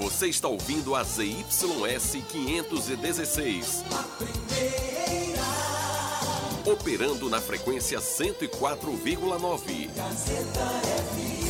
Você está ouvindo a ZYS 516. Operando na frequência 104,9. Gazeta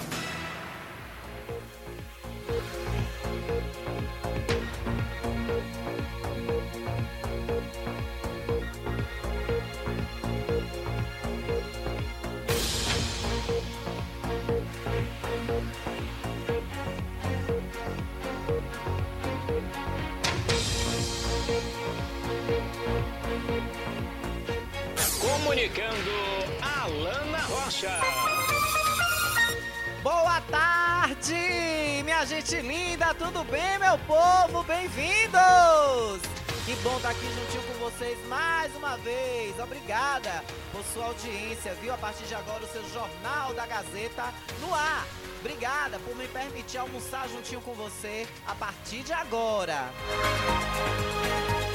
Gente linda, tudo bem, meu povo? Bem-vindos! Que bom estar aqui juntinho com vocês mais uma vez. Obrigada por sua audiência, viu? A partir de agora, o seu Jornal da Gazeta no ar. Obrigada por me permitir almoçar juntinho com você a partir de agora. Música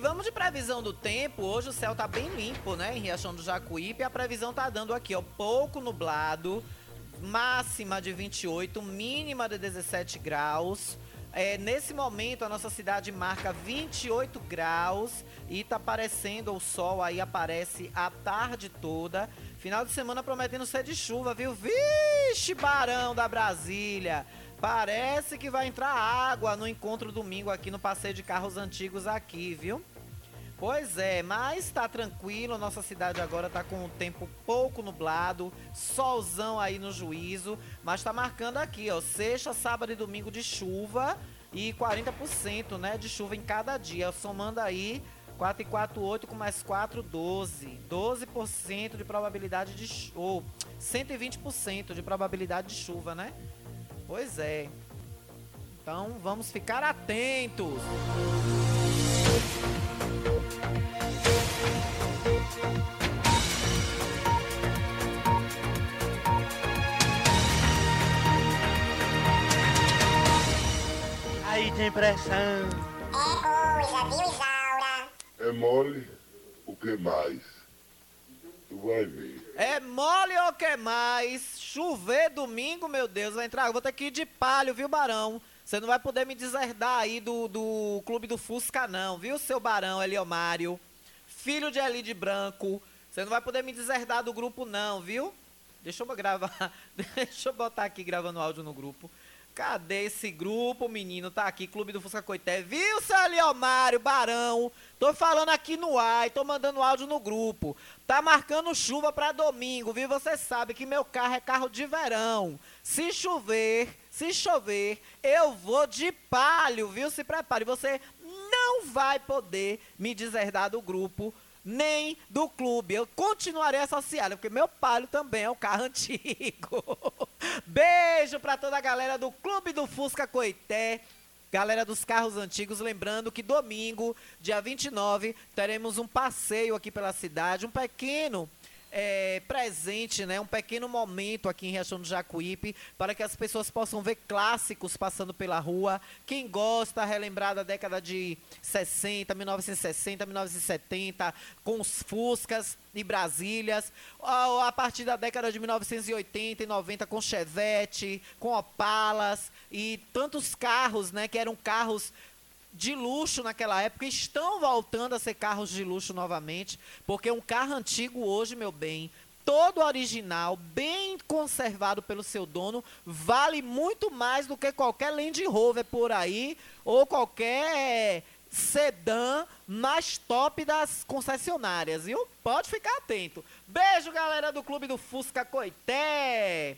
vamos de previsão do tempo. Hoje o céu tá bem limpo, né? Em Riachão do Jacuípe. A previsão tá dando aqui, ó, pouco nublado. Máxima de 28, mínima de 17 graus. É, nesse momento a nossa cidade marca 28 graus e tá aparecendo o sol aí aparece a tarde toda. Final de semana prometendo ser de chuva, viu? Vixe, Barão da Brasília. Parece que vai entrar água no encontro domingo aqui no passeio de carros antigos aqui, viu? Pois é, mas está tranquilo, nossa cidade agora está com o tempo pouco nublado, solzão aí no juízo, mas está marcando aqui, ó, sexta, sábado e domingo de chuva e 40%, né, de chuva em cada dia, somando aí 4 e 4, 8 com mais 4, 12. 12% de probabilidade de ou 120% de probabilidade de chuva, né? Pois é. Então vamos ficar atentos. Aí tem pressão. É coisa, viu, Isaura? É mole, o que mais? Tu vai ver. É mole o que mais? Chover domingo, meu Deus, vai entrar. Vou ter que ir de palho, viu, Barão? Você não vai poder me deserdar aí do, do clube do Fusca, não, viu, seu Barão Eliomário? Filho de Eli de Branco. Você não vai poder me deserdar do grupo, não, viu? Deixa eu gravar. Deixa eu botar aqui gravando áudio no grupo. Cadê esse grupo, menino? Tá aqui, Clube do Fusca Coité. Viu, seu Leomário, Barão? Tô falando aqui no ar e tô mandando áudio no grupo. Tá marcando chuva pra domingo, viu? Você sabe que meu carro é carro de verão. Se chover, se chover, eu vou de palho, viu? Se prepare. Você não vai poder me deserdar do grupo nem do clube. Eu continuarei associado, porque meu palio também é um carro antigo. Beijo para toda a galera do Clube do Fusca Coité. Galera dos carros antigos, lembrando que domingo, dia 29, teremos um passeio aqui pela cidade, um pequeno é, presente, né, um pequeno momento aqui em Riachão do Jacuípe, para que as pessoas possam ver clássicos passando pela rua. Quem gosta, relembrar da década de 60, 1960, 1970, com os Fuscas e Brasílias, a partir da década de 1980 e 90 com Chevette, com Opalas e tantos carros, né, que eram carros de luxo naquela época estão voltando a ser carros de luxo novamente, porque um carro antigo hoje, meu bem, todo original, bem conservado pelo seu dono, vale muito mais do que qualquer Land Rover por aí ou qualquer sedã mais top das concessionárias, viu? Pode ficar atento. Beijo, galera do Clube do Fusca Coité.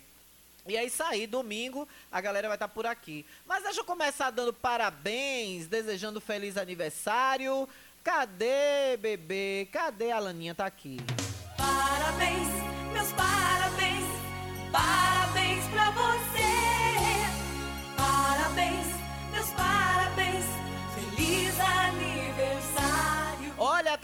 E é isso aí, domingo a galera vai estar por aqui. Mas deixa eu começar dando parabéns, desejando feliz aniversário. Cadê, bebê? Cadê a Laninha? Tá aqui. Parabéns, meus parabéns, parabéns pra você. Parabéns,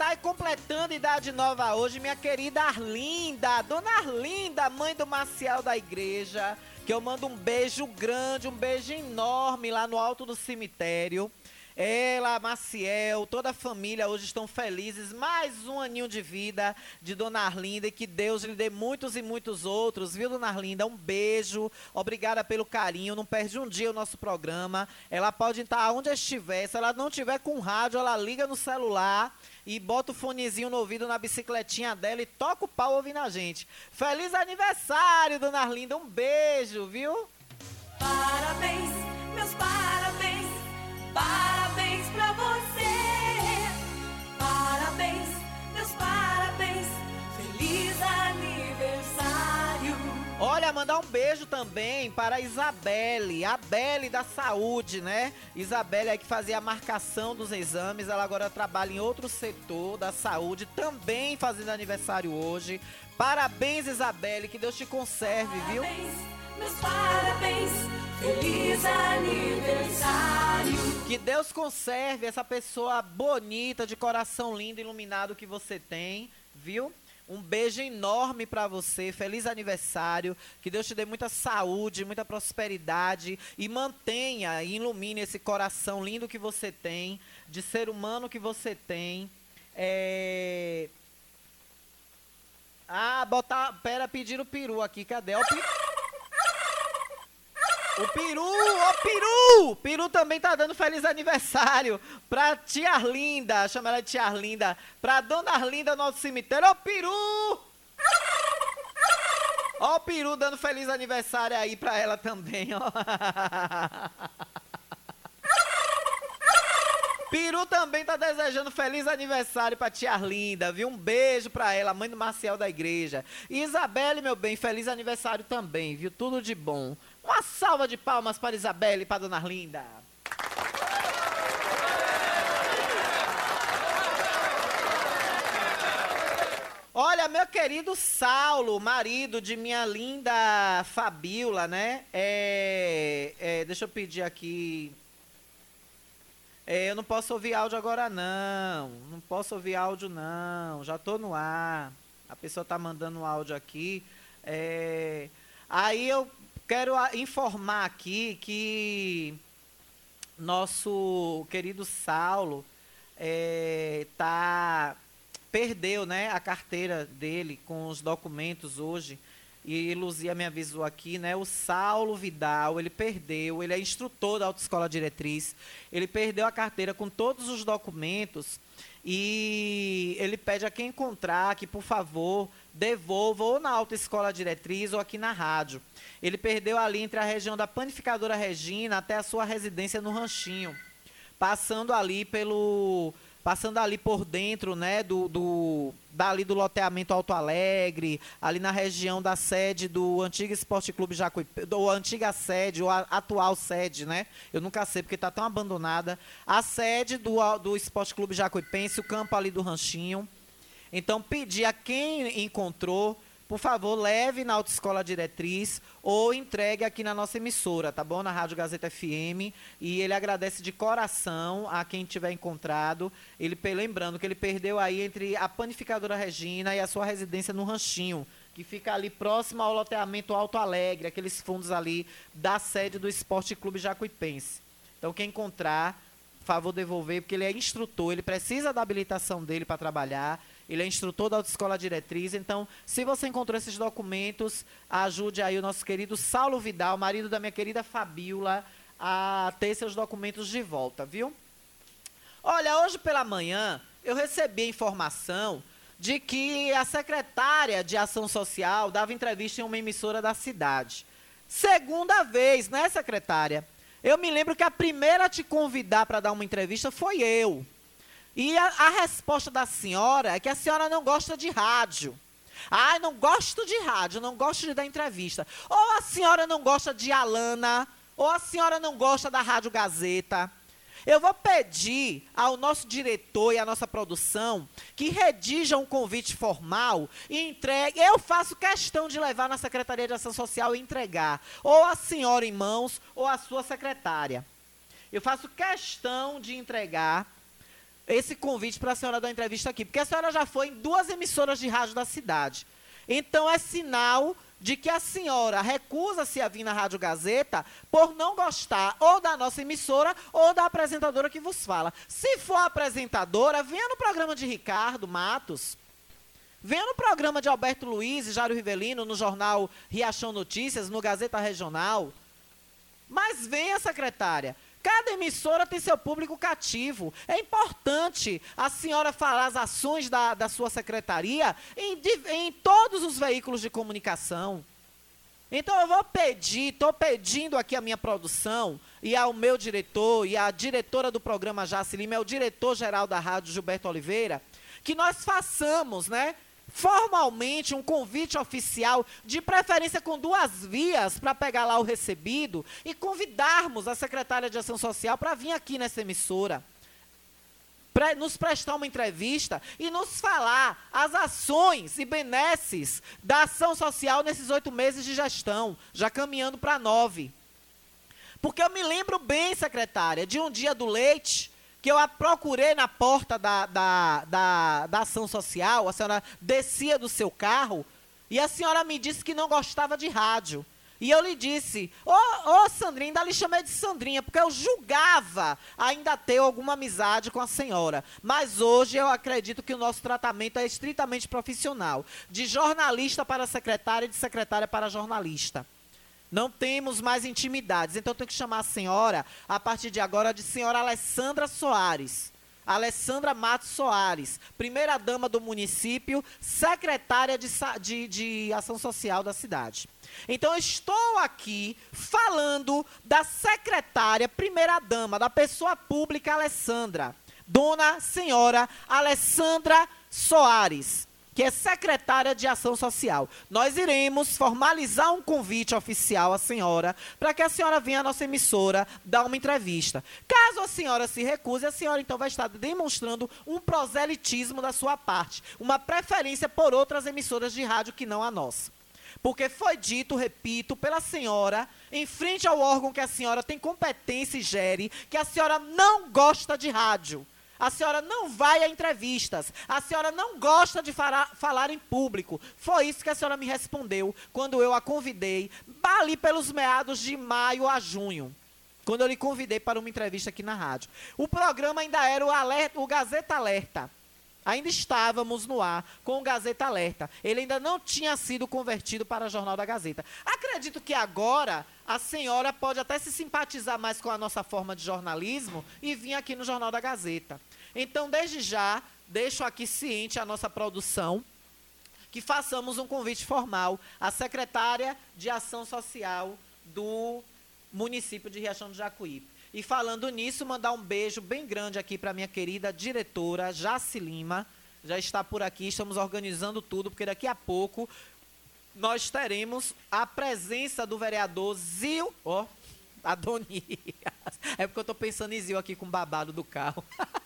aniversário. Olha, tá aí completando idade nova hoje, minha querida Arlinda, dona Arlinda, mãe do Maciel da igreja, que eu mando um beijo grande, um beijo enorme lá no alto do cemitério. Ela, Maciel, toda a família hoje estão felizes. Mais um aninho de vida de Dona Arlinda e que Deus lhe dê muitos e muitos outros, viu, Dona Arlinda? Um beijo, obrigada pelo carinho. Não perde um dia o nosso programa. Ela pode estar onde estiver. Se ela não tiver com rádio, ela liga no celular e bota o fonezinho no ouvido na bicicletinha dela e toca o pau ouvindo a gente. Feliz aniversário, Dona Arlinda. Um beijo, viu? Parabéns, meus parabéns, parabéns pra você. Olha, mandar um beijo também para a Isabelle, a Belle da saúde, né? Isabelle aí que fazia a marcação dos exames, ela agora trabalha em outro setor da saúde, também fazendo aniversário hoje. Parabéns, Isabelle, que Deus te conserve, viu? Parabéns, meus parabéns, feliz aniversário. Que Deus conserve essa pessoa bonita, de coração lindo, iluminado que você tem, viu? Um beijo enorme pra você, feliz aniversário, que Deus te dê muita saúde, muita prosperidade e mantenha e ilumine esse coração lindo que você tem, de ser humano que você tem. É... Ah, botar, pera, pedir o peru aqui, cadê? Ó, o peru. O peru, ô peru! Peru também tá dando feliz aniversário pra tia Arlinda, chama ela de tia Arlinda, pra dona Arlinda no nosso cemitério. Ô peru! Ó o peru dando feliz aniversário aí pra ela também, ó. Peru também tá desejando feliz aniversário pra tia Arlinda, viu? Um beijo pra ela, mãe do Marcial da igreja. E Isabelle, meu bem, feliz aniversário também, viu? Tudo de bom. Uma salva de palmas para Isabelle e para Dona Arlinda. Olha, meu querido Saulo, marido de minha linda Fabiola, né? É, é, deixa eu pedir aqui. É, eu não posso ouvir áudio agora, não. Não posso ouvir áudio, não. Já tô no ar. A pessoa tá mandando áudio aqui. É, aí eu quero informar aqui que nosso querido Saulo é, tá perdeu, né, a carteira dele com os documentos hoje. E Luzia me avisou aqui, né? O Saulo Vidal, ele perdeu, ele é instrutor da Autoescola Diretriz. Ele perdeu a carteira com todos os documentos e ele pede a quem encontrar que, por favor, devolva ou na Autoescola Diretriz ou aqui na rádio. Ele perdeu ali entre a região da Panificadora Regina até a sua residência no Ranchinho passando ali pelo passando ali por dentro, né, do, do dali do loteamento Alto Alegre, ali na região da sede do antigo Esporte Clube Jacuipense, do antiga sede, ou a atual sede, né? Eu nunca sei porque está tão abandonada. A sede do, do Esporte Clube Jacuipense, o campo ali do Ranchinho. Então, pedir a quem encontrou, por favor, leve na Autoescola Diretriz ou entregue aqui na nossa emissora, tá bom? Na Rádio Gazeta FM. E ele agradece de coração a quem tiver encontrado. Ele, lembrando que ele perdeu aí entre a Panificadora Regina e a sua residência no Ranchinho, que fica ali próximo ao loteamento Alto Alegre, aqueles fundos ali da sede do Esporte Clube Jacuipense. Então, quem encontrar, favor, devolver, porque ele é instrutor, ele precisa da habilitação dele para trabalhar. Ele é instrutor da Autoescola Diretriz. Então, se você encontrou esses documentos, ajude aí o nosso querido Saulo Vidal, marido da minha querida Fabiola, a ter seus documentos de volta, viu? Olha, hoje pela manhã eu recebi a informação de que a secretária de Ação Social dava entrevista em uma emissora da cidade. Segunda vez, né, secretária? Eu me lembro que a primeira a te convidar para dar uma entrevista foi eu. E a, a resposta da senhora é que a senhora não gosta de rádio. Ai, não gosto de rádio, não gosto de dar entrevista. Ou a senhora não gosta de Alana, ou a senhora não gosta da Rádio Gazeta. Eu vou pedir ao nosso diretor e à nossa produção que redijam um convite formal e entregue. Eu faço questão de levar na Secretaria de Ação Social e entregar, ou a senhora em mãos, ou a sua secretária. Eu faço questão de entregar esse convite para a senhora dar entrevista aqui, porque a senhora já foi em duas emissoras de rádio da cidade. Então é sinal de que a senhora recusa-se a vir na Rádio Gazeta por não gostar ou da nossa emissora ou da apresentadora que vos fala. Se for apresentadora, venha no programa de Ricardo Matos. Venha no programa de Alberto Luiz e Jário Rivelino, no jornal Riachão Notícias, no Gazeta Regional. Mas venha, secretária. Cada emissora tem seu público cativo. É importante a senhora falar as ações da, da sua secretaria em, em todos os veículos de comunicação. Então eu vou pedir, estou pedindo aqui a minha produção e ao meu diretor e à diretora do programa Jaci Lima, é o diretor-geral da rádio Gilberto Oliveira, que nós façamos, né? Formalmente um convite oficial, de preferência com duas vias, para pegar lá o recebido e convidarmos a secretária de Ação Social para vir aqui nessa emissora pre- nos prestar uma entrevista e nos falar as ações e benesses da ação social nesses oito meses de gestão, já caminhando para nove. Porque eu me lembro bem, secretária, de um dia do leite, que eu a procurei na porta da, da, da, da ação social, a senhora descia do seu carro, e a senhora me disse que não gostava de rádio. E eu lhe disse, ô, ô Sandrinha, ainda lhe chamei de Sandrinha, porque eu julgava ainda ter alguma amizade com a senhora. Mas hoje eu acredito que o nosso tratamento é estritamente profissional. De jornalista para secretária e de secretária para jornalista. Não temos mais intimidades. Então eu tenho que chamar a senhora, a partir de agora, de senhora Alessandra Soares. Alessandra Matos Soares, primeira dama do município, secretária de, de- de ação social da cidade. Então, estou aqui falando da secretária, primeira dama, da pessoa pública Alessandra, dona senhora Alessandra Soares que é secretária de Ação Social. Nós iremos formalizar um convite oficial à senhora para que a senhora venha à nossa emissora dar uma entrevista. Caso a senhora se recuse, a senhora então vai estar demonstrando um proselitismo da sua parte, uma preferência por outras emissoras de rádio que não a nossa. Porque foi dito, repito, pela senhora, em frente ao órgão que a senhora tem competência e gere, que a senhora não gosta de rádio. A senhora não vai a entrevistas. A senhora não gosta de fara- falar em público. Foi isso que a senhora me respondeu quando eu a convidei, ali pelos meados de maio a junho. Quando eu lhe convidei para uma entrevista aqui na rádio. O programa ainda era o, alerta, o Gazeta Alerta. Ainda estávamos no ar com o Gazeta Alerta. Ele ainda não tinha sido convertido para Jornal da Gazeta. Acredito que agora a senhora pode até se simpatizar mais com a nossa forma de jornalismo e vir aqui no Jornal da Gazeta. Então, desde já, deixo aqui ciente a nossa produção que façamos um convite formal à secretária de Ação Social do município de Riachão do Jacuípe. E falando nisso, mandar um beijo bem grande aqui para minha querida diretora Jaci Lima. Já está por aqui, estamos organizando tudo, porque daqui a pouco nós teremos a presença do vereador Zil. Ó, Adonias. É porque eu estou pensando em Zil aqui com o babado do carro.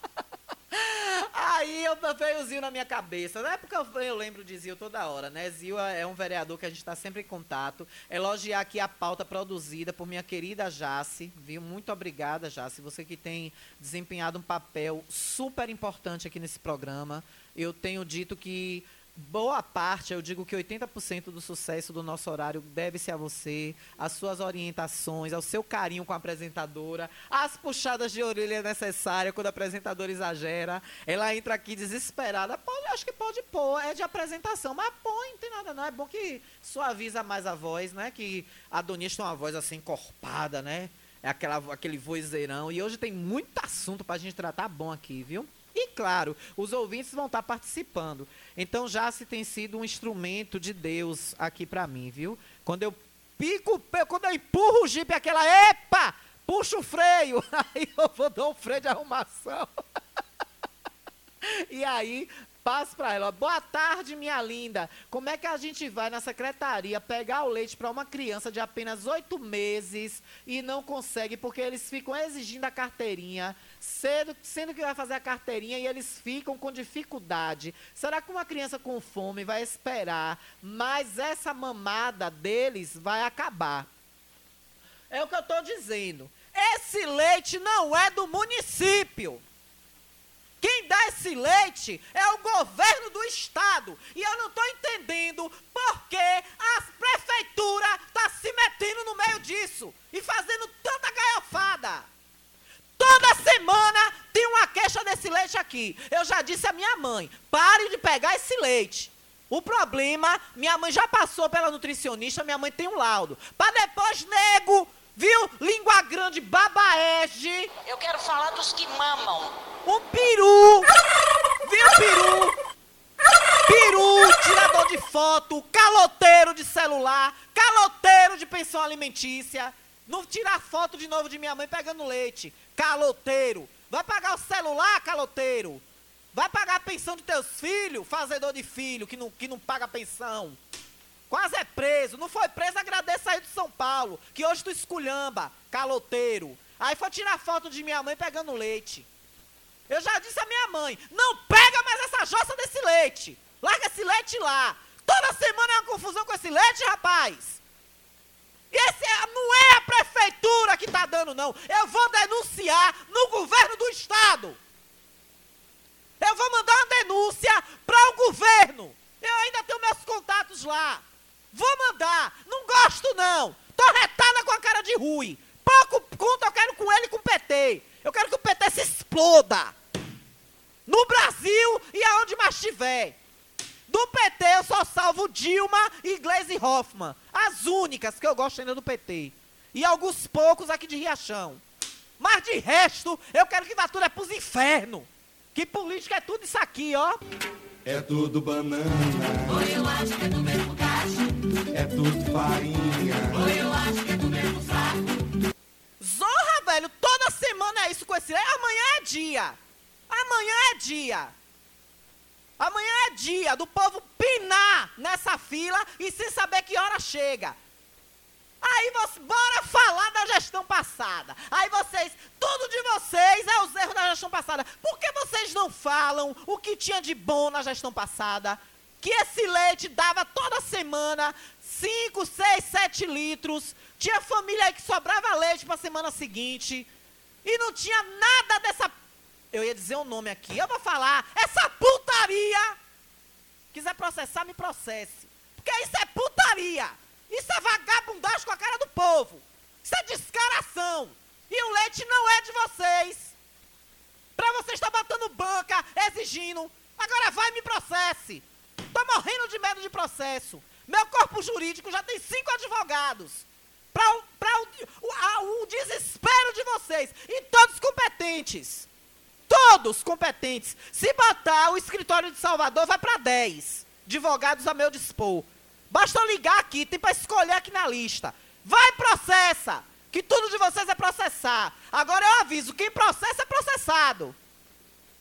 Aí eu veio o Zil na minha cabeça. Na época eu, eu lembro de Zil toda hora, né? Zil é é um vereador que a gente está sempre em contato. Elogiar aqui a pauta produzida por minha querida Jace, viu? Muito obrigada, Jace. Você que tem desempenhado um papel super importante aqui nesse programa. Eu tenho dito que boa parte, eu digo que 80% do sucesso do nosso horário deve-se a você, às suas orientações, ao seu carinho com a apresentadora, às puxadas de orelha necessárias quando a apresentadora exagera. Ela entra aqui desesperada. Pode, acho que pode pôr, é de apresentação, mas põe, não tem nada não. É bom que suaviza mais a voz, né? Que a Donias tem uma voz assim encorpada, né? É aquela, aquele vozeirão. E hoje tem muito assunto pra gente tratar bom aqui, viu? E claro, os ouvintes vão estar participando. Então já se tem sido um instrumento de Deus aqui pra mim, viu? Quando eu pico, quando eu empurro o jipe, aquela epa, puxa o freio, aí eu vou dar um freio de arrumação. E aí, Passo pra ela. Boa tarde, minha linda. Como é que a gente vai na secretaria pegar o leite para uma criança de apenas oito meses e não consegue porque eles ficam exigindo a carteirinha, sendo, sendo que vai fazer a carteirinha e eles ficam com dificuldade? Será que uma criança com fome vai esperar, mas essa mamada deles vai acabar? É o que eu estou dizendo. Esse leite não é do município. Quem dá esse leite é o governo do estado. E eu não estou entendendo por que a prefeitura está se metendo no meio disso e fazendo tanta gaiofada. Toda semana tem uma queixa desse leite aqui. Eu já disse à minha mãe: pare de pegar esse leite. O problema, minha mãe já passou pela nutricionista, minha mãe tem um laudo. Para depois, nego, viu? Língua grande, babaege. Eu quero falar dos que mamam. Um peru! Viu, peru? Peru, tirador de foto, caloteiro de celular, caloteiro de pensão alimentícia. Não tirar foto de novo de minha mãe pegando leite. Caloteiro. Vai pagar o celular, caloteiro? Vai pagar a pensão dos teus filhos, fazedor de filho, que não, que não paga pensão. Quase é preso. Não foi preso, agradeça aí de São Paulo, que hoje tu esculhamba, caloteiro. Aí foi tirar foto de minha mãe pegando leite. Eu já disse à minha mãe, não pega mais essa jossa desse leite. Larga esse leite lá. Toda semana é uma confusão com esse leite, rapaz. E esse é- não é a prefeitura que tá dando, não. Eu vou denunciar no governo do estado. Eu vou mandar uma denúncia para o governo. Eu ainda tenho meus contatos lá. Vou mandar. Não gosto, não. Tô retada com a cara de ruim. Pouco conto eu quero com ele e com o PT. Eu quero que o PT se exploda. No Brasil e aonde mais tiver. Do PT eu só salvo Dilma e Gleisi Hoffmann. As únicas que eu gosto ainda do PT. E alguns poucos aqui de Riachão. Mas de resto, eu quero que vá tudo é pros infernos. Que política é tudo isso aqui, ó. É tudo banana, é tudo farinha. Eu acho que é mesmo saco. Zorra, velho, toda semana é isso com esse. Amanhã é dia. Amanhã é dia. Amanhã é dia do povo pinar nessa fila e sem saber que hora chega. Aí você, bora falar da gestão passada. Aí vocês, tudo de vocês é os erros da gestão passada. Por que vocês não falam o que tinha de bom na gestão passada? Que esse leite dava toda semana 5, 6, 7 litros. Tinha família aí que sobrava leite para a semana seguinte. E não tinha nada dessa. Eu ia dizer um nome aqui. Eu vou falar. Essa putaria. Quiser processar, me processe. Porque isso é putaria. Isso é vagabundagem com a cara do povo. Isso é descaração. E o leite não é de vocês. Pra você estar batendo banca, exigindo. Agora vai e me processe. Morrendo de medo de processo. Meu corpo jurídico já tem cinco advogados. Para o, o, o, o desespero de vocês. E todos competentes. Todos competentes. Se botar o escritório de Salvador, vai para 10 advogados a meu dispor. Basta ligar aqui, tem para escolher aqui na lista. Vai, processa! Que tudo de vocês é processar. Agora eu aviso, quem processa é processado.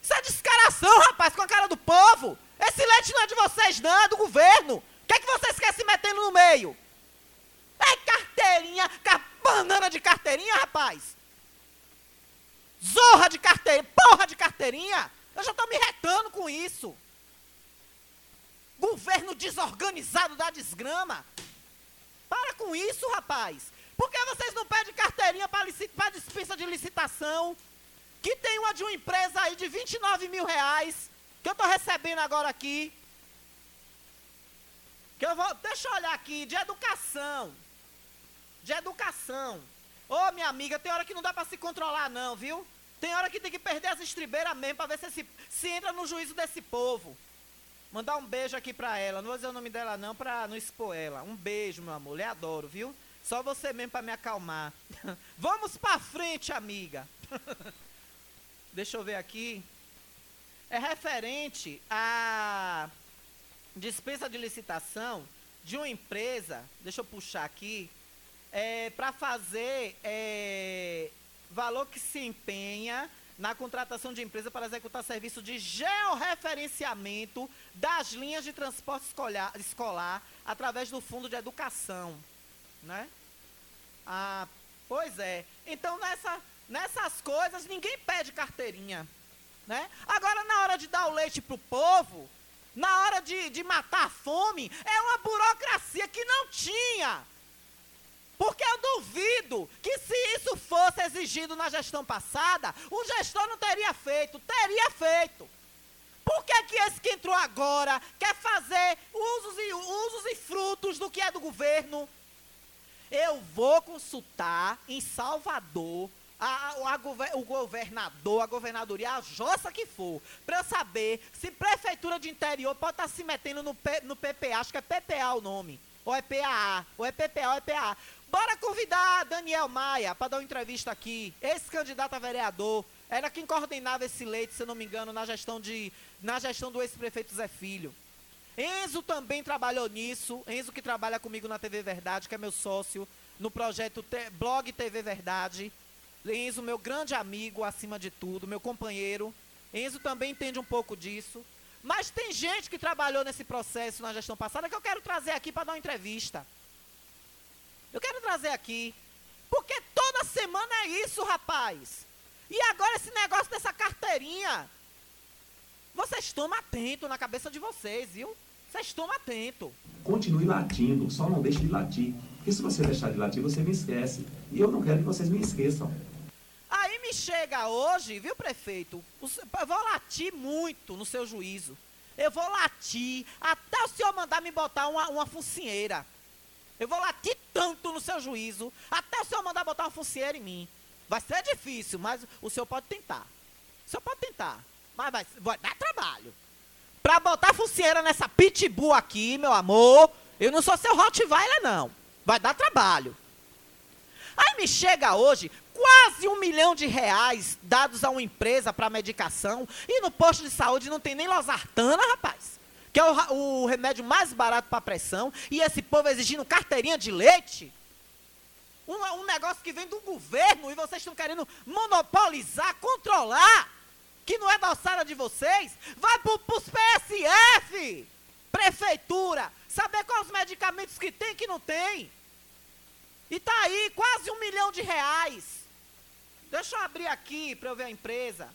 Isso é descaração, rapaz, com a cara do povo. Esse leite não é de vocês, não, é do governo. O que é que vocês querem se metendo no meio? É carteirinha, ca- banana de carteirinha, rapaz. Zorra de carteirinha, porra de carteirinha. Eu já tô me retando com isso. Governo desorganizado da desgrama. Para com isso, rapaz. Por que vocês não pedem carteirinha para dispensa de licitação? Que tem uma de uma empresa aí de 29 mil reais, que eu tô recebendo agora aqui. Que eu vou. Deixa eu olhar aqui, de educação. De educação. Ô, minha amiga, tem hora que não dá pra se controlar, não, viu? Tem hora que tem que perder as estribeiras mesmo pra ver se, se, entra no juízo desse povo. Mandar um beijo aqui pra ela. Não vou dizer o nome dela, não, pra não expor ela. Um beijo, meu amor. Lhe adoro, viu? Só você mesmo pra me acalmar. Vamos pra frente, amiga. Deixa eu ver aqui. É referente a dispensa de licitação de uma empresa, deixa eu puxar aqui, é, para fazer é, valor que se empenha na contratação de empresa para executar serviço de georreferenciamento das linhas de transporte escolar, escolar através do Fundo de Educação, né? Ah, pois é. Então, nessa, nessas coisas, ninguém pede carteirinha, né? Agora, na hora de dar o leite pro povo, na hora de, de matar a fome, é uma burocracia que não tinha. Porque eu duvido que se isso fosse exigido na gestão passada, o gestor não teria feito, teria feito. Por que, que esse que entrou agora quer fazer usos e, usos e frutos do que é do governo? Eu vou consultar em Salvador a, a, o governador, a governadoria, a jossa que for, para eu saber se prefeitura de interior pode estar tá se metendo no, P, no PPA, acho que é PPA o nome, ou é PAA, ou é PPA, ou é PA. Bora convidar Daniel Maia para dar uma entrevista aqui, esse candidato a vereador, era quem coordenava esse leite, se não me engano, na gestão, de, na gestão do ex-prefeito Zé Filho. Enzo também trabalhou nisso, Enzo que trabalha comigo na TV Verdade, que é meu sócio, no projeto Te Blog TV Verdade. Enzo, meu grande amigo acima de tudo, meu companheiro. Enzo também entende um pouco disso. Mas tem gente que trabalhou nesse processo na gestão passada que eu quero trazer aqui para dar uma entrevista. Eu quero trazer aqui. Porque toda semana é isso, rapaz. E agora esse negócio dessa carteirinha. Vocês tomam atento na cabeça de vocês, viu? Vocês tomam atento. Continue latindo, só não deixe de latir. Porque se você deixar de latir, você me esquece. E eu não quero que vocês me esqueçam. Aí me chega hoje, viu, prefeito? Eu vou latir muito no seu juízo. Eu vou latir até o senhor mandar me botar uma, uma focinheira. Eu vou latir tanto no seu juízo, até o senhor mandar botar uma focinheira em mim. Vai ser difícil, mas o senhor pode tentar. O senhor pode tentar, mas vai, vai dar trabalho. Pra botar focinheira nessa pitbull aqui, meu amor, eu não sou seu Rottweiler, não. Vai dar trabalho. Aí me chega hoje quase um milhão de reais dados a uma empresa para medicação e no posto de saúde não tem nem losartana, rapaz que é o, o remédio mais barato para pressão, e esse povo exigindo carteirinha de leite. Um, um negócio que vem do governo e vocês estão querendo monopolizar, controlar, que não é da alçada de vocês. Vai para os PSF, prefeitura, saber quais os medicamentos que tem e que não tem. E tá aí, quase um milhão de reais. Deixa eu abrir aqui para eu ver a empresa,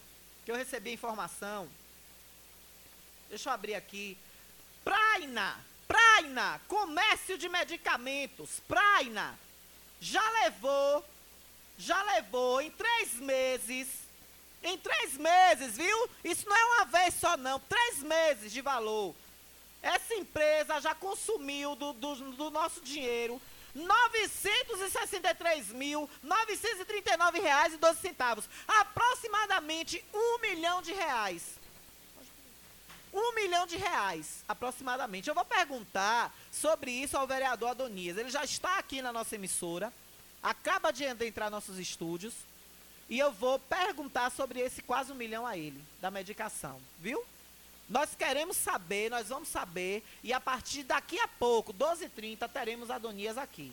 que eu recebi informação. Deixa eu abrir aqui. Praina, Praina, comércio de medicamentos, Praina, já levou, já levou em três meses, em três meses, viu? Isso não é uma vez só não, três meses de valor. Essa empresa já consumiu do, do, do nosso dinheiro R$ 963.939,12, aproximadamente um milhão de reais um milhão de reais, aproximadamente. Eu vou perguntar sobre isso ao vereador Adonias. Ele já está aqui na nossa emissora, acaba de entrar nos nossos estúdios, e eu vou perguntar sobre esse quase um milhão a ele, da medicação, viu? Nós queremos saber, nós vamos saber, e a partir daqui a pouco, 12h30, teremos Adonias aqui.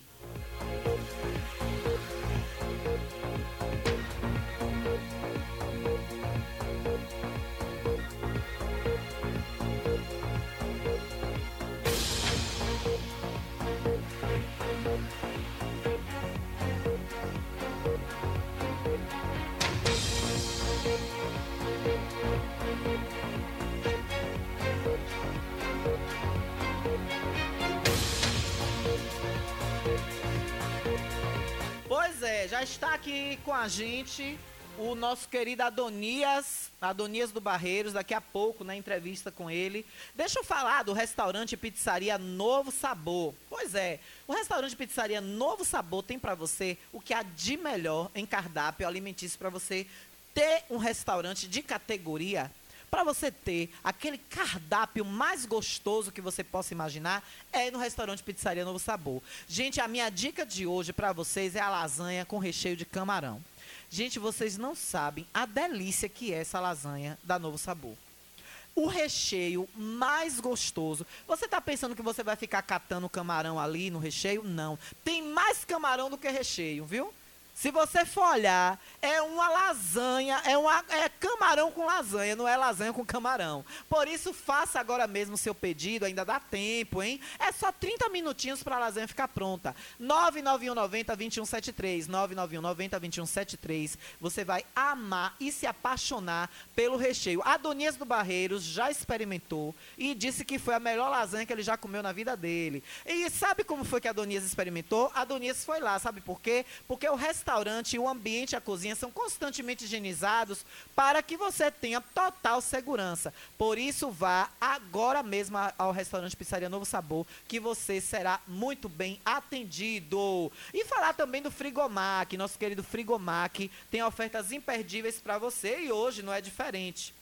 Já está aqui com a gente o nosso querido Adonias, Adonias do Barreiros, daqui a pouco na entrevista com ele. Deixa eu falar do restaurante pizzaria Novo Sabor. Pois é, o restaurante pizzaria Novo Sabor tem para você o que há de melhor em cardápio alimentício para você ter um restaurante de categoria para você ter aquele cardápio mais gostoso que você possa imaginar, é no restaurante Pizzaria Novo Sabor. Gente, a minha dica de hoje para vocês é a lasanha com recheio de camarão. Gente, vocês não sabem a delícia que é essa lasanha da Novo Sabor. O recheio mais gostoso. Você está pensando que você vai ficar catando camarão ali no recheio? Não. Tem mais camarão do que recheio, viu? Se você for olhar, é uma lasanha, é, uma, é camarão com lasanha, não é lasanha com camarão. Por isso, faça agora mesmo o seu pedido, ainda dá tempo, hein? É só 30 minutinhos para a lasanha ficar pronta. 99190-2173, 99190-2173. Você vai amar e se apaixonar pelo recheio. Adonias do Barreiros já experimentou e disse que foi a melhor lasanha que ele já comeu na vida dele. E sabe como foi que Adonias experimentou? A Adonias foi lá, sabe por quê? Porque o restaurante e o ambiente a cozinha são constantemente higienizados para que você tenha total segurança. Por isso, vá agora mesmo ao restaurante Pizzaria Novo Sabor, que você será muito bem atendido. E falar também do Frigomac, nosso querido Frigomac, tem ofertas imperdíveis para você e hoje não é diferente.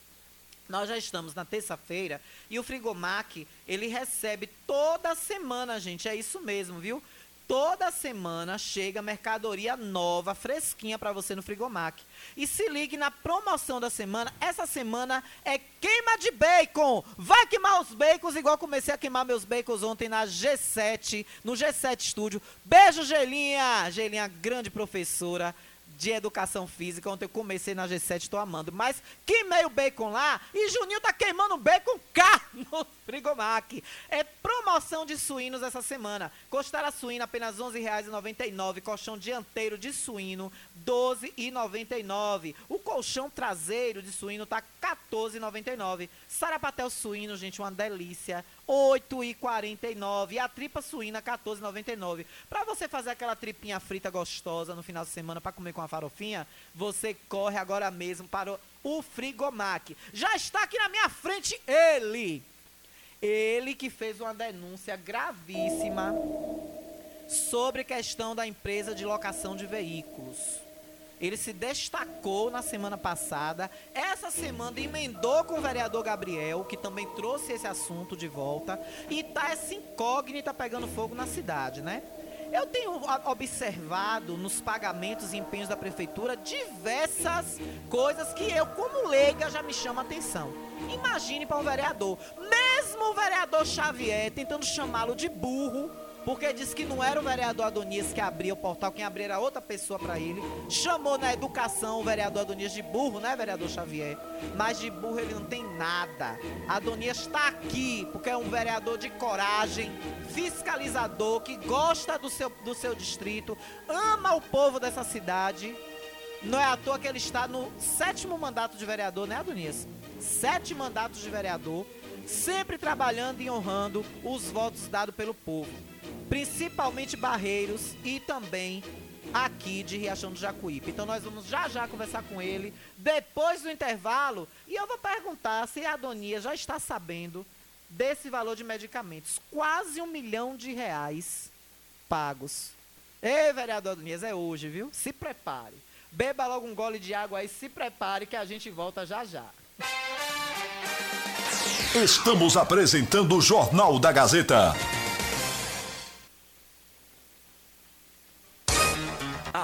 Nós já estamos na terça-feira e o Frigomac, ele recebe toda semana, gente, é isso mesmo, viu? Toda semana chega mercadoria nova, fresquinha para você no Frigomac. E se ligue na promoção da semana. Essa semana é queima de bacon. Vai queimar os bacons igual comecei a queimar meus bacons ontem na G7, no G7 Estúdio. Beijo, Gelinha. Gelinha, grande professora de educação física. Ontem eu comecei na G7, tô amando. Mas queimei o bacon lá e Juninho tá queimando bacon cá no Frigomac. É promoção de suínos essa semana. Costela suína apenas R$ 11,99. Colchão dianteiro de suíno R$ 12,99. O colchão traseiro de suíno tá R$ 14,99. Sarapatel suíno, gente, uma delícia. R$ 8,49. E a tripa suína, R$ 14,99. Para você fazer aquela tripinha frita gostosa no final de semana para comer com a farofinha, você corre agora mesmo para o, Frigomac. Já está aqui na minha frente ele. Ele que fez uma denúncia gravíssima sobre questão da empresa de locação de veículos. Ele se destacou na semana passada. Essa semana emendou com o vereador Gabriel, que também trouxe esse assunto de volta. E tá essa incógnita pegando fogo na cidade, né? Eu tenho observado nos pagamentos e empenhos da prefeitura diversas coisas que eu, como leiga, já me chama a atenção. Imagine para um vereador, mesmo o vereador Xavier tentando chamá-lo de burro, porque disse que não era o vereador Adonias que abria o portal, quem abria era outra pessoa para ele. Chamou na educação o vereador Adonias de burro, né, vereador Xavier? Mas de burro ele não tem nada. Adonias está aqui porque é um vereador de coragem, fiscalizador, que gosta do seu, do seu distrito, ama o povo dessa cidade. Não é à toa que ele está no sétimo mandato de vereador, né, Adonias? Sete mandatos de vereador, sempre trabalhando e honrando os votos dados pelo povo. Principalmente Barreiros e também aqui de Riachão do Jacuípe. Então nós vamos já já conversar com ele depois do intervalo e eu vou perguntar se a Adonias já está sabendo desse valor de medicamentos. Quase um milhão de reais pagos. Ei, vereador Adonias, é hoje, viu? Se prepare. Beba logo um gole de água aí, se prepare que a gente volta já já. Estamos apresentando o Jornal da Gazeta.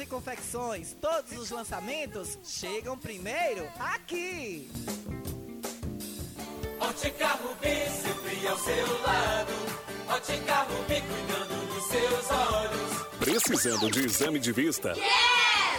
e Confecções. Todos os lançamentos chegam primeiro aqui. Ótica Rubi, sempre ao seu lado. Ótica Rubi cuidando dos seus olhos. Precisando de exame de vista?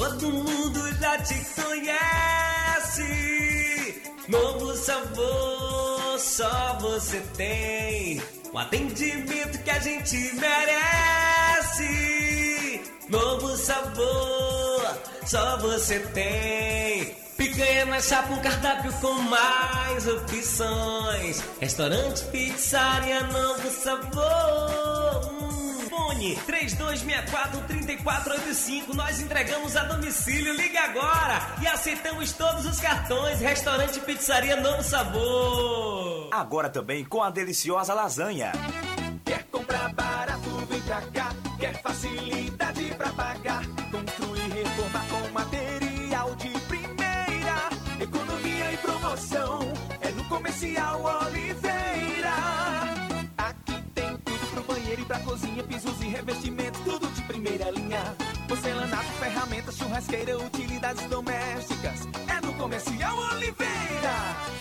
Todo mundo já te conhece. Novo sabor, só você tem. O atendimento que a gente merece. Novo sabor, só você tem. Picanha na chapa, um cardápio com mais opções. Restaurante, pizzaria, novo sabor. Hum, Fone 3264-3485. Nós entregamos a domicílio. Liga agora e aceitamos todos os cartões. Restaurante, pizzaria, novo sabor. Agora também com a deliciosa lasanha. Quer comprar barato, vem pra cá. E revestimentos, tudo de primeira linha. Porcelanato, ferramentas, churrasqueira, utilidades domésticas. É no Comercial Oliveira.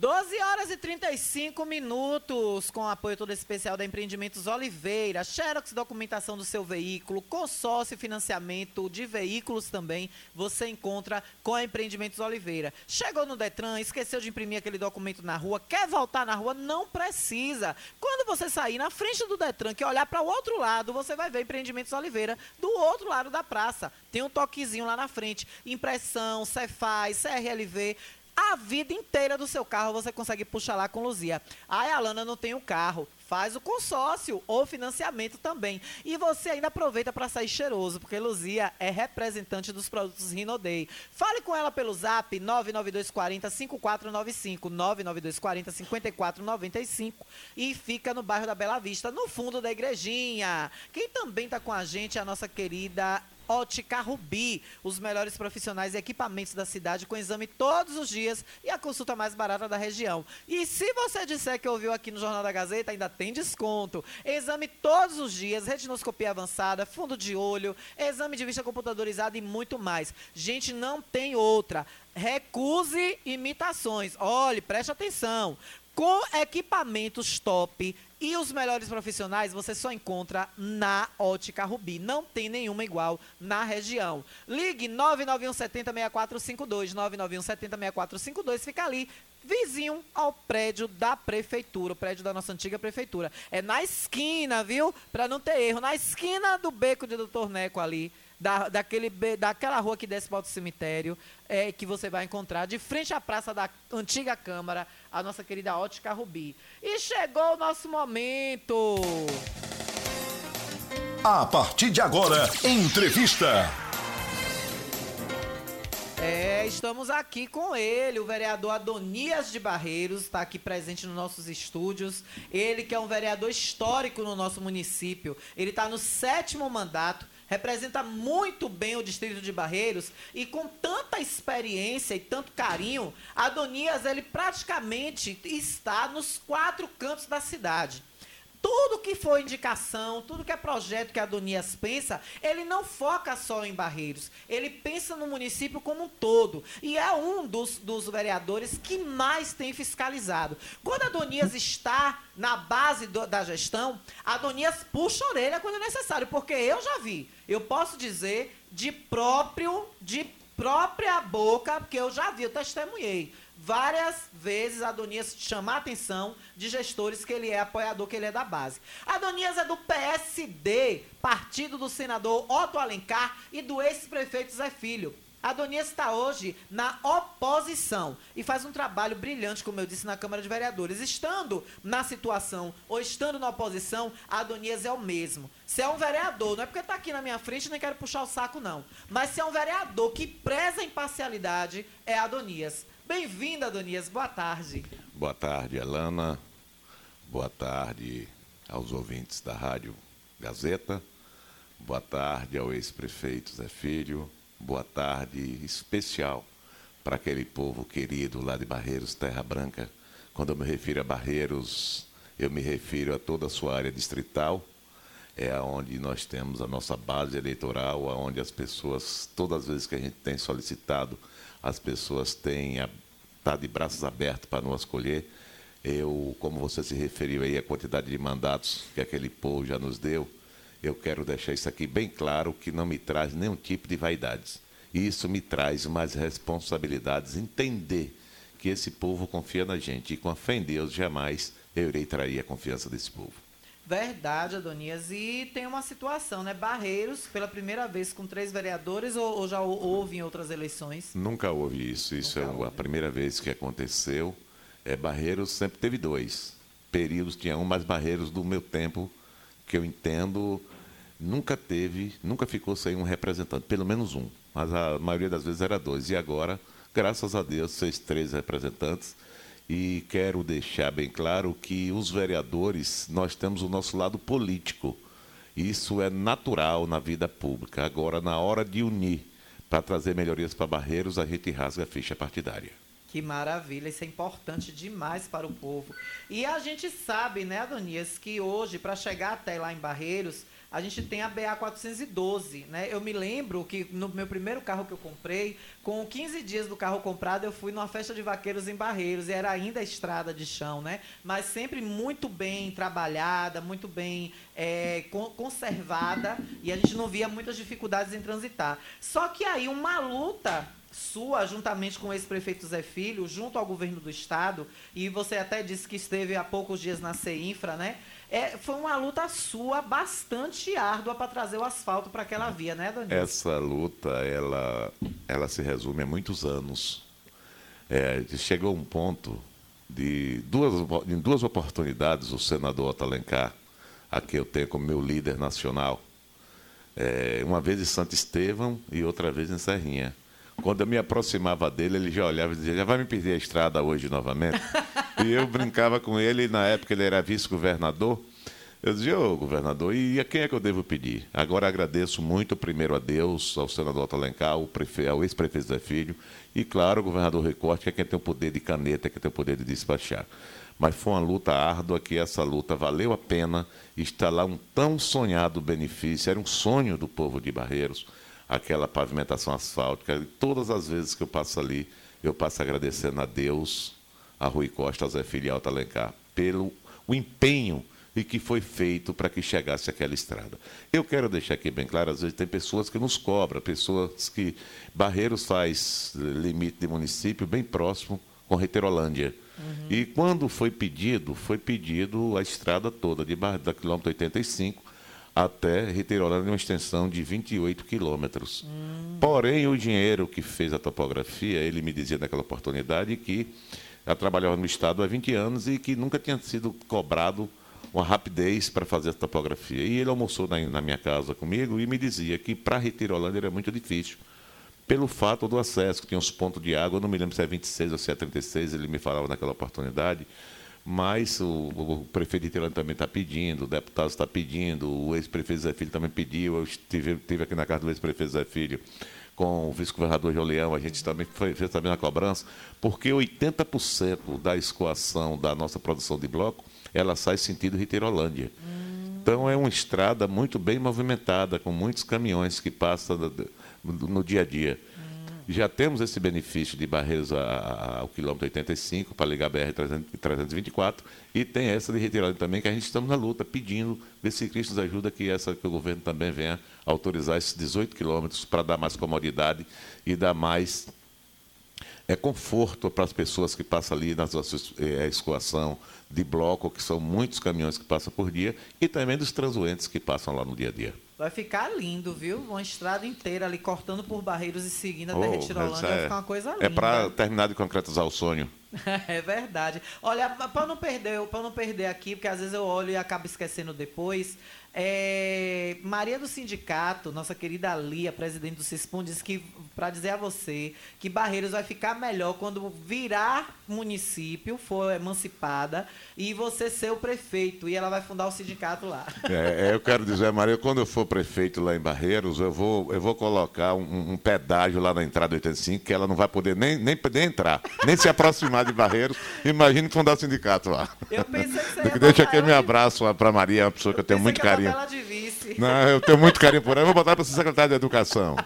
12 horas e 35 minutos, com apoio todo especial da Empreendimentos Oliveira, Xerox documentação do seu veículo, consórcio e financiamento de veículos também, você encontra com a Empreendimentos Oliveira. Chegou no Detran, esqueceu de imprimir aquele documento na rua, quer voltar na rua? Não precisa. Quando você sair na frente do Detran, que olhar para o outro lado, você vai ver Empreendimentos Oliveira do outro lado da praça. Tem um toquezinho lá na frente, impressão, Cefaz, CRLV, a vida inteira do seu carro você consegue puxar lá com Luzia. Ai, Alana, não tem o carro. Faz o consórcio ou financiamento também. E você ainda aproveita para sair cheiroso, porque Luzia é representante dos produtos Rinodei. Fale com ela pelo zap 99240 5495, 99240 5495 e fica no bairro da Bela Vista, no fundo da igrejinha. Quem também está com a gente é a nossa querida Ótica Rubi, os melhores profissionais e equipamentos da cidade com exame todos os dias e a consulta mais barata da região. E se você disser que ouviu aqui no Jornal da Gazeta, ainda tem desconto. Exame todos os dias, retinoscopia avançada, fundo de olho, exame de vista computadorizado e muito mais. Gente, não tem outra. Recuse imitações. Olhe, preste atenção. Com equipamentos top e os melhores profissionais você só encontra na Ótica Rubi. Não tem nenhuma igual na região. Ligue 991 70 6452. 991 70 6452. Fica ali, vizinho ao prédio da prefeitura, o prédio da nossa antiga prefeitura. É na esquina, viu? Para não ter erro. Na esquina do beco de Doutor Neco ali da, daquele, daquela rua que desce para o cemitério, é, que você vai encontrar de frente à praça da antiga Câmara, a nossa querida Ótica Rubi. E chegou o nosso momento! A partir de agora, entrevista. Estamos aqui com ele, o vereador Adonias de Barreiros, está aqui presente nos nossos estúdios. Ele que é um vereador histórico no nosso município. Ele está no sétimo mandato representa muito bem o distrito de Barreiros e com tanta experiência e tanto carinho, Adonias ele praticamente está nos quatro cantos da cidade. Tudo que for indicação, tudo que é projeto que a Adonias pensa, ele não foca só em Barreiros. Ele pensa no município como um todo. E é um dos, dos vereadores que mais tem fiscalizado. Quando a Adonias está na base do, da gestão, a Adonias puxa a orelha quando é necessário. Porque eu já vi, eu posso dizer de próprio, de própria boca, porque eu já vi, eu testemunhei várias vezes Adonias chamar a atenção de gestores que ele é apoiador, que ele é da base. Adonias é do PSD, partido do senador Otto Alencar e do ex-prefeito Zé Filho. Adonias está hoje na oposição e faz um trabalho brilhante, como eu disse, na Câmara de Vereadores. Estando na situação ou estando na oposição, Adonias é o mesmo. Se é um vereador, não é porque está aqui na minha frente, nem quero puxar o saco, não. Mas se é um vereador que preza a imparcialidade, é Adonias. Bem-vinda, Adonias. Boa tarde. Boa tarde, Alana. Boa tarde aos ouvintes da Rádio Gazeta. Boa tarde ao ex-prefeito Zé Filho. Boa tarde especial para aquele povo querido lá de Barreiros, Terra Branca. Quando eu me refiro a Barreiros, eu me refiro a toda a sua área distrital. É onde nós temos a nossa base eleitoral, onde as pessoas, todas as vezes que a gente tem solicitado as pessoas têm tá de braços abertos para nos acolher. Eu, como você se referiu aí, a quantidade de mandatos que aquele povo já nos deu, eu quero deixar isso aqui bem claro, que não me traz nenhum tipo de vaidades. Isso me traz mais responsabilidades, entender que esse povo confia na gente e com a fé em Deus jamais eu irei trair a confiança desse povo. Verdade, Adonias. E tem uma situação, né? Barreiros, pela primeira vez com três vereadores, ou, ou já houve em outras eleições? Nunca houve isso. Isso Nunca é houve. a primeira vez que aconteceu. É, Barreiros sempre teve dois. Períodos tinha um, mas Barreiros, do meu tempo, que eu entendo, nunca teve, nunca ficou sem um representante, pelo menos um. Mas a maioria das vezes era dois. E agora, graças a Deus, seis, três representantes e quero deixar bem claro que os vereadores, nós temos o nosso lado político. Isso é natural na vida pública. Agora, na hora de unir para trazer melhorias para Barreiros, a gente rasga a ficha partidária. Que maravilha, isso é importante demais para o povo. E a gente sabe, né, Adonias, que hoje, para chegar até lá em Barreiros, a gente tem a BA 412, né? Eu me lembro que no meu primeiro carro que eu comprei, com 15 dias do carro comprado, eu fui numa festa de vaqueiros em Barreiros, e era ainda estrada de chão, né? Mas sempre muito bem trabalhada, muito bem é, conservada, e a gente não via muitas dificuldades em transitar. Só que aí uma luta sua, juntamente com o ex-prefeito Zé Filho, junto ao governo do estado, e você até disse que esteve há poucos dias na CEINFRA, né? É, foi uma luta sua bastante árdua para trazer o asfalto para aquela via, né, Daniel? Essa luta, ela, ela se resume a muitos anos. É, chegou um ponto de duas, em duas oportunidades o senador Otto Alencar, a que eu tenho como meu líder nacional, é, uma vez em Santo Estevão e outra vez em Serrinha. Quando eu me aproximava dele, ele já olhava e dizia: já vai me pedir a estrada hoje novamente? E eu brincava com ele, na época ele era vice-governador. Eu dizia, ô governador, e a quem é que eu devo pedir? Agora agradeço muito primeiro a Deus, ao senador Otto Alencar, ao, ao ex-prefeito Zé Filho, e claro, o governador Recorte, que é quem tem o poder de caneta, é quem tem o poder de despachar. Mas foi uma luta árdua, que essa luta valeu a pena, está lá um tão sonhado benefício, era um sonho do povo de Barreiros, aquela pavimentação asfáltica, e todas as vezes que eu passo ali, eu passo agradecendo a Deus, a Rui Costa, ao Zé Filho e ao Otto Alencar, pelo o empenho e que foi feito para que chegasse aquela estrada. Eu quero deixar aqui bem claro, às vezes tem pessoas que nos cobram, pessoas que Barreiros faz limite de município bem próximo com Reiterolândia. Uhum. E quando foi pedido, foi pedido a estrada toda, de Bar... da quilômetro 85 até Reiterolândia, uma extensão de 28 quilômetros. Uhum. Porém, o dinheiro que fez a topografia, ele me dizia naquela oportunidade que ela trabalhava no Estado há 20 anos e que nunca tinha sido cobrado uma rapidez para fazer a topografia. E ele almoçou na, na minha casa comigo e me dizia que para Retirolândia era muito difícil, pelo fato do acesso, que tinha uns pontos de água, não me lembro se é 26 ou se é 36, ele me falava naquela oportunidade, mas o, o prefeito de Retirolândia também está pedindo, o deputado está pedindo, o ex-prefeito Zé Filho também pediu, eu estive, estive aqui na casa do ex-prefeito Zé Filho, com o vice-governador João Leão, a gente também fez também a cobrança, porque 80% da escoação da nossa produção de bloco ela sai sentido Riterolândia. Hum. Então é uma estrada muito bem movimentada, com muitos caminhões que passam no dia a dia. Já temos esse benefício de Barreiros ao quilômetro 85 para ligar a BR-324 e tem essa de Riterolândia também, que a gente estamos na luta, pedindo, Cristo nos ajuda que, essa, que o governo também venha autorizar esses 18 quilômetros para dar mais comodidade e dar mais é conforto para as pessoas que passam ali na é, escoação de bloco, que são muitos caminhões que passam por dia, e também dos transuentes que passam lá no dia a dia. Vai ficar lindo, viu? Uma estrada inteira ali cortando por barreiros e seguindo até oh, Retirolândia. É, vai ficar uma coisa é linda. É para terminar de concretizar o sonho. é verdade. Olha, para não perder, para não perder aqui, porque às vezes eu olho e acabo esquecendo depois. É, Maria do Sindicato, nossa querida Lia, presidente do CISPUM, disse que, para dizer a você, que Barreiros vai ficar melhor quando virar município, for emancipada, e você ser o prefeito, e ela vai fundar o sindicato lá. É, é eu quero dizer, Maria, quando eu for prefeito lá em Barreiros, eu vou, eu vou colocar um, um pedágio lá na entrada 85, que ela não vai poder nem, nem poder entrar, nem se aproximar de Barreiros. Imagine fundar o sindicato lá. Eu pensei que você Deixa aqui meu abraço para Maria, uma pessoa que eu, eu tenho muito carinho. Não, eu tenho muito carinho por ela. Eu vou botar para ser secretário de Educação.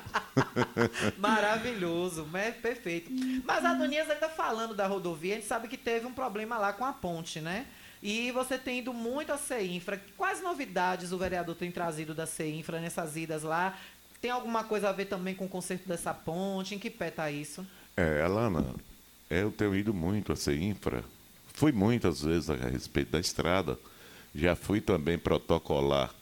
Maravilhoso, é perfeito. Mas a Donias ainda falando da rodovia, a gente sabe que teve um problema lá com a ponte, né? E você tem ido muito a CEINFRA. Quais novidades o vereador tem trazido da CEINFRA nessas idas lá? Tem alguma coisa a ver também com o conserto dessa ponte? Em que pé está isso? É, Alana, eu tenho ido muito a CEINFRA. Fui muitas vezes a respeito da estrada já fui também protocolar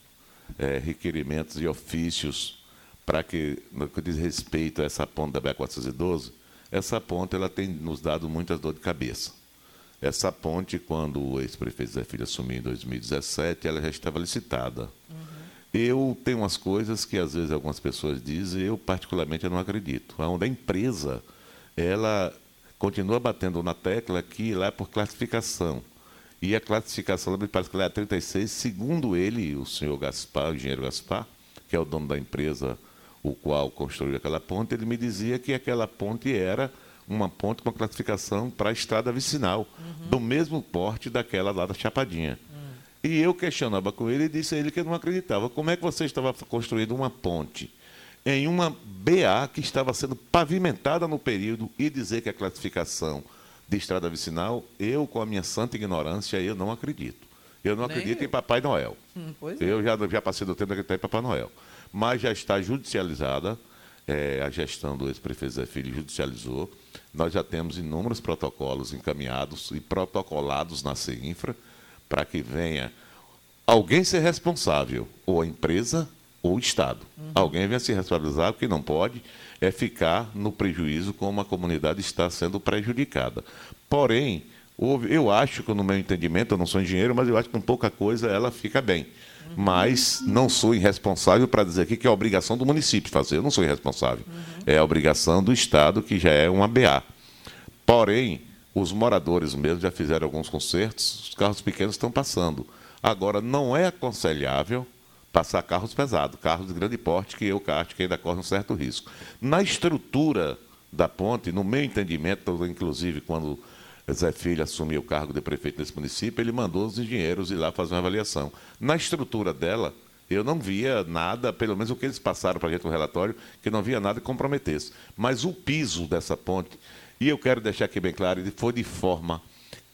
é, requerimentos e ofícios para que, no que diz respeito a essa ponte da BR-412, essa ponte ela tem nos dado muitas dor de cabeça. Essa ponte, quando o ex-prefeito Zé Filho assumiu em 2017, ela já estava licitada. Uhum. Eu tenho umas coisas que às vezes algumas pessoas dizem, eu particularmente eu não acredito. Onde a empresa, ela continua batendo na tecla que lá é por classificação. E a classificação, me parece que ela é 36, segundo ele, o senhor Gaspar, o engenheiro Gaspar, que é o dono da empresa o qual construiu aquela ponte, ele me dizia que aquela ponte era uma ponte com classificação para a estrada vicinal, uhum. do mesmo porte daquela lá da Chapadinha. Uhum. E eu questionava com ele e disse a ele que eu não acreditava. Como é que você estava construindo uma ponte em uma BA que estava sendo pavimentada no período e dizer que a classificação de estrada vicinal, eu, com a minha santa ignorância, eu não acredito. Eu não Nem acredito eu. em Papai Noel. Hum, eu é. já, já passei do tempo acreditar em Papai Noel. Mas já está judicializada, é, a gestão do ex-prefeito Zé Filho judicializou. Nós já temos inúmeros protocolos encaminhados e protocolados na CINFRA para que venha alguém ser responsável, ou a empresa ou o Estado. Uhum. Alguém venha se responsabilizar, porque não pode é ficar no prejuízo como a comunidade está sendo prejudicada. Porém, houve, eu acho que, no meu entendimento, eu não sou engenheiro, mas eu acho que com pouca coisa ela fica bem. Mas não sou irresponsável para dizer aqui que é obrigação do município fazer. Eu não sou irresponsável. Uhum. É obrigação do Estado, que já é uma BA. Porém, os moradores mesmo já fizeram alguns concertos, os carros pequenos estão passando. Agora, não é aconselhável passar carros pesados, carros de grande porte, que eu acho que ainda corre um certo risco. Na estrutura da ponte, no meu entendimento, inclusive quando Zé Filho assumiu o cargo de prefeito nesse município, ele mandou os engenheiros ir lá fazer uma avaliação. Na estrutura dela, eu não via nada, pelo menos o que eles passaram para a gente no relatório, que não via nada que comprometesse. Mas o piso dessa ponte, e eu quero deixar aqui bem claro, foi de forma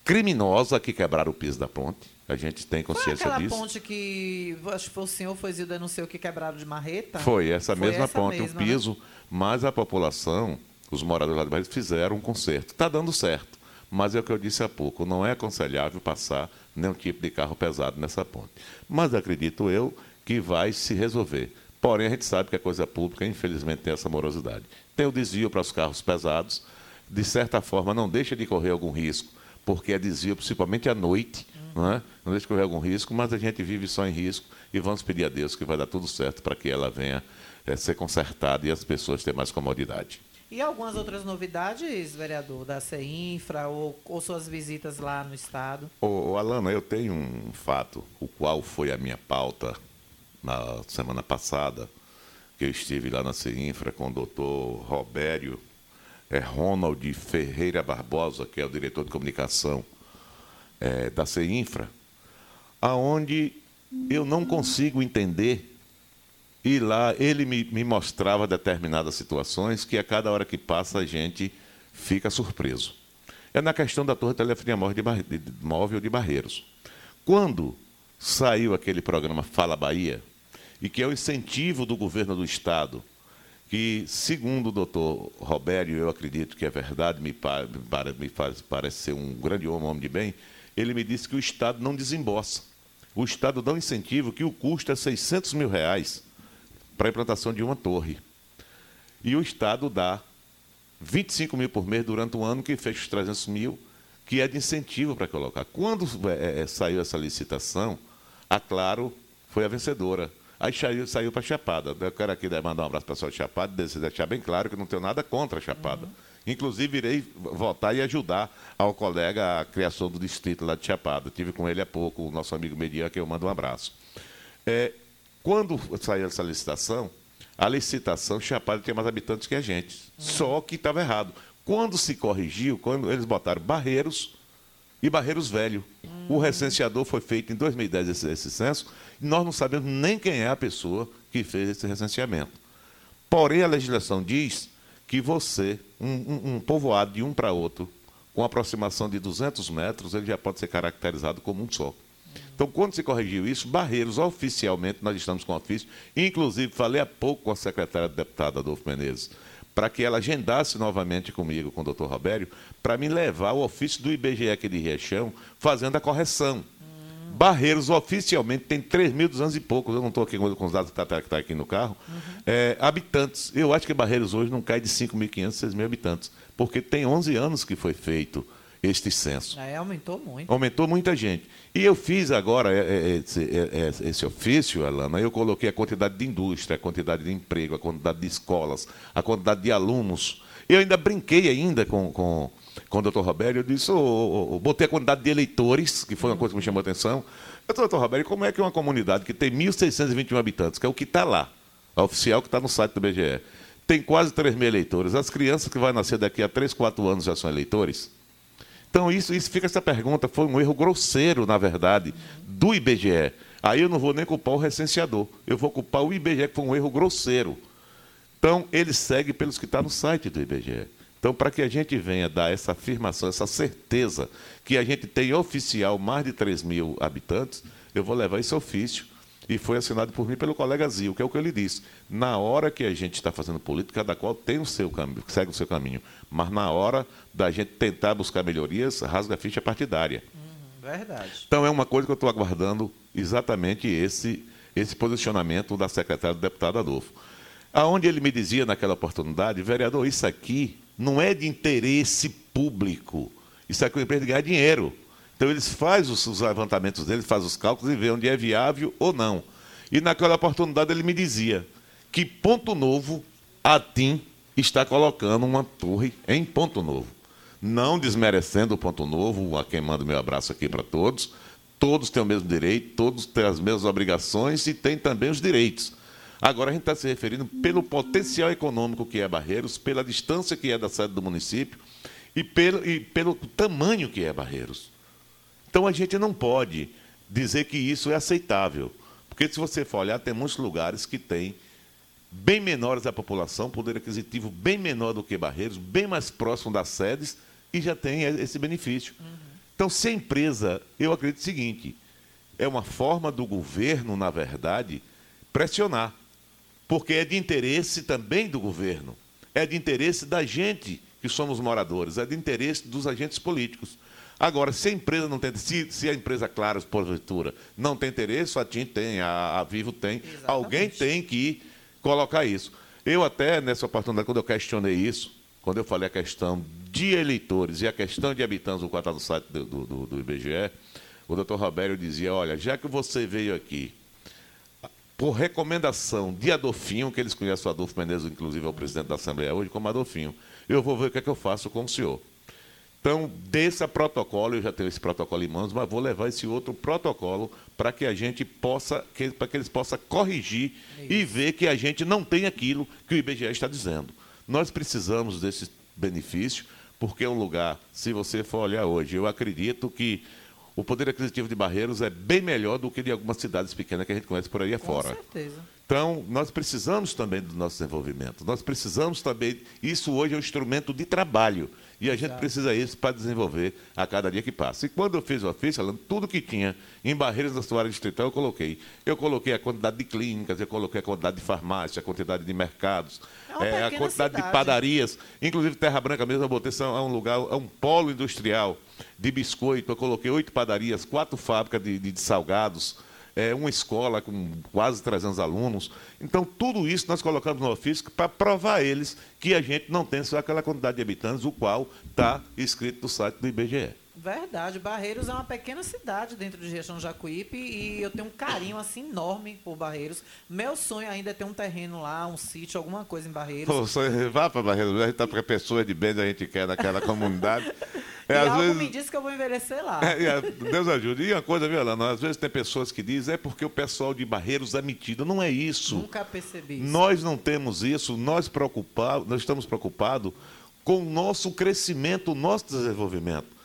criminosa que quebraram o piso da ponte. A gente tem consciência foi aquela disso. ponte que acho que foi o senhor foi e denunciou que quebraram de marreta? Foi essa Foi mesma essa ponte, mesma, o piso, mas a população, os moradores lá de baixo, fizeram um conserto. Está dando certo. Mas é o que eu disse há pouco, não é aconselhável passar nenhum tipo de carro pesado nessa ponte. Mas acredito eu que vai se resolver. Porém, a gente sabe que a coisa pública, infelizmente, tem essa morosidade. Tem o desvio para os carros pesados, de certa forma, não deixa de correr algum risco, porque é desvio principalmente à noite, não, é? não deixa de correr algum risco, mas a gente vive só em risco e vamos pedir a Deus que vai dar tudo certo para que ela venha eh, ser consertada e as pessoas tenham mais comodidade. E algumas outras novidades, vereador, da CEINFRA ou, ou suas visitas lá no estado? Ô, Alana, eu tenho um fato, o qual foi a minha pauta na semana passada, que eu estive lá na CINFRA com o doutor Robério é, Ronald Ferreira Barbosa, que é o diretor de comunicação é, da CINFRA, aonde eu não consigo entender e lá ele me, me, mostrava determinadas situações que a cada hora que passa a gente fica surpreso. É na questão da torre de telefonia móvel de Barreiros. Quando saiu aquele programa Fala Bahia, e que é o incentivo do governo do Estado, que, segundo o doutor Robério, eu acredito que é verdade, me, me faz, parece ser um grande homem, homem de bem, ele me disse que o Estado não desembolsa. O Estado dá um incentivo que o custo é 600 mil reais para a implantação de uma torre. E o Estado dá 25 mil por mês durante um ano, que fecha os 300 mil, que é de incentivo para colocar. Quando é, é, saiu essa licitação, a Claro foi a vencedora. Aí saiu, saiu para a Chapada. Eu quero aqui mandar um abraço para o pessoal de Chapada, deixar bem claro que não tenho nada contra a Chapada. Uhum. Inclusive, irei votar e ajudar ao colega a criação do distrito lá de Chapada. Tive com ele há pouco, o nosso amigo Median, que eu mando um abraço. É, quando saiu essa licitação, a licitação, Chapada tinha mais habitantes que a gente. Uhum. Só que estava errado. Quando se corrigiu, quando eles botaram Barreiros e Barreiros Velho. Uhum. O recenseador foi feito em 2010, esse, esse censo, e nós não sabemos nem quem é a pessoa que fez esse recenseamento. Porém, a legislação diz que você, um, um, um povoado de um para outro, com aproximação de 200 metros, ele já pode ser caracterizado como um só. Então, quando se corrigiu isso, Barreiros, oficialmente, nós estamos com ofício, inclusive falei há pouco com a secretária deputada Adolfo Menezes, para que ela agendasse novamente comigo, com o doutor Robério, para me levar o ofício do IBGE aqui de Riachão, fazendo a correção. Hum. Barreiros oficialmente tem 3.200 e poucos, eu não estou aqui com os dados que está tá aqui no carro, uhum. é, habitantes. Eu acho que Barreiros hoje não cai de 5.500, 6.000 habitantes, porque tem 11 anos que foi feito este censo. É, aumentou muito. Aumentou muita gente. E eu fiz agora é, é, esse, é, esse, ofício, Alana, eu coloquei a quantidade de indústria, a quantidade de emprego, a quantidade de escolas, a quantidade de alunos. Eu ainda brinquei ainda com, com, com o doutor Roberto, eu disse, oh, oh, oh, botei a quantidade de eleitores, que foi uma coisa que me chamou a atenção. Eu disse, doutor Roberto, como é que uma comunidade que tem 1.621 habitantes, que é o que está lá, a oficial que está no site do BGE, tem quase 3 mil eleitores, as crianças que vão nascer daqui a 3, 4 anos já são eleitores? Então, isso, isso fica essa pergunta. Foi um erro grosseiro, na verdade, do IBGE. Aí eu não vou nem culpar o recenseador. Eu vou culpar o IBGE, que foi um erro grosseiro. Então, ele segue pelos que está no site do IBGE. Então, para que a gente venha dar essa afirmação, essa certeza que a gente tem oficial mais de 3 mil habitantes, eu vou levar esse ofício e foi assinado por mim pelo colega Zil, que é o que ele disse. Na hora que a gente está fazendo política, cada qual tem o seu caminho, segue o seu caminho. Mas na hora da gente tentar buscar melhorias, rasga a ficha partidária. Hum, verdade. Então é uma coisa que eu estou aguardando exatamente esse, esse posicionamento da secretária do deputado Adolfo. Aonde ele me dizia naquela oportunidade, vereador, isso aqui não é de interesse público. Isso aqui é uma empresa de ganhar dinheiro. Então eles fazem os, os levantamentos deles, fazem os cálculos e vê onde é viável ou não. E naquela oportunidade ele me dizia que Ponto Novo, a TIM, está colocando uma torre em Ponto Novo. Não desmerecendo o Ponto Novo, a quem manda meu abraço aqui para todos, Todos têm o mesmo direito, todos têm as mesmas obrigações e têm também os direitos. Agora, a gente está se referindo pelo potencial econômico que é Barreiros, pela distância que é da sede do município e pelo, e pelo tamanho que é Barreiros. Então, a gente não pode dizer que isso é aceitável. Porque, se você for olhar, tem muitos lugares que têm bem menores a população, poder aquisitivo bem menor do que Barreiros, bem mais próximo das sedes e já tem esse benefício. Uhum. Então, se a empresa, eu acredito o seguinte, é uma forma do governo, na verdade, pressionar. Porque é de interesse também do governo, é de interesse da gente que somos moradores, é de interesse dos agentes políticos. Agora, se a empresa não tem, se, se a empresa Claros, porventura, não tem interesse, a TIM tem, a, a Vivo tem, Exatamente. alguém tem que colocar isso. Eu até, nessa oportunidade, quando eu questionei isso, quando eu falei a questão de eleitores e a questão de habitantes do quadro do site do, do, do IBGE, o doutor Robério dizia, olha, já que você veio aqui por recomendação de Adolfinho, que eles conhecem o Adolfo Menezes, inclusive é o presidente da Assembleia hoje, como Adolfinho, eu vou ver o que é que eu faço com o senhor. Então, desse protocolo, eu já tenho esse protocolo em mãos, mas vou levar esse outro protocolo para que a gente possa, para que eles possam corrigir Isso. e ver que a gente não tem aquilo que o IBGE está dizendo. Nós precisamos desse benefício, porque é um lugar, se você for olhar hoje, eu acredito que o poder aquisitivo de Barreiros é bem melhor do que de algumas cidades pequenas que a gente conhece por aí afora. Com certeza. Então, nós precisamos também do nosso desenvolvimento. Nós precisamos também. Isso hoje é um instrumento de trabalho. E a gente Exato. precisa isso para desenvolver a cada dia que passa. E quando eu fiz o ofício, tudo que tinha em barreiras da sua área distrital, eu coloquei. Eu coloquei a quantidade de clínicas, eu coloquei a quantidade de farmácia, a quantidade de mercados, é é, a quantidade cidade. de padarias. Inclusive, Terra Branca mesmo, eu botei, é um lugar, é um polo industrial de biscoito. Eu coloquei oito padarias, quatro fábricas de, de, de salgados é, uma escola com quase 300 alunos. Então, tudo isso nós colocamos no ofício para provar a eles que a gente não tem só aquela quantidade de habitantes, o qual está escrito no site do IBGE. Verdade, Barreiros é uma pequena cidade dentro de região Jacuípe e eu tenho um carinho assim enorme por Barreiros. Meu sonho ainda é ter um terreno lá, um sítio, alguma coisa em Barreiros. Pô, vá para Barreiros, a gente está para pessoas de bem a gente quer naquela comunidade. É, e às algo vezes... me disse que eu vou envelhecer lá. É, Deus ajude. E uma coisa, viu, Alana? Às vezes tem pessoas que dizem é porque o pessoal de Barreiros é metido. Não é isso. Nunca percebi isso. Nós não temos isso. Nós, preocupado, nós estamos preocupados com o nosso crescimento, o nosso desenvolvimento.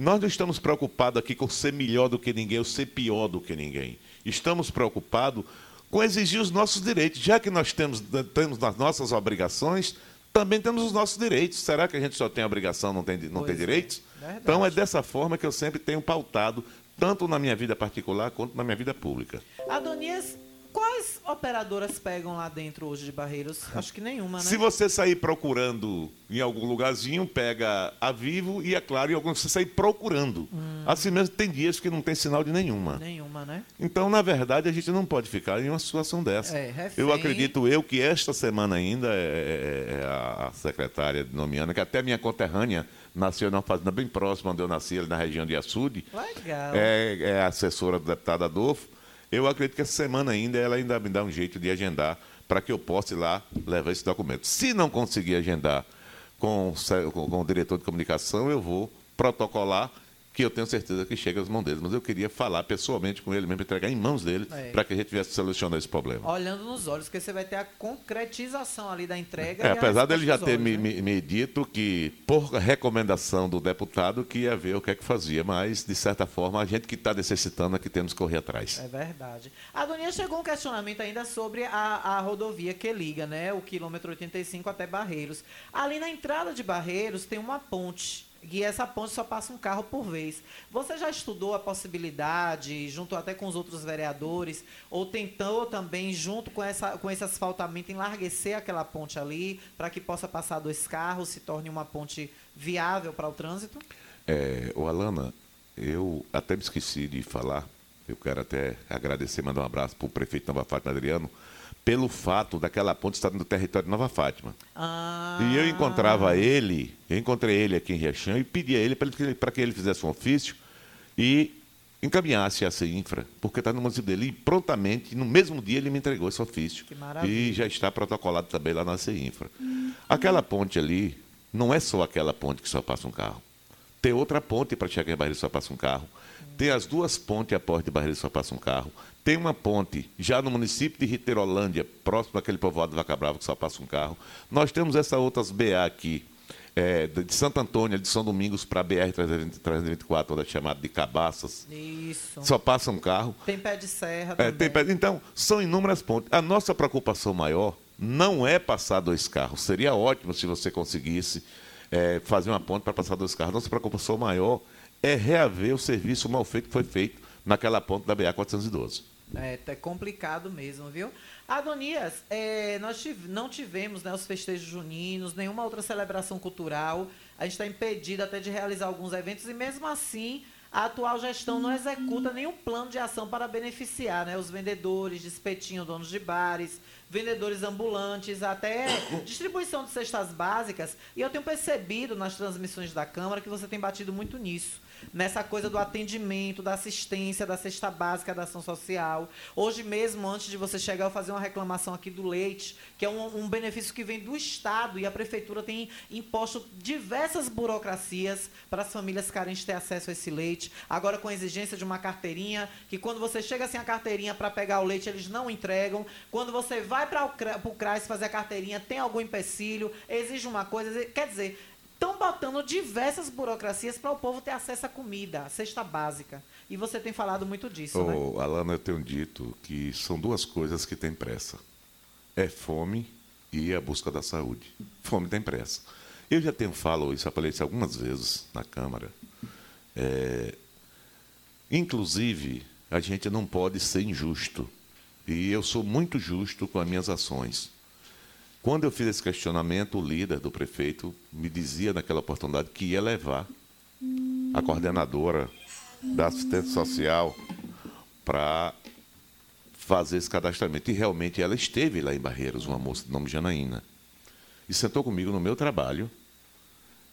Nós não estamos preocupados aqui com ser melhor do que ninguém ou ser pior do que ninguém. Estamos preocupados com exigir os nossos direitos. Já que nós temos, temos as nossas obrigações, também temos os nossos direitos. Será que a gente só tem obrigação, não tem, não tem é. direitos? Então é dessa forma que eu sempre tenho pautado, tanto na minha vida particular quanto na minha vida pública. Adonias, quais operadoras pegam lá dentro hoje de Barreiros? Acho que nenhuma, né? Se você sair procurando em algum lugarzinho, pega a Vivo e, é claro, em algum você sair procurando. Hum. Assim mesmo, tem dias que não tem sinal de nenhuma. Nenhuma, né? Então, na verdade, a gente não pode ficar em uma situação dessa. É, refém. Eu acredito eu que esta semana ainda é, é, é a secretária nomeando, que até minha conterrânea nasceu numa fazenda bem próxima onde eu nasci, ali na região de Açude. Legal. É, é assessora do deputado Adolfo. Eu acredito que essa semana ainda ela ainda me dá um jeito de agendar para que eu possa ir lá levar esse documento. Se não conseguir agendar com, com, com o diretor de comunicação, eu vou protocolar que eu tenho certeza que chega às mãos deles. Mas eu queria falar pessoalmente com ele mesmo, entregar em mãos dele, é. para que a gente viesse solucionar esse problema. Olhando nos olhos, porque você vai ter a concretização ali da entrega. É, apesar dele já ter olhos, me, né? me, dito que, por recomendação do deputado, que ia ver o que é que fazia, mas, de certa forma, a gente que está necessitando é que temos que correr atrás. É verdade. A Doninha chegou um questionamento ainda sobre a, a rodovia que liga, né? O quilômetro 85 até Barreiros. Ali na entrada de Barreiros tem uma ponte e essa ponte só passa um carro por vez. Você já estudou a possibilidade, junto até com os outros vereadores, ou tentou também, junto com, essa, com esse asfaltamento, enlarguecer aquela ponte ali, para que possa passar dois carros, se torne uma ponte viável para o trânsito? É, o Alana, eu até me esqueci de falar, eu quero até agradecer, mandar um abraço para o prefeito Nova Fátima Adriano, pelo fato daquela ponte estar no território de Nova Fátima. Ah. E eu encontrava ele, eu encontrei ele aqui em Riachão e pedi a ele para que ele fizesse um ofício e encaminhasse essa infra, porque está no município dele. E prontamente, no mesmo dia, ele me entregou esse ofício. E já está protocolado também lá na CINFRA. Hum. Aquela ponte ali, não é só aquela ponte que só passa um carro. Tem outra ponte para chegar em Barreiros só passa um carro. Tem as duas pontes após de Barreiros só passa um carro. Tem uma ponte já no município de Riterolândia, próximo daquele povoado de Vaca Brava, que só passa um carro. Nós temos essas outras BA aqui, é, de Santo Antônio, de São Domingos para a BR-324, onde é chamado de Cabaças. Isso. Só passa um carro. Tem pé de serra É, também. tem pé- então, são inúmeras pontes. A nossa preocupação maior não é passar dois carros. Seria ótimo se você conseguisse é, fazer uma ponte para passar dois carros. Nossa preocupação maior é reaver o serviço mal feito que foi feito naquela ponte da BA-412. É, tá complicado mesmo, viu? Adonias, é, nós não tivemos né, os festejos juninos, nenhuma outra celebração cultural. A gente está impedido até de realizar alguns eventos e mesmo assim a atual gestão não executa nenhum plano de ação para beneficiar né, os vendedores de espetinho, donos de bares, vendedores ambulantes, até distribuição de cestas básicas. E eu tenho percebido nas transmissões da Câmara que você tem batido muito nisso. Nessa coisa do atendimento, da assistência, da cesta básica, da ação social. Hoje mesmo, antes de você chegar, eu fazer uma reclamação aqui do leite, que é um, um benefício que vem do Estado e a Prefeitura tem imposto diversas burocracias para as famílias carentes ter acesso a esse leite. Agora com a exigência de uma carteirinha, que quando você chega sem a carteirinha para pegar o leite, eles não entregam. Quando você vai para o CRAS fazer a carteirinha, tem algum empecilho, exige uma coisa. Quer dizer, estão botando diversas burocracias para o povo ter acesso à comida, à cesta básica. E você tem falado muito disso, né? Ô, Alana, eu tenho dito que são duas coisas que têm pressa. É fome e a busca da saúde. Fome tem pressa. Eu já tenho falado isso, falei isso algumas vezes na Câmara. É, inclusive, a gente não pode ser injusto. E eu sou muito justo com as minhas ações. Quando eu fiz esse questionamento, o líder do prefeito me dizia naquela oportunidade que ia levar a coordenadora da assistência social para fazer esse cadastramento. E realmente ela esteve lá em Barreiros, uma moça de nome Janaína. E sentou comigo no meu trabalho.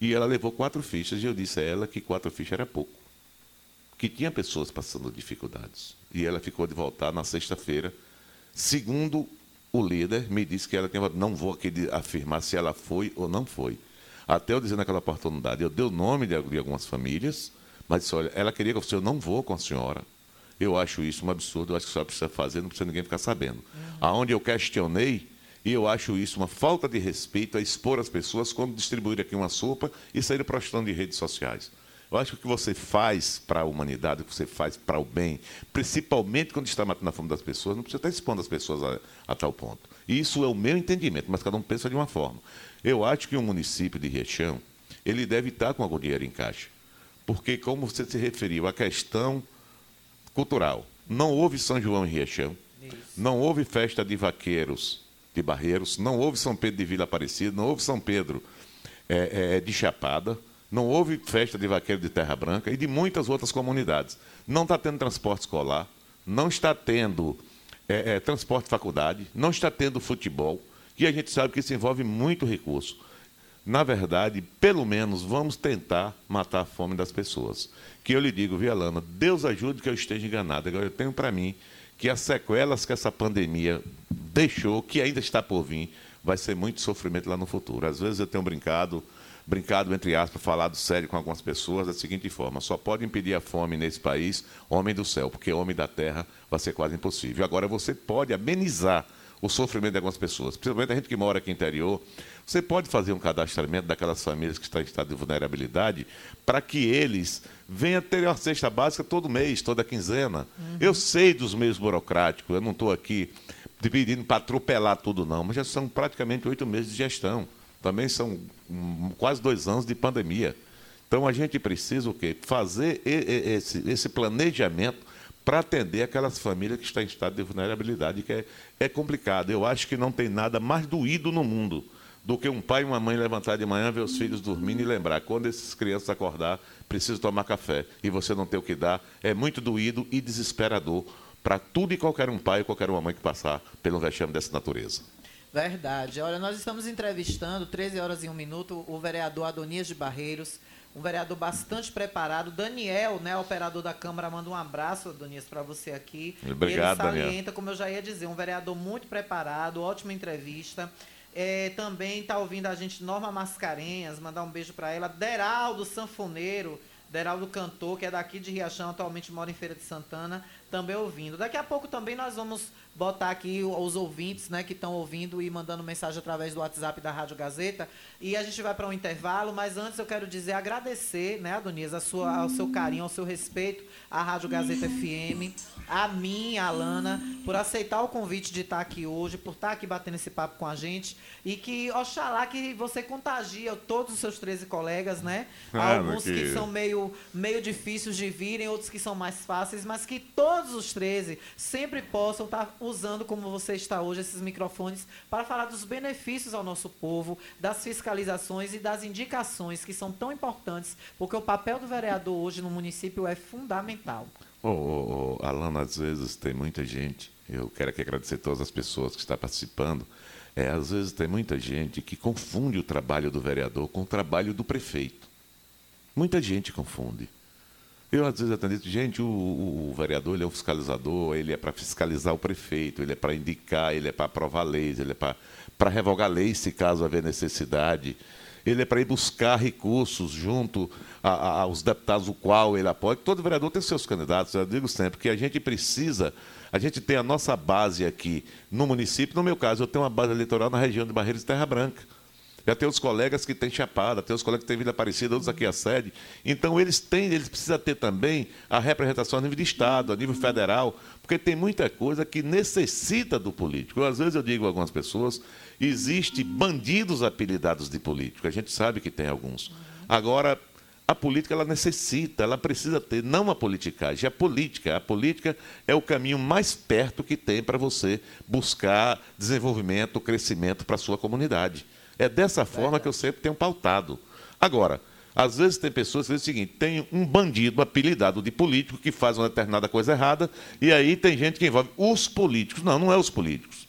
E ela levou quatro fichas. E eu disse a ela que quatro fichas era pouco. Que tinha pessoas passando dificuldades. E ela ficou de voltar na sexta-feira. Segundo o líder, me disse que ela tinha. Não vou aqui afirmar se ela foi ou não foi. Até eu dizer naquela oportunidade, eu dei o nome de, algumas famílias, mas disse, olha, ela queria que eu fosse, eu não vou com a senhora. Eu acho isso um absurdo, eu acho que a senhora precisa fazer, não precisa ninguém ficar sabendo. Aonde eu questionei, e eu acho isso uma falta de respeito a expor as pessoas quando distribuir aqui uma sopa e sair prostando de redes sociais. Eu acho que o que você faz para a humanidade, o que você faz para o bem, principalmente quando está matando a fome das pessoas, não precisa estar expondo as pessoas a, a tal ponto. E isso é o meu entendimento, mas cada um pensa de uma forma. Eu acho que o município de Riachão, ele deve estar com algum dinheiro em caixa. Porque, como você se referiu, a questão cultural. Não houve São João em Riachão, não houve festa de vaqueiros de Barreiros, não houve São Pedro de Vila Aparecida, não houve São Pedro eh, eh, de Chapada, não houve festa de vaqueiro de Terra Branca e de muitas outras comunidades. Não está tendo transporte escolar, não está tendo eh, eh, transporte de faculdade, não está tendo futebol, e a gente sabe que isso envolve muito recurso. Na verdade, pelo menos vamos tentar matar a fome das pessoas. Que eu lhe digo, viu, Alana, Deus ajude que eu esteja enganado. Agora, eu tenho para mim que as sequelas que essa pandemia deixou, que ainda está por vir, vai ser muito sofrimento lá no futuro. Às vezes eu tenho brincado, brincado entre aspas, falado sério com algumas pessoas da seguinte forma: só pode impedir a fome nesse país homem do céu, porque homem da terra vai ser quase impossível. Agora você pode amenizar o sofrimento de algumas pessoas, principalmente a gente que mora aqui no interior. Você pode fazer um cadastramento daquelas famílias que estão em estado de vulnerabilidade para que eles venham ter uma cesta básica todo mês, toda quinzena. Eu sei dos meios burocráticos, eu não estou aqui pedindo para atropelar tudo, não, mas já são praticamente oito meses de gestão. Também são quase dois anos de pandemia. Então a gente precisa o quê? Fazer esse, esse planejamento para atender aquelas famílias que estão em estado de vulnerabilidade, que é, é complicado. Eu acho que não tem nada mais doído no mundo do que um pai e uma mãe levantar de manhã, ver os filhos dormindo e lembrar, quando essas crianças acordar, preciso tomar café e você não ter o que dar, é muito doído e desesperador para tudo e qualquer um pai e qualquer uma mãe que passar pelo vexame dessa natureza. Verdade. Olha, nós estamos entrevistando, 13 horas e 1 minuto, o vereador Adonias de Barreiros, um vereador bastante preparado. Daniel, né, operador da Câmara, manda um abraço, Adonias, para você aqui. Obrigado, Ele Daniel. salienta, como eu já ia dizer, um vereador muito preparado, ótima entrevista. É, também tá ouvindo a gente Norma Mascarenhas, mandar um beijo para ela. Deraldo Sanfoneiro, Deraldo Cantor, que é daqui de Riachão, atualmente mora em Feira de Santana, também ouvindo. Daqui a pouco também nós vamos botar aqui os ouvintes, né, que estão ouvindo e mandando mensagem através do WhatsApp da Rádio Gazeta. E a gente vai para um intervalo, mas antes eu quero dizer agradecer, né, Adonias, a sua, ao seu carinho, ao seu respeito à Rádio Gazeta FM, a mim, a Alana, por aceitar o convite de estar aqui hoje, por estar aqui batendo esse papo com a gente e que oxalá que você contagia todos os seus 13 colegas, né? Ah, Alguns que... que são meio meio difíceis de virem, outros que são mais fáceis, mas que todos os 13 sempre possam estar usando como você está hoje esses microfones para falar dos benefícios ao nosso povo, das fiscalizações e das indicações que são tão importantes, porque o papel do vereador hoje no município é fundamental. Ô, ô, ô, Alana, às vezes tem muita gente, eu quero aqui agradecer todas as pessoas que estão participando, é, às vezes tem muita gente que confunde o trabalho do vereador com o trabalho do prefeito. Muita gente confunde. Eu, às vezes, atendi, gente, o, o, o vereador ele é um fiscalizador, ele é para fiscalizar o prefeito, ele é para indicar, ele é para aprovar leis, ele é para revogar leis se caso haver necessidade, ele é para ir buscar recursos junto a, a, aos deputados, o qual ele apoia. Todo vereador tem seus candidatos, eu digo sempre que a gente precisa, a gente tem a nossa base aqui no município, no meu caso, eu tenho uma base eleitoral na região de Barreiros e Terra Branca. Já tem os colegas que têm Chapada, tem os colegas que têm Vila Aparecida, outros aqui a sede. Então, eles têm, eles precisam ter também a representação a nível de Estado, a nível federal, porque tem muita coisa que necessita do político. Às vezes eu digo a algumas pessoas, existe bandidos apelidados de político. A gente sabe que tem alguns. Agora, a política ela necessita, ela precisa ter, não a politicagem, a política. A política é o caminho mais perto que tem para você buscar desenvolvimento, crescimento para a sua comunidade. É dessa forma que eu sempre tenho pautado. Agora, às vezes tem pessoas que dizem o seguinte: tem um bandido apelidado de político que faz uma determinada coisa errada, e aí tem gente que envolve os políticos. Não, não é os políticos.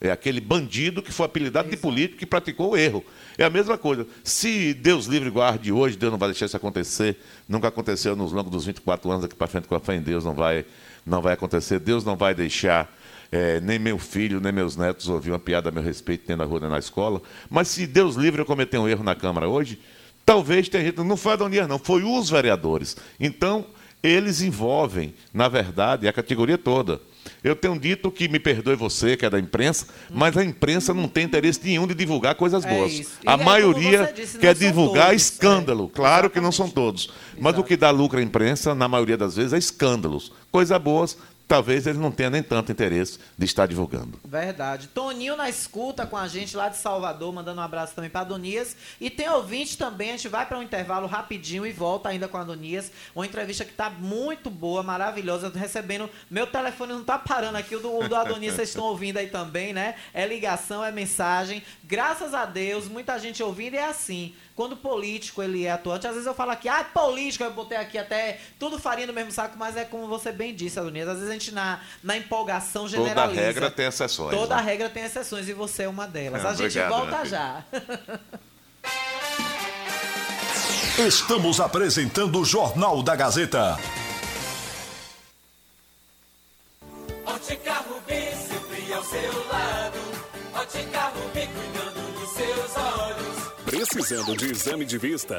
É aquele bandido que foi apelidado de político que praticou o erro. É a mesma coisa. Se Deus livre guarde hoje, Deus não vai deixar isso acontecer. Nunca aconteceu nos longos dos 24 anos aqui para frente com a fé em Deus, não vai, não vai acontecer. Deus não vai deixar é, nem meu filho, nem meus netos ouvir uma piada a meu respeito nem na rua nem na escola. Mas se Deus livre eu cometer um erro na Câmara hoje, talvez tenha gente. Não foi a Donias, não, foi os vereadores. Então, eles envolvem, na verdade, a categoria toda. Eu tenho dito que me perdoe você, que é da imprensa, mas a imprensa não tem interesse nenhum de divulgar coisas É boas. a é como maioria disse, quer divulgar todos, escândalo. Claro que não são todos. Mas o que dá lucro à imprensa, na maioria das vezes, é escândalos. Coisas boas, talvez ele não tenha nem tanto interesse de estar divulgando. Verdade. Toninho na escuta com a gente lá de Salvador, mandando um abraço também para Adonias. E tem ouvinte também, a gente vai para um intervalo rapidinho e volta ainda com a Adonias. Uma entrevista que tá muito boa, maravilhosa. Tô recebendo. Meu telefone não tá parando aqui, o do, do Adonias vocês estão ouvindo aí também, né? É ligação, é mensagem. Graças a Deus, muita gente ouvindo e é assim. Quando político ele é atuante, às vezes eu falo aqui, ah, político, eu botei aqui até tudo farinha no mesmo saco, mas é como você bem disse, Adonias. Às vezes a gente na, na empolgação Toda generaliza. regra tem exceções. Toda né? regra tem exceções e você é uma delas. Ah, a gente obrigado, volta filha. já. Estamos apresentando o Jornal da Gazeta. Ótica Rubi, sempre ao seu lado. Ótica Rubi, cuidando dos seus olhos. Precisando de exame de vista?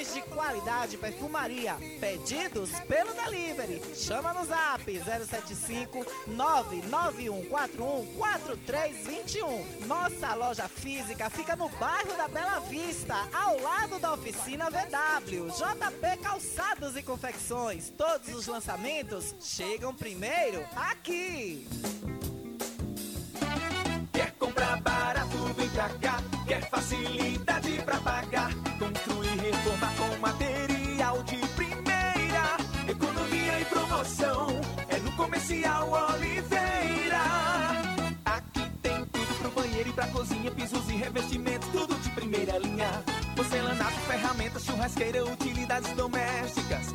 de qualidade Perfumaria. Pedidos pelo delivery. Chama no zap 075 99141 4321. Nossa loja física fica no bairro da Bela Vista, ao lado da oficina VW. JP Calçados e Confecções. Todos os lançamentos chegam primeiro aqui. Quer comprar barato, vem pra cá. Quer facilidade pra pagar. Comercial Oliveira. Aqui tem tudo pro banheiro e pra cozinha. Pisos e revestimentos, tudo de primeira linha. Porcelanato, ferramentas, churrasqueira, utilidades domésticas.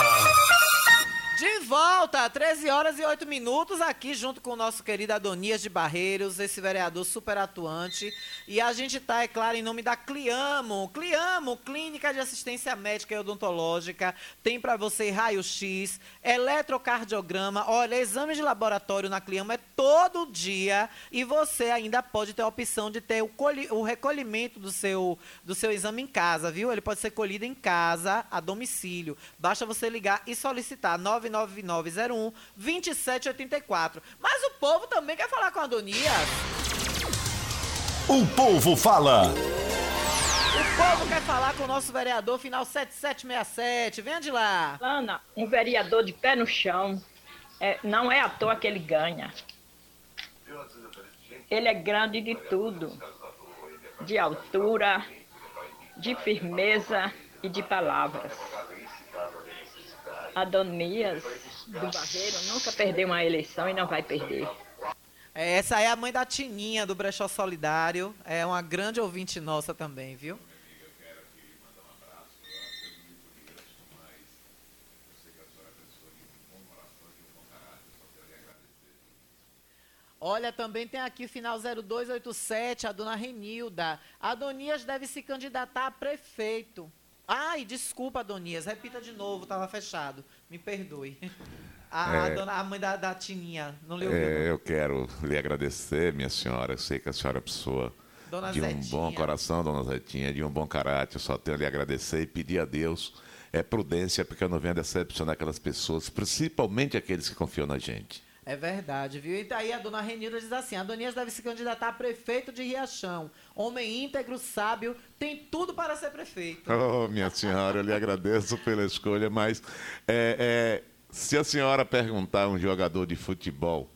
De volta, 13 horas e 8 minutos, aqui junto com o nosso querido Adonias de Barreiros, esse vereador super atuante. E a gente tá, é claro, em nome da Cliamo. Cliamo, Clínica de Assistência Médica e Odontológica. Tem para você raio-x, eletrocardiograma. Olha, exame de laboratório na Cliamo é todo dia. E você ainda pode ter a opção de ter o, o recolhimento do seu, do seu exame em casa, viu? Ele pode ser colhido em casa, a domicílio. Basta você ligar e solicitar 99901 2784. Mas o povo também quer falar com a Adonias. O povo fala. O povo quer falar com o nosso vereador final 7767. Venha de lá. Ana, um vereador de pé no chão, é, não é à toa que ele ganha. Ele é grande de tudo, de altura, de firmeza e de palavras. Adonias do Barreiro nunca perdeu uma eleição e não vai perder. É, Essa é a mãe da Tininha do Brechó Solidário. É uma grande ouvinte nossa também, viu? Olha, também tem aqui final 0287, a dona Renilda. Adonias deve se candidatar a prefeito. Ai, desculpa, Adonias. Repita de novo, estava fechado. Me perdoe. A, É. dona, a mãe da, da Tininha, não ouviu? É, eu quero lhe agradecer, minha senhora. Eu sei que a senhora é pessoa Dona de um Zetinha. bom coração, dona Zetinha, de um bom caráter. Eu só tenho a lhe agradecer e pedir a Deus é prudência, porque eu não venho decepcionar aquelas pessoas, principalmente aqueles que confiam na gente. É verdade, viu? E daí a dona Renilda diz assim: Adonias deve se candidatar a prefeito de Riachão. Homem íntegro, sábio, tem tudo para ser prefeito. Oh, minha senhora, eu lhe agradeço pela escolha, mas é, é, se a senhora perguntar a um jogador de futebol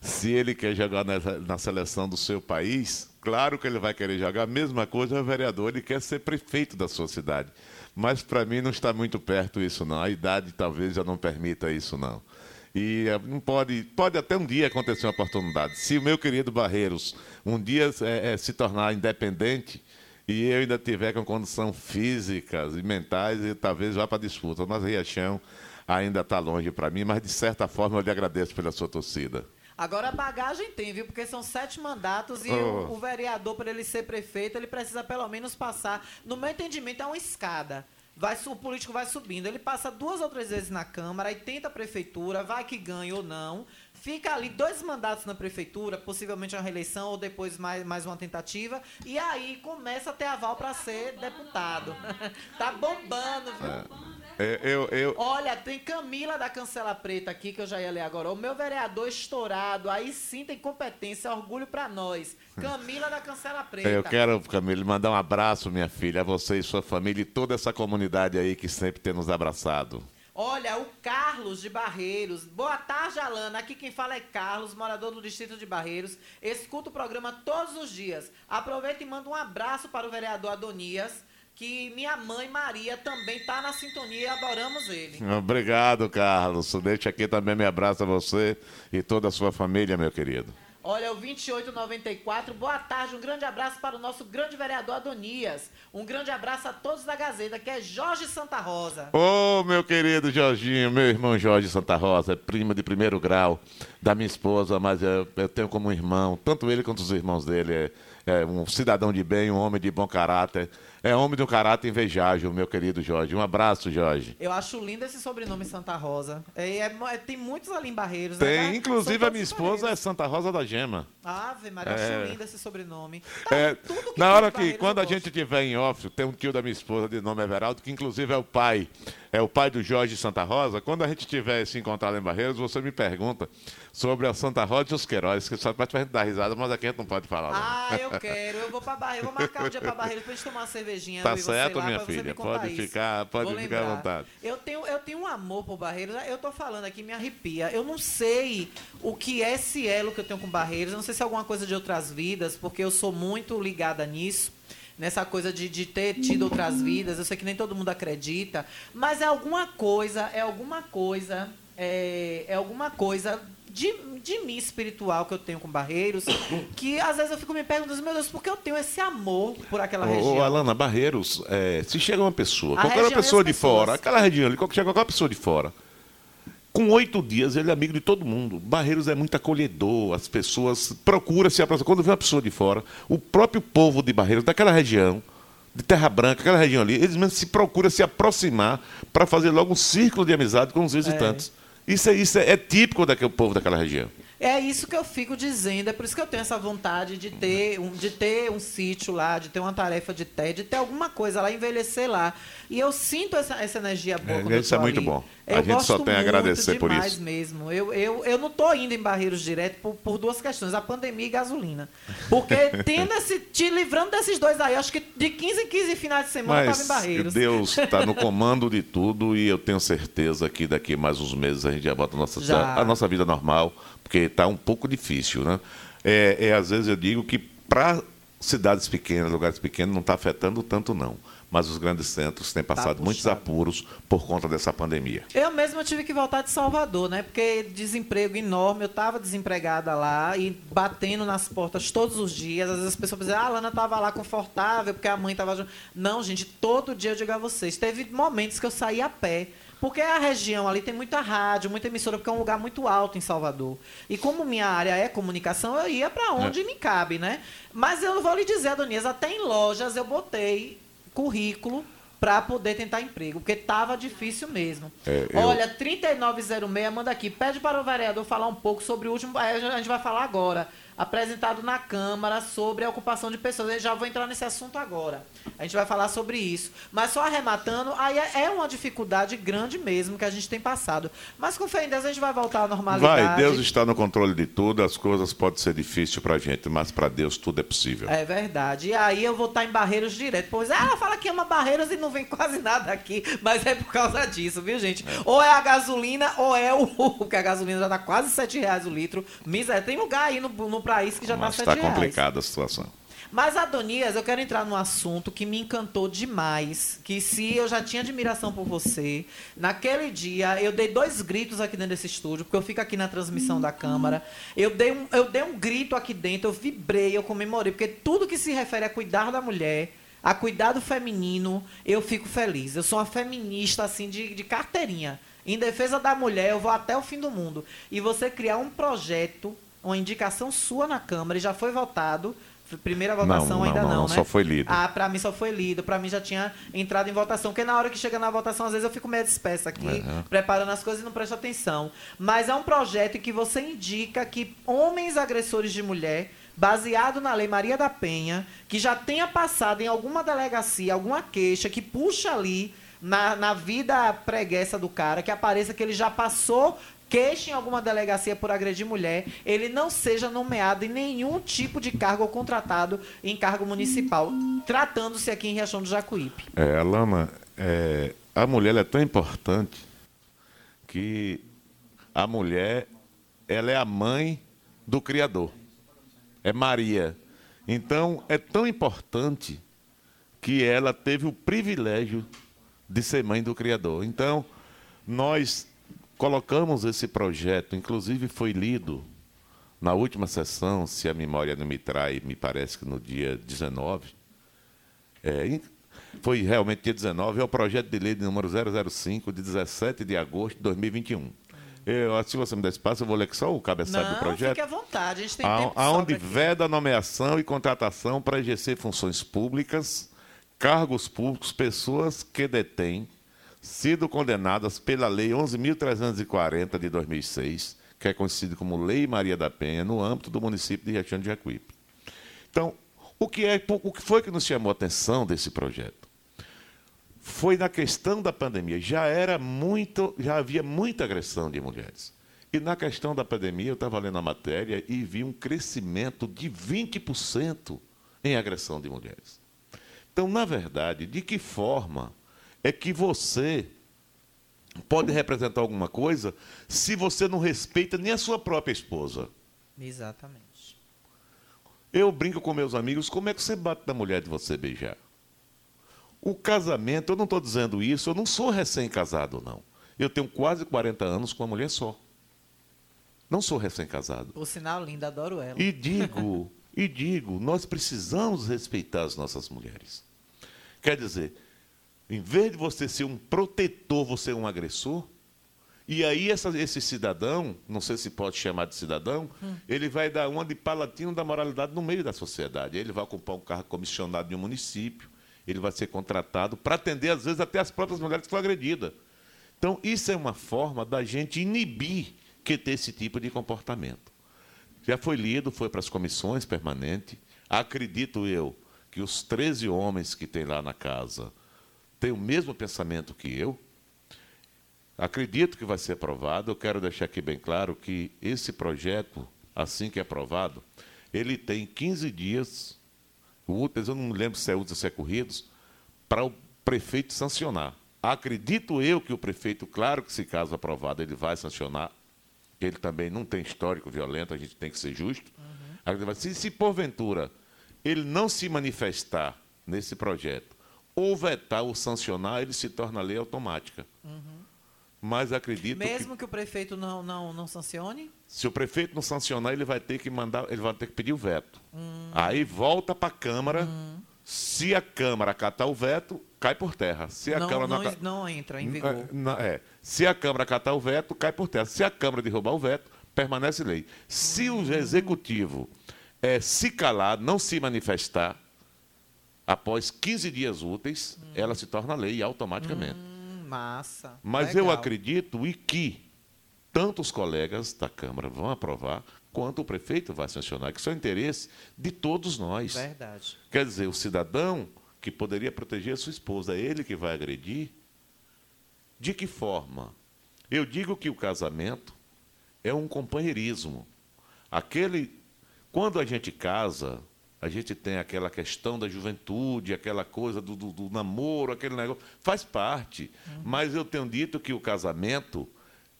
se ele quer jogar na, na seleção do seu país, claro que ele vai querer jogar. A mesma coisa o vereador, ele quer ser prefeito da sua cidade. Mas para mim não está muito perto isso, não. A idade talvez já não permita isso, não. E eh, não pode, pode até um dia acontecer uma oportunidade. Se o meu querido Barreiros um dia eh, eh, se tornar independente e eu ainda tiver com condição físicas e mentais, e talvez vá para a disputa. Mas Riachão ainda está longe para mim, mas de certa forma eu lhe agradeço pela sua torcida. Agora a bagagem tem, viu? Porque são sete mandatos e Oh. o, o vereador, para ele ser prefeito, ele precisa pelo menos passar. No meu entendimento, é uma escada. Vai, o político vai subindo. Ele passa duas ou três vezes na Câmara, aí tenta a prefeitura, vai que ganha ou não. Fica ali dois mandatos na prefeitura, possivelmente uma reeleição ou depois mais, mais uma tentativa. E aí começa a ter aval para ser deputado. tá bombando, viu? É, eu, eu, Olha, tem Camila da Cancela Preta aqui, que eu já ia ler agora. O meu vereador estourado, aí sim tem competência, orgulho pra nós. Camila da Cancela Preta. eu quero, Camila, mandar um abraço, minha filha, a você e sua família e toda essa comunidade aí que sempre tem nos abraçado. Olha, o Carlos de Barreiros. Boa tarde, Alana. Aqui quem fala é Carlos, morador do distrito de Barreiros. Escuta o programa todos os dias. Aproveita e manda um abraço para o vereador Adonias, que minha mãe Maria também tá na sintonia e adoramos ele. Obrigado, Carlos. Deixa aqui também meu abraço a você e toda a sua família, meu querido. Olha, o 2894, boa tarde, um grande abraço para o nosso grande vereador Adonias. Um grande abraço a todos da Gazeta, que é Jorge Santa Rosa. Ô, meu querido Jorginho, meu irmão Jorge Santa Rosa, é primo de primeiro grau da minha esposa, mas eu, eu tenho como irmão, tanto ele quanto os irmãos dele, é, é um cidadão de bem, um homem de bom caráter. É homem um caráter invejável, meu querido Jorge. Um abraço, Jorge. Eu acho lindo esse sobrenome Santa Rosa. É, é- é- tem muitos ali em Barreiros. Tem, né? inclusive a minha esposa é Santa Rosa da Gema. Ave Maria, eu É. acho lindo esse sobrenome. É, que na hora que, Barreiros quando a gente tiver em off, tem um tio da minha esposa de nome Everaldo, que inclusive é o pai, é o pai do Jorge Santa Rosa. Quando a gente tiver se encontrar lá em Barreiros, você me pergunta sobre a Santa Rosa e os Queiroz, que só pode pra gente dar risada, mas aqui a gente não pode falar. não. Ah, eu quero. Eu vou pra Barreiros, vou marcar um dia pra Barreiros pra gente tomar uma cervejinha. Tá certo, lá, minha filha. Pode isso. ficar, pode Vou ficar à vontade. Eu tenho, eu tenho um amor por Barreiros. Eu tô falando aqui, me arrepia. Eu não sei o que é esse elo que eu tenho com Barreiros. Eu não sei se é alguma coisa de outras vidas, porque eu sou muito ligada nisso. Nessa coisa de, de ter tido outras vidas. Eu sei que nem todo mundo acredita. Mas é alguma coisa, é alguma coisa, é, é alguma coisa de, de mim espiritual que eu tenho com Barreiros, que às vezes eu fico me perguntando, meu Deus, por que eu tenho esse amor por aquela Ô, região? ô, Alana, Barreiros, é, se chega uma pessoa, A qualquer e pessoa de pessoas. fora, aquela região ali, chega qualquer pessoa de fora, com oito dias ele é amigo de todo mundo. Barreiros é muito acolhedor, as pessoas procuram se aproximar. Quando vem uma pessoa de fora, o próprio povo de Barreiros, daquela região, de Terra Branca, aquela região ali, eles mesmo se procuram se aproximar para fazer logo um círculo de amizade com os visitantes. Isso, é, isso é, é típico daquele povo daquela região. É isso que eu fico dizendo, é por isso que eu tenho essa vontade de ter um, de ter um sítio lá, de ter uma tarefa de ter, de ter alguma coisa lá, envelhecer lá. E eu sinto essa, essa energia boa É, isso é muito ali. bom. A Eu gente só tem a agradecer por isso. mesmo. Eu, eu, eu não tô indo em Barreiros direto por, por duas questões, a pandemia e gasolina. Porque tendo esse, te livrando desses dois aí, acho que de 15 em 15 finais de semana eu tava em Barreiros. Deus está no comando de tudo e eu tenho certeza que daqui mais uns meses a gente já volta a nossa, Já. a nossa vida normal, porque está um pouco difícil, né? É, é, às vezes eu digo que para cidades pequenas, lugares pequenos, não está afetando tanto não. Mas os grandes centros têm passado muitos puxado. apuros por conta dessa pandemia. Eu mesma tive que voltar de Salvador, né? Porque desemprego enorme, eu tava desempregada lá e batendo nas portas todos os dias. Às vezes as pessoas dizem, ah, a Lana tava lá confortável porque a mãe tava junto. Não, gente, todo dia eu digo a vocês, teve momentos que eu saí a pé. Porque a região ali tem muita rádio, muita emissora, porque é um lugar muito alto em Salvador. E como minha área é comunicação, eu ia para onde É. me cabe, né? Mas eu vou lhe dizer, Adonias, até em lojas eu botei currículo para poder tentar emprego, porque tava difícil mesmo. É, eu- Olha, 3906 manda aqui, pede para o vereador falar um pouco sobre o último, a gente vai falar agora, apresentado na Câmara sobre a ocupação de pessoas. Eu já vou entrar nesse assunto agora. A gente vai falar sobre isso. Mas só arrematando, aí é é uma dificuldade grande mesmo que a gente tem passado. Mas com fé em Deus a gente vai voltar à normalidade. Vai, Deus está no controle de tudo, as coisas podem ser difíceis para a gente, mas para Deus tudo é possível. É verdade. E aí eu vou estar em Barreiros direto. Pois ela fala que ama Barreiros e não vem quase nada aqui, mas é por causa disso, viu, gente? Ou é a gasolina, ou é o. Porque a gasolina já tá quase 7 reais o litro. Miséria. Tem lugar aí no, no país que já mas tá 7 está complicada a situação. Mas, Adonias, eu quero entrar num assunto que me encantou demais. Que se eu já tinha admiração por você, naquele dia eu dei dois gritos aqui dentro desse estúdio, porque eu fico aqui na transmissão da Câmara. Eu dei um, eu dei um grito aqui dentro, eu vibrei, eu comemorei, porque tudo que se refere a cuidar da mulher, a cuidar do feminino, eu fico feliz. Eu sou uma feminista, assim, de, de carteirinha. Em defesa da mulher, eu vou até o fim do mundo. E você criar um projeto, uma indicação sua na Câmara, e já foi votado. Primeira votação Não, não, ainda não, não, não, né? só foi lido. Ah, pra mim só foi lido. Pra mim já tinha entrado em votação. Porque na hora que chega na votação, às vezes eu fico meio dispersa aqui, Uhum. preparando as coisas e não presto atenção. Mas é um projeto em que você indica que homens agressores de mulher, baseado na Lei Maria da Penha, que já tenha passado em alguma delegacia, alguma queixa, que puxa ali na, na vida preguiça do cara, que apareça que ele já passou queixa em alguma delegacia por agredir mulher, ele não seja nomeado em nenhum tipo de cargo ou contratado em cargo municipal, tratando-se aqui em Riachão do Jacuípe. É, Alana, é, a mulher é tão importante que a mulher, ela é a mãe do Criador. É Maria. Então, é tão importante que ela teve o privilégio de ser mãe do Criador. Então, nós colocamos esse projeto, inclusive foi lido na última sessão, se a memória não me trai, me parece que no dia 19. É, foi realmente dia 19, é o projeto de lei de número 005, de 17 de agosto de 2021. Eu, se você me der espaço, eu vou ler só o cabeçalho do projeto. fique à vontade, a gente tem A- tempo Aonde veda a nomeação e contratação para exercer funções públicas, cargos públicos, pessoas que detêm sido condenadas pela Lei 11.340 de 2006, que é conhecida como Lei Maria da Penha, no âmbito do município de Riachão de Jacuípe. Então, o que, é, o que foi que nos chamou a atenção desse projeto? Foi na questão da pandemia. Já era muito, já havia muita agressão de mulheres. E na questão da pandemia, eu estava lendo a matéria e vi um crescimento de 20% em agressão de mulheres. Então, na verdade, de que forma é que você pode representar alguma coisa se você não respeita nem a sua própria esposa? Exatamente. Eu brinco com meus amigos, como é que você bate na mulher de você beijar? O casamento, eu não estou dizendo isso, eu não sou recém-casado, não. Eu tenho quase 40 anos com uma mulher só. Não sou recém-casado. Por sinal lindo, adoro ela. E digo, e digo, nós precisamos respeitar as nossas mulheres. Quer dizer, em vez de você ser um protetor, você é um agressor. E aí essa- esse cidadão, não sei se pode chamar de cidadão, Hum. ele vai dar uma de palatino da moralidade no meio da sociedade. Ele vai ocupar um cargo comissionado de um município, ele vai ser contratado para atender, às vezes, até as próprias mulheres que foram agredidas. Então, isso é uma forma da gente inibir que ter esse tipo de comportamento. Já foi lido, foi para as comissões permanentes. Acredito eu que os 13 homens que tem lá na casa têm o mesmo pensamento que eu. Acredito que vai ser aprovado. Eu quero deixar aqui bem claro que esse projeto, assim que é aprovado, ele tem 15 dias úteis, eu não me lembro se é úteis ou se é corridos, para o prefeito sancionar. Acredito eu que o prefeito, claro que se caso aprovado, ele vai sancionar. Ele também não tem histórico violento, a gente tem que ser justo. Agora, Se, se porventura ele não se manifestar nesse projeto, ou vetar ou sancionar, ele se torna lei automática. Mas acredito que Mesmo que o prefeito não, não, não sancione? se o prefeito não sancionar, ele vai ter que mandar, ele vai ter que pedir o veto. Hum. Aí volta para a Câmara. Se a Câmara acatar o veto, cai por terra. Se a Não, Câmara não, aca- não entra em vigor. é, é. Se a Câmara acatar o veto, cai por terra. Se a Câmara derrubar o veto, permanece lei. Se o Executivo é, se calar, não se manifestar, após 15 dias úteis, ela se torna lei automaticamente. Hum, massa. Mas eu Legal. acredito e que tanto os colegas da Câmara vão aprovar, quanto o prefeito vai sancionar, que isso é o interesse de todos nós. Verdade. Quer dizer, o cidadão que poderia proteger a sua esposa, é ele que vai agredir? De que forma? Eu digo que o casamento é um companheirismo. Aquele. Quando a gente casa, a gente tem aquela questão da juventude, aquela coisa do, do- do namoro, aquele negócio. Faz parte. Mas eu tenho dito que o casamento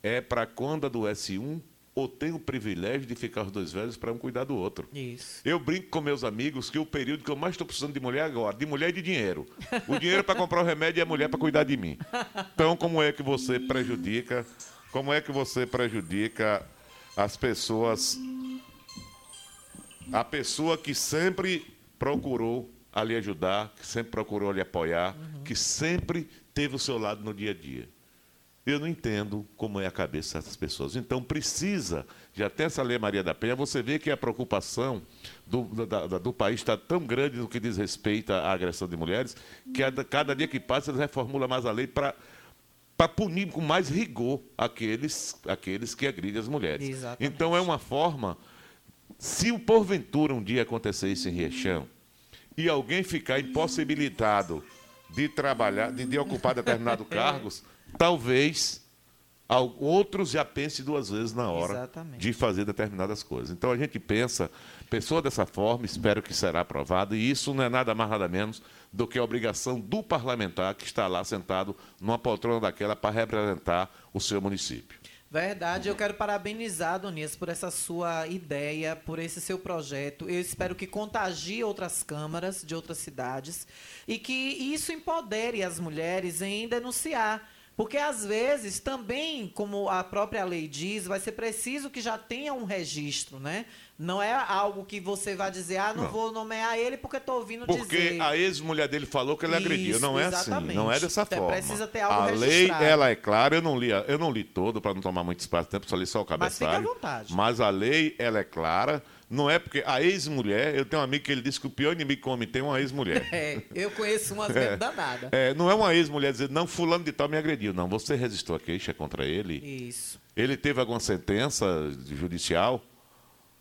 é para quando adoece um ou tem o privilégio de ficar os dois velhos para um cuidar do outro. Isso. Eu brinco com meus amigos que o período que eu mais estou precisando de mulher é agora, de mulher e de dinheiro. O dinheiro para comprar o remédio e a mulher para cuidar de mim. Então, como é que você prejudica? Como é que você prejudica as pessoas? A pessoa que sempre procurou a lhe ajudar, que sempre procurou lhe apoiar, que sempre teve o seu lado no dia a dia. Eu não entendo como é a cabeça dessas pessoas. Então, precisa, já até essa Lei Maria da Penha, você vê que a preocupação do, da- da- do país está tão grande no que diz respeito à agressão de mulheres, que a- cada dia que passa eles reformulam mais a lei para para punir com mais rigor aqueles, aqueles que agridem as mulheres. Exatamente. Então, é uma forma. Se o porventura um dia acontecer isso em Riachão e alguém ficar impossibilitado de trabalhar, de, de ocupar determinados cargos, talvez al- outros já pensem duas vezes na hora Exatamente. de fazer determinadas coisas. Então a gente pensa, pessoa dessa forma, espero que será aprovado, e isso não é nada mais nada menos do que a obrigação do parlamentar que está lá sentado numa poltrona daquela para representar o seu município. Verdade, eu quero parabenizar, Donias, por essa sua ideia, por esse seu projeto. Eu espero que contagie outras câmaras de outras cidades e que isso empodere as mulheres em denunciar. Porque, às vezes, também, como a própria lei diz, vai ser preciso que já tenha um registro, né? Não é algo que você vai dizer, ah, não, Não. vou nomear ele porque estou ouvindo Porque dizer. a ex-mulher dele falou que ele agrediu. Isso, Não é exatamente. assim, não é dessa Então, forma. precisa ter algo a lei, ela é clara, eu não li, eu não li todo para não tomar muito espaço de tempo, só li só o Mas fique à cabeçalho. vontade. Mas a lei, ela é clara. Não é porque a ex-mulher, eu tenho um amigo que ele disse que o pior inimigo que o homem tem é uma ex-mulher. É, eu conheço umas mesmo danada. É, não é uma ex-mulher dizer, não, fulano de tal me agrediu. Não, você registrou a queixa contra ele. Isso. Ele teve alguma sentença judicial.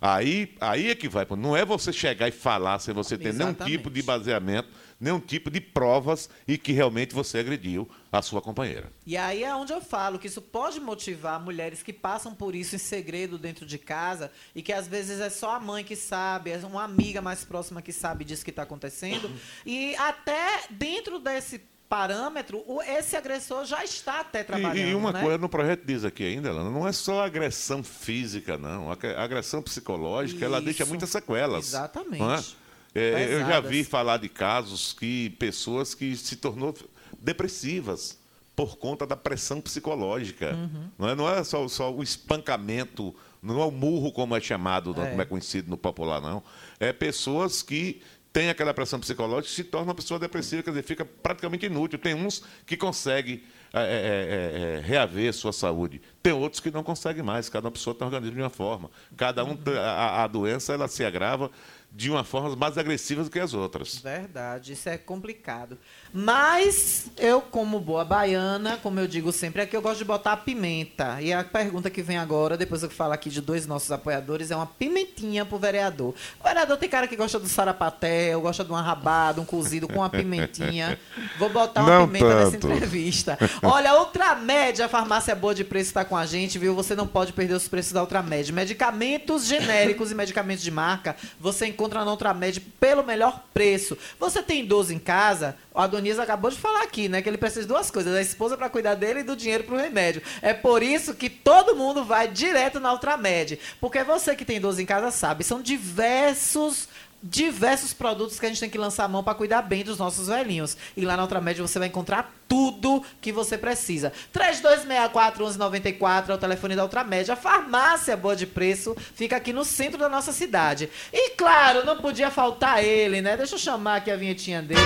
Aí, aí é que vai. Não é você chegar e falar sem você ter nenhum Exatamente. tipo de baseamento, nenhum tipo de provas e que realmente você agrediu a sua companheira. E aí é onde eu falo que isso pode motivar mulheres que passam por isso em segredo dentro de casa e que às vezes é só a mãe que sabe, é uma amiga mais próxima que sabe disso que está acontecendo. E até dentro desse parâmetro, esse agressor já está até trabalhando. E, uma né? coisa no projeto diz aqui ainda, Lana, não é só agressão física, não. A ag- a agressão psicológica, ela deixa Isso. muitas sequelas. Exatamente. É? É, eu já vi falar de casos que pessoas que se tornou depressivas por conta da pressão psicológica. Uhum. Não é, não é só, só o espancamento, não é o murro como é chamado, não, É. como é conhecido no popular, não. É pessoas que têm aquela pressão psicológica e se tornam uma pessoa depressiva, quer dizer, fica praticamente inútil. Tem uns que conseguem é, é, é, é, reaver sua saúde, tem outros que não conseguem mais. Cada pessoa tem um organismo de uma forma. Cada um, tem- a, a doença ela se agrava de uma forma mais agressiva do que as outras. Verdade, isso é complicado. Mas eu, como boa baiana, como eu digo sempre, é que eu gosto de botar a pimenta. E a pergunta que vem agora, depois eu falo aqui de dois nossos apoiadores, é uma pimentinha pro vereador. O vereador tem cara que gosta do sarapatel, gosta de uma rabada, um cozido com uma pimentinha. Vou botar uma Não pimenta nessa tanto. entrevista. Olha, a Ultramed, a farmácia boa de preço está com a gente, viu? Você não pode perder os preços da Ultramed. Medicamentos genéricos e medicamentos de marca, você encontra na Ultramed pelo melhor preço. Você tem idoso em casa? O Adonis acabou de falar aqui, né? Que ele precisa de duas coisas: da esposa para cuidar dele e do dinheiro para o remédio. É por isso que todo mundo vai direto na Ultramed. Porque você que tem idoso em casa sabe, são diversos diversos produtos que a gente tem que lançar a mão para cuidar bem dos nossos velhinhos. E lá na Ultramed você vai encontrar tudo que você precisa. 3264-1194 é o telefone da Ultramed. A farmácia boa de preço fica aqui no centro da nossa cidade. E claro, não podia faltar ele, né? Deixa eu chamar aqui a vinhetinha dele.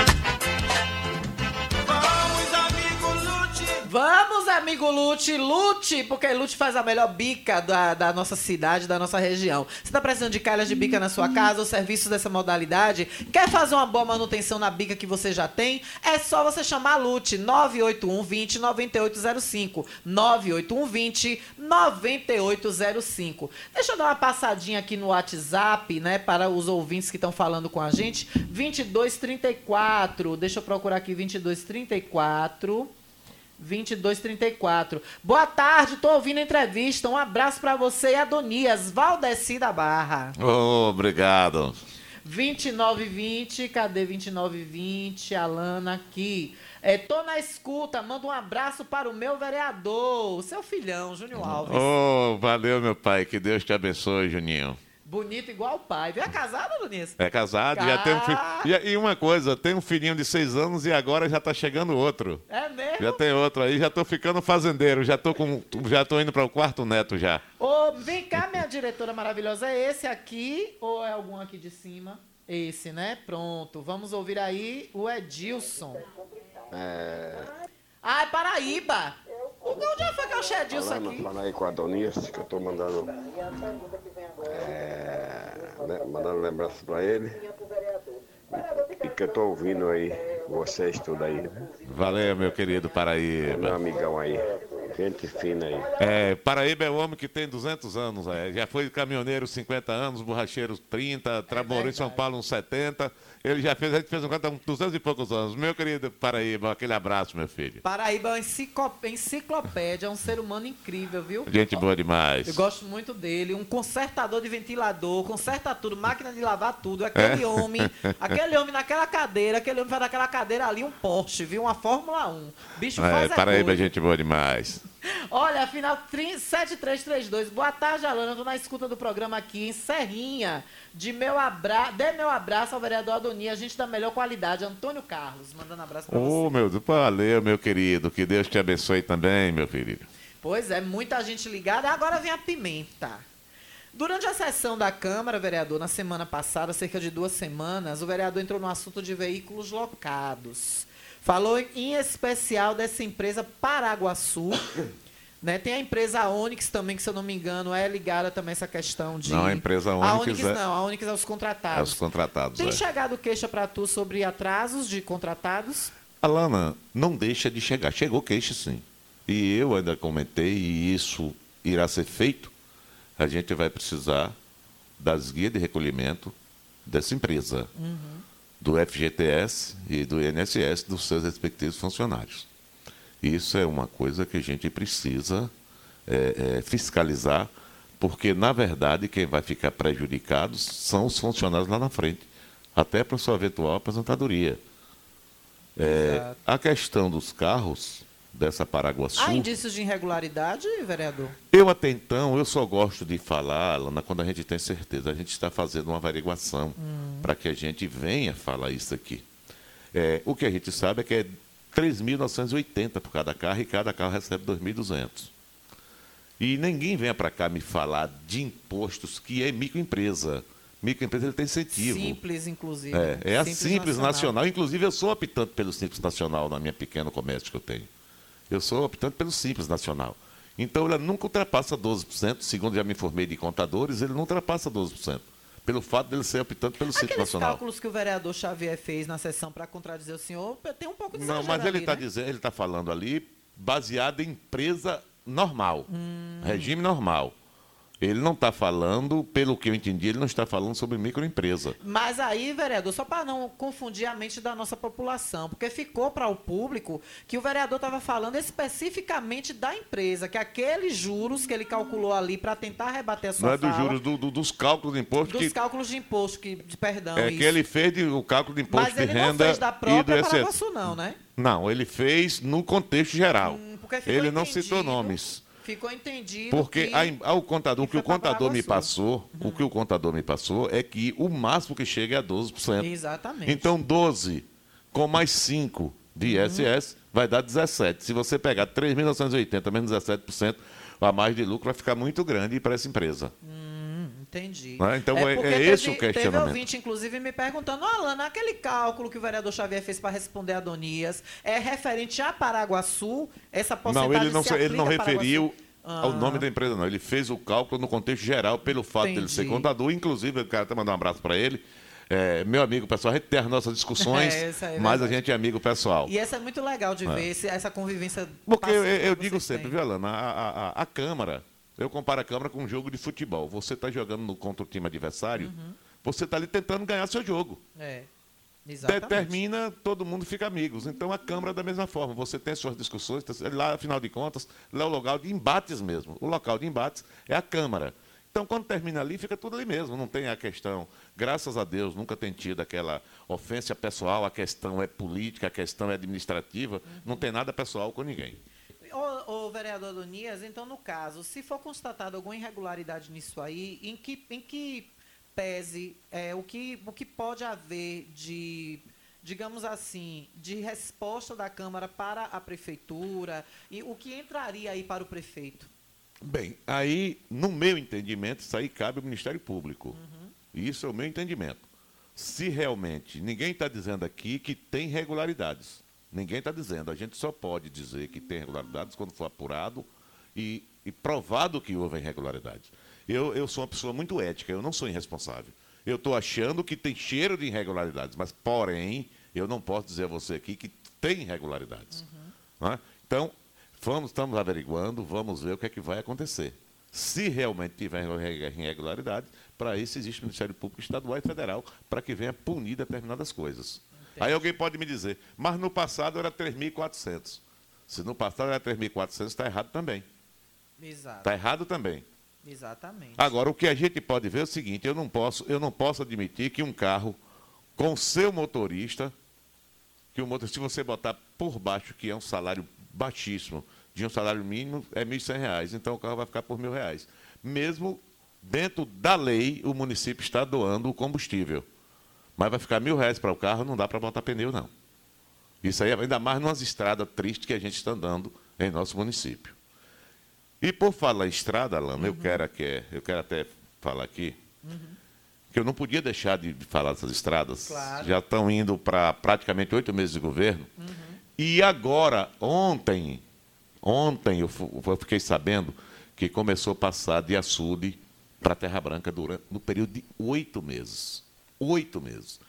ó. Vamos, amigo Lute, lute, porque Lute faz a melhor bica da, da nossa cidade, da nossa região. Você está precisando de calhas de bica na sua casa ou serviços dessa modalidade? Quer fazer uma boa manutenção na bica que você já tem? É só você chamar a Lute, 981 20 9805. 981 20 9805. Deixa eu dar uma passadinha aqui no WhatsApp, né, para os ouvintes que estão falando com a gente. 2234. Deixa eu procurar aqui 2234. 2234. Boa tarde, tô ouvindo a entrevista. Um abraço pra você e Adonias, Valdeci da Barra. Oh, obrigado. 2920, cadê 2920? Alana aqui. É, tô na escuta, manda um abraço para o meu vereador, o seu filhão, Júnior Alves. Oh, valeu, meu pai. Que Deus te abençoe, Juninho. Bonito igual o pai. Vem casado, Adonias? É casado, já tem um filho. E, e uma coisa, tem um filhinho de seis anos e agora já tá chegando outro. É mesmo? Já tem outro aí, já tô ficando fazendeiro, já tô com, já tô indo para o quarto neto já. Ô, vem cá, minha diretora maravilhosa. É esse aqui ou é algum aqui de cima? Esse, né? Pronto. Vamos ouvir aí o Edilson. É, Ah, é Paraíba. Onde foi que eu achei Edilson falando, aqui? falando aí com a Adonias, que eu tô mandando, é, né, mandando lembranças pra ele. E que eu tô ouvindo aí, vocês tudo aí, né? Valeu, meu querido Paraíba. Meu amigão aí. Gente fina aí. É, Paraíba é o homem que tem 200 anos, é. já foi caminhoneiro 50 anos, borracheiro 30, trabalhou em São Paulo uns 70. Ele já fez, a gente fez um conta uns 200 e poucos anos. Meu querido Paraíba, aquele abraço, meu filho. Paraíba é uma enciclo- enciclopédia, é um ser humano incrível, viu? Gente boa demais. Eu gosto muito dele, um consertador de ventilador, conserta tudo, máquina de lavar tudo. Aquele É. homem, aquele homem naquela cadeira, aquele homem faz daquela cadeira ali um Porsche, viu? Uma Fórmula 1. Bicho É, faz é Paraíba é doido. gente boa demais. Olha, afinal, 7332. Boa tarde, Alana. Tô na escuta do programa aqui em Serrinha. De meu abra... Dê meu abraço ao vereador Adoni, a gente da melhor qualidade. Antônio Carlos, mandando abraço pra você. Ô, meu Deus, valeu, meu querido. Que Deus te abençoe também, meu querido. Pois é, muita gente ligada. Agora vem a pimenta. Durante a sessão da Câmara, vereador, na semana passada, cerca de duas semanas, o vereador entrou no assunto de veículos locados. Falou em especial dessa empresa Paraguaçu. né? Tem a empresa Onix também, que se eu não me engano, é ligada também a essa questão de. Não, a empresa A Onix Onix é- não, a Onix é os É contratados. os contratados. Tem é. chegado queixa para tu sobre atrasos de contratados? Alana, não deixa de chegar. Chegou queixa, sim. E eu ainda comentei, e isso irá ser feito. A gente vai precisar das guias de recolhimento dessa empresa, do FGTS e do INSS, dos seus respectivos funcionários. Isso é uma coisa que a gente precisa é, é, fiscalizar, porque, na verdade, quem vai ficar prejudicado são os funcionários lá na frente, até para sua eventual aposentadoria. É, a questão dos carros dessa Paraguaçu. Há indícios de irregularidade, vereador? Eu até então, eu só gosto de falar, Lana, quando a gente tem certeza. A gente está fazendo uma averiguação para que a gente venha falar isso aqui. É, o que a gente sabe é que é 3.980 por cada carro e cada carro recebe 2.200. E ninguém venha para cá me falar de impostos que é microempresa. Microempresa ele tem incentivo. Simples, inclusive. É, é a Simples, nacional. Inclusive, eu sou optante pelo Simples Nacional na minha pequeno comércio que eu tenho. Eu sou optante pelo Simples Nacional. Então, ele nunca ultrapassa 12%. Segundo já me informei de contadores, ele não ultrapassa 12%. Pelo fato dele ser optante pelo Simples Aqueles Nacional. cálculos que o vereador Xavier fez na sessão para contradizer o senhor, tem um pouco de Não, mas ele está né? dizendo, ele está falando ali baseado em empresa normal, Hum. regime normal. Ele não está falando, pelo que eu entendi, ele não está falando sobre microempresa. Mas aí, vereador, só para não confundir a mente da nossa população, porque ficou para o público que o vereador estava falando especificamente da empresa, que aqueles juros que ele calculou ali para tentar rebater a sua Não é dos juros, do- do- dos cálculos de imposto dos que, cálculos de imposto, que, de perdão, é, isso. que ele fez de- o cálculo de imposto Mas de ele renda não fez da própria. Paraguaçu, não, né? Não, ele fez no contexto geral. Hum, ele não citou nomes. Ficou entendido Porque que... a ao contador, o que o contador me passou, o que o contador me passou é que o máximo que chega é a 12%. Exatamente. Então 12 com mais 5 de Uhum. ISS vai dar 17. Se você pegar 3.980 menos 17%, a mais de lucro vai ficar muito grande para essa empresa. Hum, entendi. Né? Então, é- porque é esse o Teve questionamento. ouvinte, inclusive, me perguntando, Alana, aquele cálculo que o vereador Xavier fez para responder a Donias é referente a Paraguaçu? Essa porcentagem Não, ele não, se ele não referiu Paraguaçu? ao Ah. nome da empresa, não. Ele fez o cálculo no contexto geral, pelo fato dele ser Entendi. contador. Inclusive, eu quero até mandar um abraço para ele. É, meu amigo pessoal, a gente tem as nossas discussões, É, é mas a gente é amigo pessoal. E essa é muito legal de É. ver, esse- essa convivência Porque eu, eu digo sempre, têm. viu, Alana, a- a- a Câmara, eu comparo a Câmara com um jogo de futebol. Você está jogando no, contra o time adversário, Uhum. você está ali tentando ganhar seu jogo. É, Te- exatamente. Termina, todo mundo fica amigos. Então a Câmara é da mesma forma. Você tem suas discussões, lá, afinal de contas, lá é o local de embates mesmo. O local de embates é a Câmara. Então, quando termina ali, fica tudo ali mesmo. Não tem a questão. Graças a Deus, nunca tem tido aquela ofensa pessoal. A questão é política, a questão é administrativa. Não tem nada pessoal com ninguém. Ô, ô, vereador Adonias, então, no caso, se for constatado alguma irregularidade nisso aí, em que, em que pese é, o, que, o que pode haver de, digamos assim, de resposta da Câmara para a Prefeitura e o que entraria aí para o prefeito? Bem, aí, no meu entendimento, isso aí cabe ao Ministério Público. Isso é o meu entendimento. Se realmente, ninguém está dizendo aqui que tem irregularidades. Ninguém está dizendo. A gente só pode dizer que tem irregularidades quando for apurado e, e provado que houve irregularidades. Eu, eu sou uma pessoa muito ética, eu não sou irresponsável. Eu estou achando que tem cheiro de irregularidades, mas, porém, eu não posso dizer a você aqui que tem irregularidades. Não é? Então, vamos, estamos averiguando, vamos ver o que é que vai acontecer. Se realmente tiver irregularidade, para isso existe o Ministério Público Estadual e Federal para que venha punir determinadas coisas. Aí alguém pode me dizer, mas no passado era 3.400. Se no passado era 3.400, está errado também. Exato. Está errado também. Exatamente. Agora, o que a gente pode ver é o seguinte: eu não posso, eu não posso admitir que um carro com seu motorista, que o motorista, se você botar por baixo, que é um salário baixíssimo, de um salário mínimo, é R$ 1.100. Então o carro vai ficar por R$ reais. Mesmo dentro da lei, o município está doando o combustível. Mas vai ficar mil reais para o carro, não dá para botar pneu, não. Isso aí, ainda mais nas estradas tristes que a gente está andando em nosso município. E por falar em estrada, Alana, uhum. eu, quero, eu quero até falar aqui uhum. que eu não podia deixar de falar dessas estradas. Claro. Já estão indo para praticamente oito meses de governo. Uhum. E agora, ontem, ontem eu, eu, fiquei sabendo que começou a passar de açude para Terra Branca durante, no período de oito meses. Oito meses.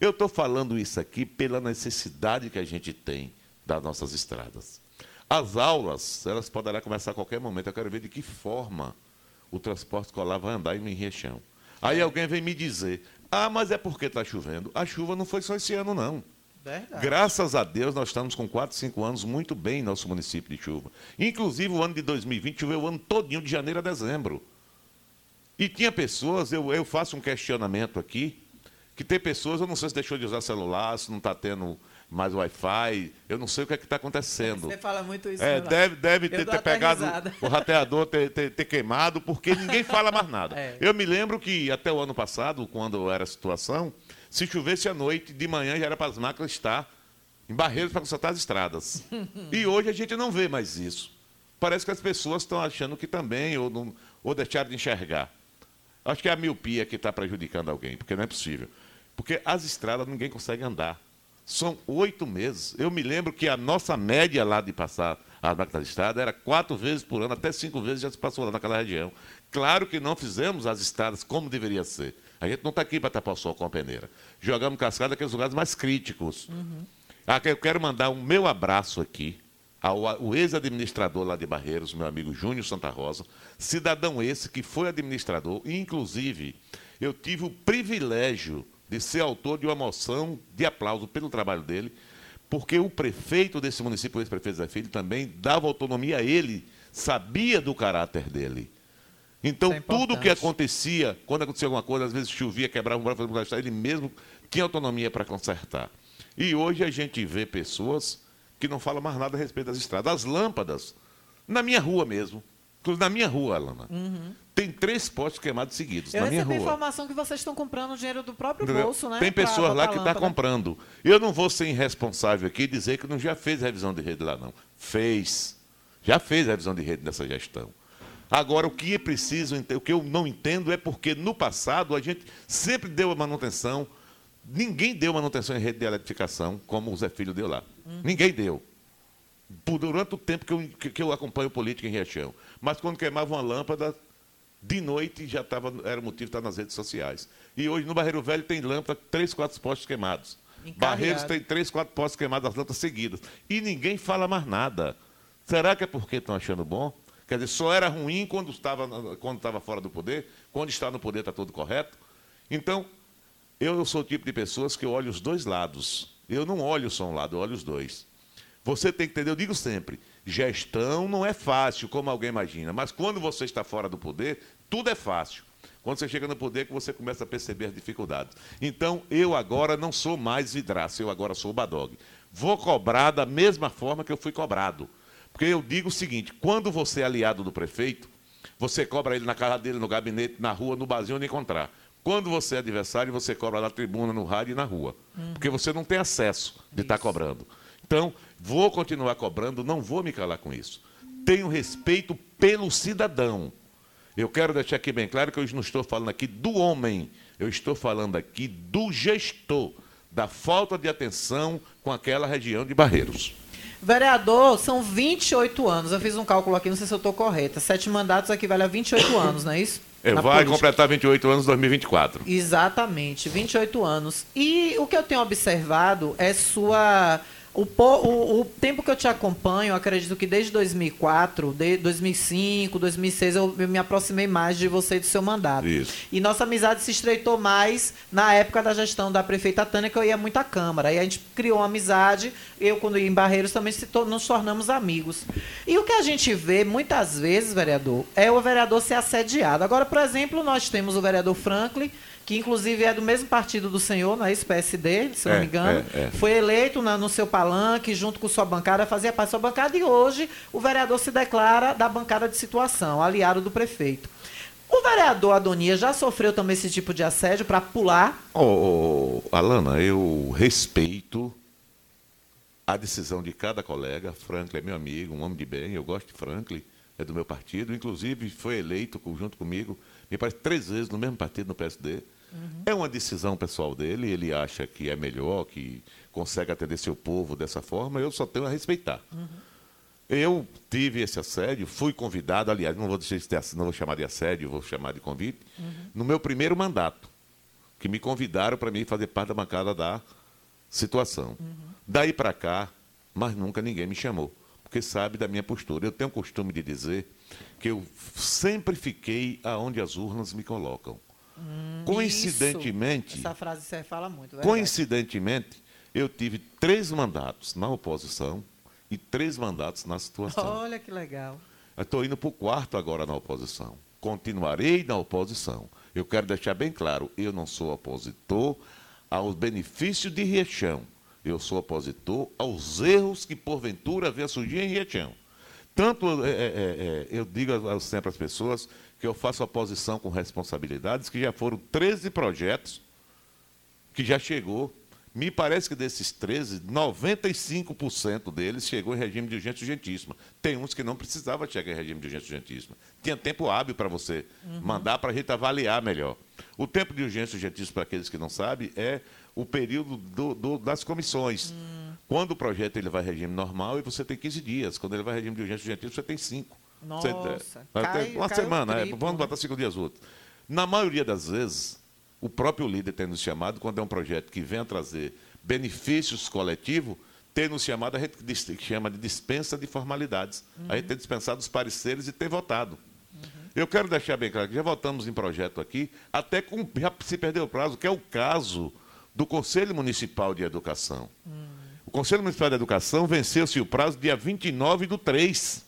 Eu estou falando isso aqui pela necessidade que a gente tem das nossas estradas. As aulas, elas poderão começar a qualquer momento. Eu quero ver de que forma o transporte escolar vai andar em Riachão. Aí alguém vem me dizer, ah, mas é porque está chovendo. A chuva não foi só esse ano, não. Verdade. Graças a Deus, nós estamos com 4, 5 anos muito bem em nosso município de chuva. Inclusive, o ano de 2020 choveu o ano todinho, de janeiro a dezembro. E tinha pessoas, eu, eu faço um questionamento aqui, que tem pessoas, eu não sei se deixou de usar celular, se não está tendo mais Wi-Fi, eu não sei o que é está acontecendo. Você fala muito isso. É, deve deve ter, ter pegado risada. o rateador, ter, ter, ter, queimado, porque ninguém fala mais nada. É. Eu me lembro que até o ano passado, quando era a situação, se chovesse à noite, de manhã já era para as máquinas estar em barreiros para consertar as estradas. e hoje a gente não vê mais isso. Parece que as pessoas estão achando que também, ou, não, ou deixaram de enxergar. Acho que é a miopia que está prejudicando alguém, porque não é possível. Porque as estradas ninguém consegue andar. São oito meses. Eu me lembro que a nossa média lá de passar a máquina de estrada era quatro vezes por ano, até cinco vezes já se passou lá naquela região. Claro que não fizemos as estradas como deveria ser. A gente não está aqui para tapar o sol com a peneira. Jogamos cascada naqueles lugares mais críticos. Uhum. Ah, eu quero mandar um meu abraço aqui ao, ex-administrador lá de Barreiros, meu amigo Júnior Santa Rosa, cidadão esse que foi administrador, inclusive eu tive o privilégio de ser autor de uma moção de aplauso pelo trabalho dele, porque o prefeito desse município, o ex-prefeito Zé Filho, também dava autonomia a ele, sabia do caráter dele. Então, é tudo o que acontecia, quando acontecia alguma coisa, às vezes chovia, quebrava um braço, ele mesmo tinha autonomia para consertar. E hoje a gente vê pessoas que não falam mais nada a respeito das estradas. As lâmpadas, na minha rua mesmo, na minha rua, Alana, uhum. tem três postes queimados seguidos. Eu na minha rua. a informação que vocês estão comprando dinheiro do próprio bolso, né? Tem pessoas lá que estão tá comprando. Eu não vou ser irresponsável aqui e dizer que não já fez revisão de rede lá, não. Fez. Já fez revisão de rede nessa gestão. Agora, o que é preciso, o que eu não entendo é porque no passado a gente sempre deu a manutenção, ninguém deu manutenção em rede de eletrificação, como o Zé Filho deu lá. Uhum. Ninguém deu. Durante o tempo que eu, que eu acompanho política em Riachão. Mas quando queimava uma lâmpada, de noite já tava, era motivo de estar nas redes sociais. E hoje no Barreiro Velho tem lâmpada, três, quatro postes queimados. Encarregado. Barreiros tem três, quatro postes queimados, as lâmpadas seguidas. E ninguém fala mais nada. Será que é porque estão achando bom? Quer dizer, só era ruim quando estava, quando estava fora do poder, quando está no poder está tudo correto. Então, eu sou o tipo de pessoas que olho os dois lados. Eu não olho só um lado, eu olho os dois. Você tem que entender, eu digo sempre, gestão não é fácil, como alguém imagina, mas quando você está fora do poder, tudo é fácil. Quando você chega no poder, que você começa a perceber as dificuldades. Então, eu agora não sou mais vidraça, eu agora sou o Badog. Vou cobrar da mesma forma que eu fui cobrado. Porque eu digo o seguinte: quando você é aliado do prefeito, você cobra ele na casa dele, no gabinete, na rua, no barzinho, onde encontrar. Quando você é adversário, você cobra na tribuna, no rádio e na rua. Uhum. Porque você não tem acesso de estar tá cobrando. Então, vou continuar cobrando, não vou me calar com isso. Tenho respeito pelo cidadão. Eu quero deixar aqui bem claro que eu não estou falando aqui do homem, eu estou falando aqui do gestor, da falta de atenção com aquela região de Barreiros. Vereador, são 28 anos. Eu fiz um cálculo aqui, não sei se eu estou correta. Sete mandatos equivale a 28 anos, não é isso? É, vai política. completar 28 anos em 2024. Exatamente, 28 anos. E o que eu tenho observado é sua O, o- o tempo que eu te acompanho, eu acredito que desde 2004, de 2005, 2006, eu, eu me aproximei mais de você e do seu mandato. Isso. E nossa amizade se estreitou mais na época da gestão da prefeita Tânia, que eu ia muito à Câmara. E a gente criou uma amizade. Eu, quando ia em Barreiros, também nos tornamos amigos. E o que a gente vê, muitas vezes, vereador, é o vereador ser assediado. Agora, por exemplo, nós temos o vereador Franklin, que inclusive é do mesmo partido do senhor, não é isso? PSD, se não É, me engano. é, é. Foi eleito na- no seu palanque, junto com sua bancada, fazia parte da sua bancada, e hoje o vereador se declara da bancada de situação, aliado do prefeito. O vereador Adonias já sofreu também esse tipo de assédio para pular? Ô, Alana, eu respeito a decisão de cada colega. Franklin é meu amigo, um homem de bem. Eu gosto de Franklin, é do meu partido. Inclusive, foi eleito junto comigo, me parece, três vezes no mesmo partido, no PSD. É uma decisão pessoal dele. Ele acha que é melhor, que consegue atender seu povo dessa forma. Eu só tenho a respeitar. Eu tive esse assédio, fui convidado, aliás, não vou, deixar de ter não vou chamar de assédio, vou chamar de convite, no meu primeiro mandato, que me convidaram para mim fazer parte da bancada da situação. Daí para cá, mas nunca ninguém me chamou, porque sabe da minha postura. Eu tenho o costume de dizer que eu sempre fiquei aonde as urnas me colocam. Coincidentemente, Isso. Essa frase você fala muito, verdade. Coincidentemente, eu tive três mandatos na oposição e três mandatos na situação. Olha que legal. Estou indo para o quarto agora na oposição. Continuarei na oposição. Eu quero deixar bem claro, eu não sou opositor aos benefícios de Riachão. Eu sou opositor aos erros que, porventura, venham surgir em Riachão. Tanto é, é, é, eu digo sempre às pessoas que eu faço oposição com responsabilidades, que já foram 13 projetos que já chegou. Me parece que desses 13, 95% deles chegou em regime de urgência urgentíssima. Tem uns que não precisava chegar em regime de urgência urgentíssima. Tinha tempo hábil para você Uhum. mandar para a gente avaliar melhor. O tempo de urgência urgentíssima, para aqueles que não sabem, é o período do- do- das comissões. Quando o projeto ele vai em regime normal, e você tem 15 dias. Quando ele vai em regime de urgência urgentíssima, você tem 5. Nossa, Você, cai- uma cai semana, é, vamos botar cinco dias úteis. Na maioria das vezes, o próprio líder tem nos chamado, quando é um projeto que vem a trazer benefícios coletivos, tem nos chamado, a gente chama de dispensa de formalidades. A gente tem dispensado os pareceres e tem votado. Eu quero deixar bem claro que já votamos em projeto aqui, até com, já se perdeu o prazo, que é o caso do Conselho Municipal de Educação. O Conselho Municipal de Educação venceu-se o prazo dia 29 do 3.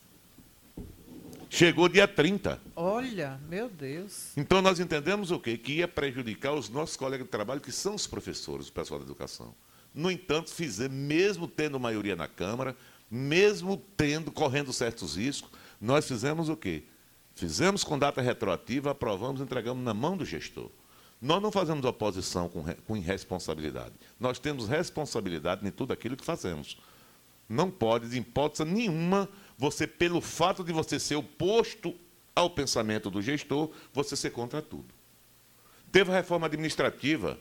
Chegou dia 30. Olha, meu Deus. Então nós entendemos o quê? Que ia prejudicar os nossos colegas de trabalho, que são os professores, o pessoal da educação. No entanto, fizemos, mesmo tendo maioria na Câmara, mesmo tendo, correndo certos riscos, nós fizemos o quê? Fizemos com data retroativa, aprovamos, entregamos na mão do gestor. Nós não fazemos oposição com, com irresponsabilidade. Nós temos responsabilidade em tudo aquilo que fazemos. Não pode, de hipótese nenhuma, você, pelo fato de você ser oposto ao pensamento do gestor, você ser contra tudo. Teve a reforma administrativa.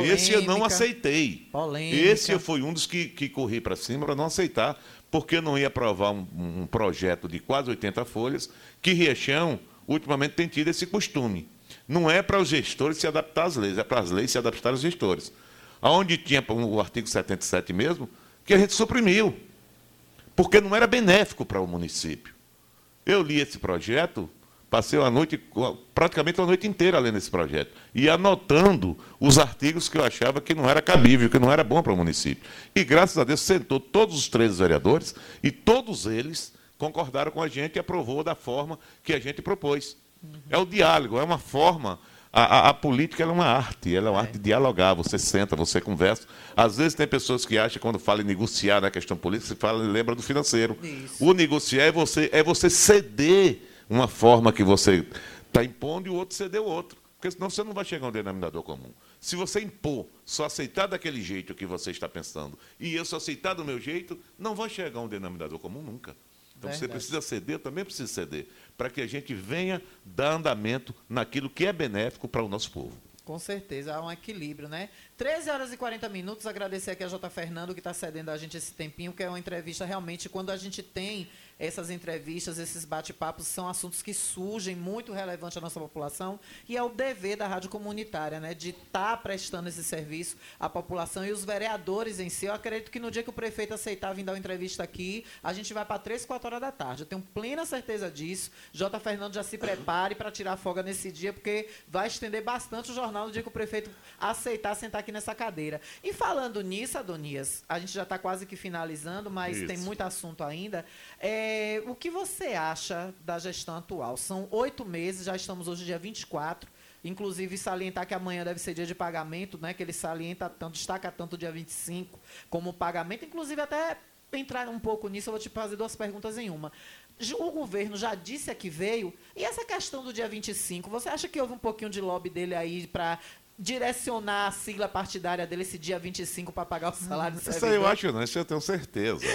Esse eu não Polêmica. aceitei. Polêmica. Esse eu fui um dos que, que corri para cima para não aceitar, porque eu não ia aprovar um, um projeto de quase 80 folhas, que Riachão, ultimamente, tem tido esse costume. Não é para os gestores se adaptar às leis, é para as leis se adaptar aos gestores. Aonde tinha o artigo 77 mesmo, que a gente suprimiu, porque não era benéfico para o município. Eu li esse projeto, passei uma noite, praticamente uma noite inteira lendo esse projeto, e anotando os artigos que eu achava que não era cabível, que não era bom para o município. E graças a Deus sentou todos os três vereadores e todos eles concordaram com a gente e aprovou da forma que a gente propôs. É o diálogo, é uma forma. A, a- a política é uma arte, ela é uma arte de dialogar. Você senta, você conversa. Às vezes tem pessoas que acham, quando fala em negociar na questão política, se fala, lembra do financeiro. O negociar é você, é você ceder uma forma que você está impondo e o outro ceder o outro. Porque senão você não vai chegar a um denominador comum. Se você impor, só aceitar daquele jeito que você está pensando, e eu só aceitar do meu jeito, não vai chegar a um denominador comum nunca. Então você Verdade. precisa ceder, eu também preciso ceder, para que a gente venha dar andamento naquilo que é benéfico para o nosso povo. Com certeza, há um equilíbrio, né? 13 horas e 40 minutos, agradecer aqui a J. Fernando que está cedendo a gente esse tempinho, que é uma entrevista realmente quando a gente tem essas entrevistas, esses bate-papos são assuntos que surgem muito relevantes à nossa população e é o dever da rádio comunitária, né, de estar prestando esse serviço à população e os vereadores em si. Eu acredito que no dia que o prefeito aceitar vir dar uma entrevista aqui, a gente vai para três, quatro horas da tarde. Eu tenho plena certeza disso. J. Fernando já se prepare para tirar folga nesse dia, porque vai estender bastante o jornal no dia que o prefeito aceitar sentar aqui nessa cadeira. E falando nisso, Adonias, a gente já está quase que finalizando, mas Isso. tem muito assunto ainda. É, o que você acha da gestão atual? São oito meses, já estamos hoje dia 24. Inclusive, salientar que amanhã deve ser dia de pagamento, né? Que ele salienta tanto, destaca tanto o dia 25 como pagamento. Inclusive, até entrar um pouco nisso, eu vou te fazer duas perguntas em uma. O governo já disse a que veio. E essa questão do dia 25, você acha que houve um pouquinho de lobby dele aí para direcionar a sigla partidária dele esse dia 25 para pagar o salário do Isso aí eu acho não, isso eu tenho certeza.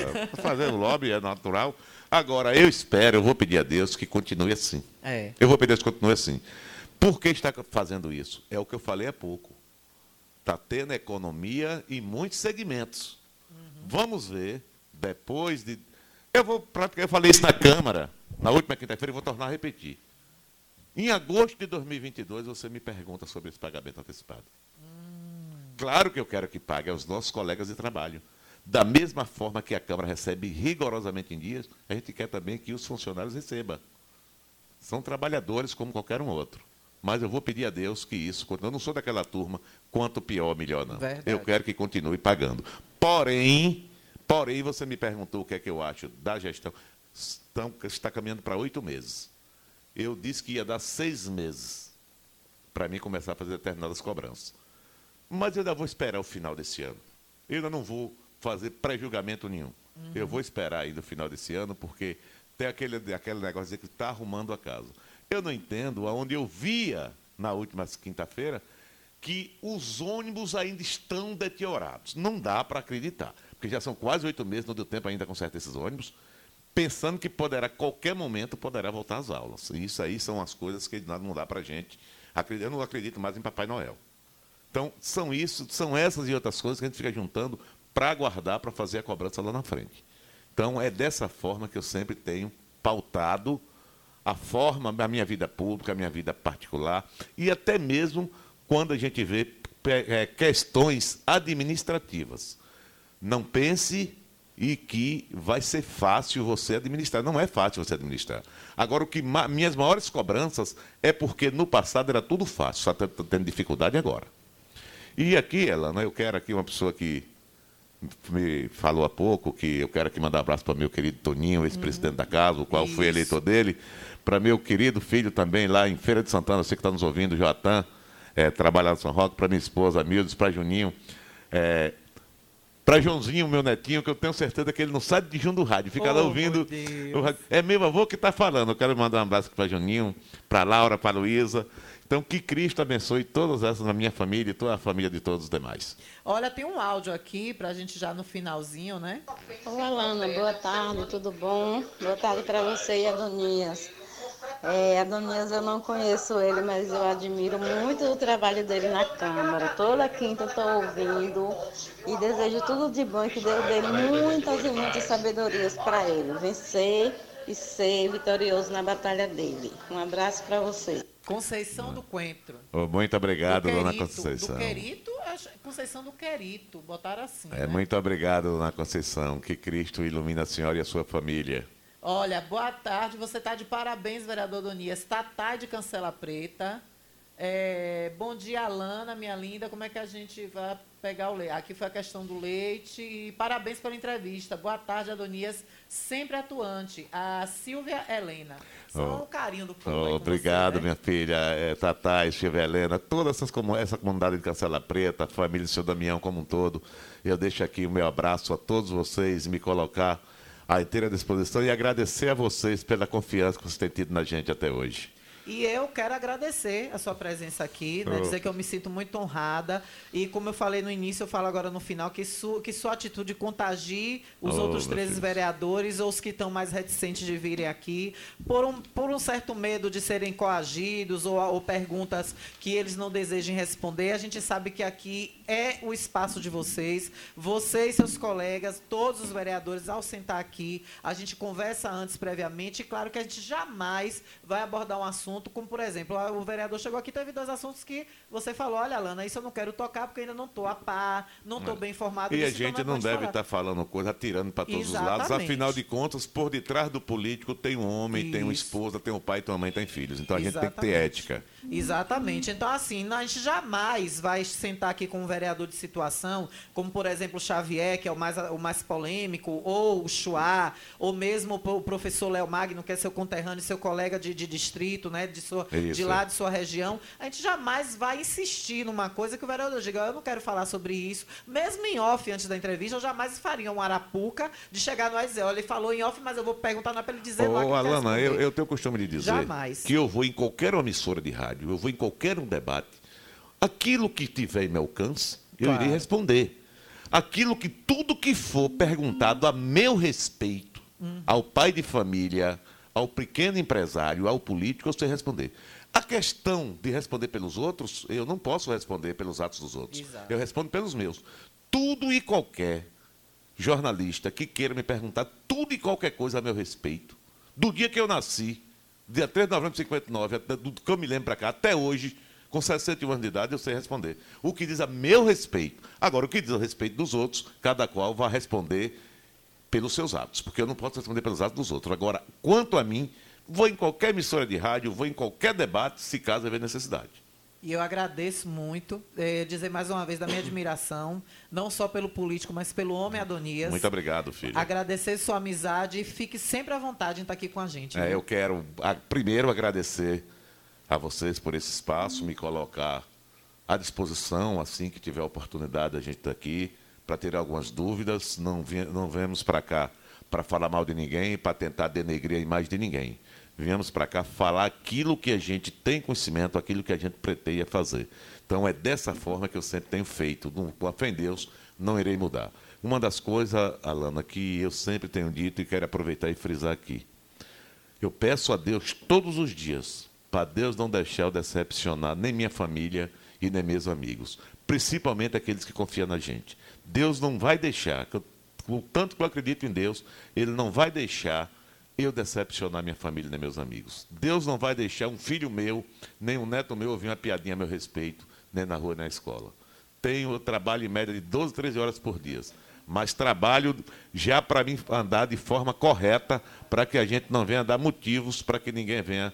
Fazendo lobby é natural. Agora, eu espero, eu vou pedir a Deus que continue assim. É. Eu vou pedir a Deus que continue assim. Por que está fazendo isso? É o que eu falei há pouco. Está tendo economia em muitos segmentos. Vamos ver, depois de. Eu vou praticar, eu falei isso na Câmara, na última quinta-feira, e vou tornar a repetir. Em agosto de 2022, você me pergunta sobre esse pagamento antecipado. Claro que eu quero que pague aos nossos colegas de trabalho. Da mesma forma que a Câmara recebe rigorosamente em dias, a gente quer também que os funcionários recebam. São trabalhadores como qualquer um outro. Mas eu vou pedir a Deus que isso, eu não sou daquela turma, quanto pior, melhor não. Verdade. Eu quero que continue pagando. Porém, porém, você me perguntou o que é que eu acho da gestão. Estão, está caminhando para oito meses. Eu disse que ia dar seis meses para mim começar a fazer determinadas cobranças. Mas eu ainda vou esperar o final desse ano. Eu ainda não vou fazer pré-julgamento nenhum. Eu vou esperar ainda o final desse ano, porque tem aquele, aquele negócio que está arrumando a casa. Eu não entendo aonde eu via na última quinta-feira que os ônibus ainda estão deteriorados. Não dá para acreditar, porque já são quase oito meses, não deu tempo ainda consertar esses ônibus, pensando que poderá, qualquer momento, poderá voltar às aulas. Isso aí são as coisas que não dá para a gente. acreditar. Eu não acredito mais em Papai Noel. Então, são isso, são essas e outras coisas que a gente fica juntando para aguardar para fazer a cobrança lá na frente. Então, é dessa forma que eu sempre tenho pautado a forma da minha vida pública, a minha vida particular, e até mesmo quando a gente vê eh, questões administrativas. Não pense e que vai ser fácil você administrar. Não é fácil você administrar. Agora, o que ma- minhas maiores cobranças é porque no passado era tudo fácil, só está tendo dificuldade agora. E aqui, Elana, eu quero aqui uma pessoa que me falou há pouco, que eu quero aqui mandar um abraço para meu querido Toninho, ex-presidente da casa, o qual fui eleitor dele, para meu querido filho também lá em Feira de Santana, você que está nos ouvindo, Joatan, é, trabalha lá no São Roque, para minha esposa, Mildes, para Juninho, é, para Joãozinho, meu netinho, que eu tenho certeza que ele não sai de Jun do rádio, fica lá Oh, ouvindo. meu Deus. o rádio. É meu avô que está falando. Eu quero mandar um abraço para Juninho, para Laura, para Luísa. Então, que Cristo abençoe todas essas na minha família e toda a família de todos os demais. Olha, tem um áudio aqui pra gente já no finalzinho, né? Ô, Alana, boa tarde, tudo bom? Boa tarde para você e Adonias. É, Adonias, eu não conheço ele, mas eu admiro muito o trabalho dele na Câmara. Toda quinta eu estou ouvindo e desejo tudo de bom e que Deus dê muitas e muitas sabedorias para ele. Vencer e ser vitorioso na batalha dele. Um abraço para você. Conceição do Coentro. Oh, muito obrigado, do dona Querito, Conceição. Do Querito, Conceição do Querito, botaram assim. É, né? muito obrigado, dona Conceição. Que Cristo ilumine a senhora e a sua família. Olha, boa tarde. Você está de parabéns, vereador Donias. Tatá de Cancela Preta. É, bom dia, Alana, minha linda. Como é que a gente vai pegar o leite? Aqui foi a questão do leite. E parabéns pela entrevista. Boa tarde, Adonias. Sempre atuante. A Silvia Helena. Só Oh. o carinho do povo. Oh, obrigado, você, né? minha filha, é, Tatá, Silvia Helena, toda essas, essa comunidade de Cancela Preta, a família do seu Damião como um todo. Eu deixo aqui o meu abraço a todos vocês, me colocar à inteira disposição e agradecer a vocês pela confiança que vocês têm tido na gente até hoje. E eu quero agradecer a sua presença aqui, né? Oh. Dizer que eu me sinto muito honrada. E como eu falei no início, eu falo agora no final, que, su, que sua atitude contagie os Oh, outros meu 13 Deus. vereadores ou os que estão mais reticentes de virem aqui, por um, por um certo medo de serem coagidos ou, ou perguntas que eles não desejem responder. A gente sabe que aqui é o espaço de vocês. Vocês, seus colegas, todos os vereadores, ao sentar aqui, a gente conversa antes previamente. E claro que a gente jamais vai abordar um assunto, como por exemplo, o vereador chegou aqui teve dois assuntos que você falou: olha, Lana, isso eu não quero tocar porque ainda não estou a par, não estou bem informado. E a disso, então gente não não deve estar falando coisa, atirando para todos os lados. Exatamente. Afinal de contas, por detrás do político tem um homem, tem uma Isso. esposa, tem um pai, tem uma mãe, tem filhos. Então a gente tem que ter Exatamente. ética. Exatamente. Então, assim, a gente jamais vai sentar aqui com um vereador de situação, como, por exemplo, o Xavier, que é o mais, o mais polêmico, ou o Chuá, ou mesmo o professor Léo Magno, que é seu conterrâneo, seu colega de, de distrito, né, de, sua, de lá de sua região. A gente jamais vai insistir numa coisa que o vereador diga, eu não quero falar sobre isso. Mesmo em off, antes da entrevista, eu jamais faria um arapuca de chegar no ar e dizer, olha, ele falou em off, mas eu vou perguntar não é para ele dizer lá que Ô, quer Alana, eu, eu tenho o costume de dizer Jamais. que eu vou em qualquer emissora de rádio, eu vou em qualquer um debate, aquilo que tiver em meu alcance, eu Claro. irei responder. Aquilo que tudo que for perguntado a meu respeito, Hum. ao pai de família, ao pequeno empresário, ao político, eu sei responder. A questão de responder pelos outros, eu não posso responder pelos atos dos outros. Exato. Eu respondo pelos meus. Tudo e qualquer jornalista que queira me perguntar tudo e qualquer coisa a meu respeito, do dia que eu nasci, dia 3 de novembro de 59, até- do que eu me lembro para cá, até hoje, com 61 anos de idade, eu sei responder. O que diz a meu respeito. Agora, o que diz a respeito dos outros, cada qual vai responder pelos seus atos, porque eu não posso responder pelos atos dos outros. Agora, quanto a mim, vou em qualquer emissora de rádio, vou em qualquer debate, se caso haver necessidade. E eu agradeço muito, eh, dizer mais uma vez da minha admiração, não só pelo político, mas pelo homem Adonias. Muito obrigado, filho. Agradecer sua amizade e fique sempre à vontade em estar aqui com a gente. É, eu quero a- primeiro agradecer a vocês por esse espaço, me colocar à disposição assim que tiver oportunidade a gente estar aqui para ter algumas dúvidas. Não, vi- não viemos para cá para falar mal de ninguém, para tentar denegrir a imagem de ninguém. Viemos para cá falar aquilo que a gente tem conhecimento, aquilo que a gente pretende fazer. Então é dessa forma que eu sempre tenho feito. Com a fé em Deus, não irei mudar. Uma das coisas, Alana, que eu sempre tenho dito e quero aproveitar e frisar aqui. Eu peço a Deus todos os dias, para Deus não deixar eu decepcionar nem minha família e nem meus amigos, principalmente aqueles que confiam na gente. Deus não vai deixar, o tanto que eu acredito em Deus, Ele não vai deixar eu decepcionar minha família nem meus amigos. Deus não vai deixar um filho meu, nem um neto meu ouvir uma piadinha a meu respeito, nem na rua nem na escola. Tenho trabalho em média de 12, 13 horas por dia. Mas trabalho já para mim andar de forma correta, para que a gente não venha dar motivos para que ninguém venha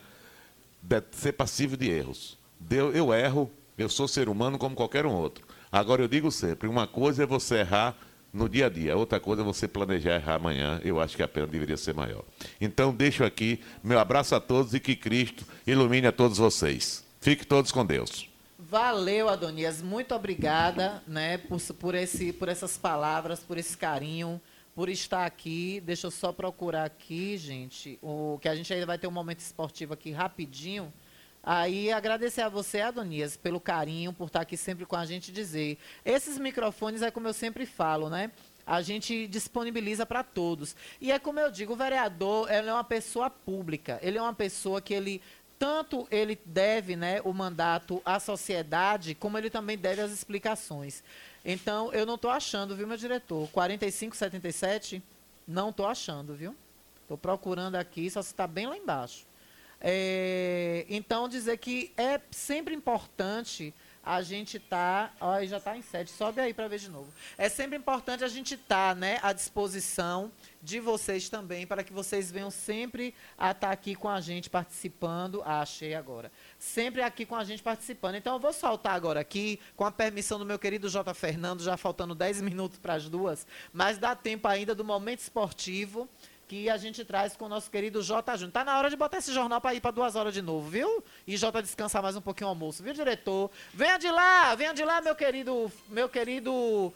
de- ser passível de erros. Deu- Eu erro, eu sou ser humano como qualquer um outro. Agora eu digo sempre, uma coisa é você errar no dia a dia, outra coisa é você planejar errar amanhã. Eu acho que a pena deveria ser maior. Então deixo aqui meu abraço a todos e que Cristo ilumine a todos vocês. Fique todos com Deus. Valeu, Adonias. Muito obrigada, né, por, por, esse, por essas palavras, por esse carinho, por estar aqui. Deixa eu só procurar aqui, gente, o que a gente ainda vai ter um momento esportivo aqui rapidinho. Aí agradecer a você, Adonias, pelo carinho, por estar aqui sempre com a gente dizer. Esses microfones é como eu sempre falo, né? A gente disponibiliza para todos. E é como eu digo, o vereador ele é uma pessoa pública. Ele é uma pessoa que ele tanto ele deve né, o mandato à sociedade, como ele também deve as explicações. Então, eu não estou achando, viu, meu diretor? 4577, não estou achando, viu? Estou procurando aqui, só se está bem lá embaixo. É, então, dizer que é sempre importante a gente estar. Tá, já está em sete, sobe aí para ver de novo. É sempre importante a gente estar tá, né, à disposição de vocês também, para que vocês venham sempre a estar tá aqui com a gente participando. Ah, achei agora. Sempre aqui com a gente participando. Então, eu vou soltar agora aqui, com a permissão do meu querido J. Fernando, já faltando 10 minutos para as duas, mas dá tempo ainda do momento esportivo que a gente traz com o nosso querido J. Júnior. Tá na hora de botar esse jornal para ir para duas horas de novo, viu? E J descansar mais um pouquinho o almoço, viu, diretor? Venha de lá, venha de lá, meu querido, meu querido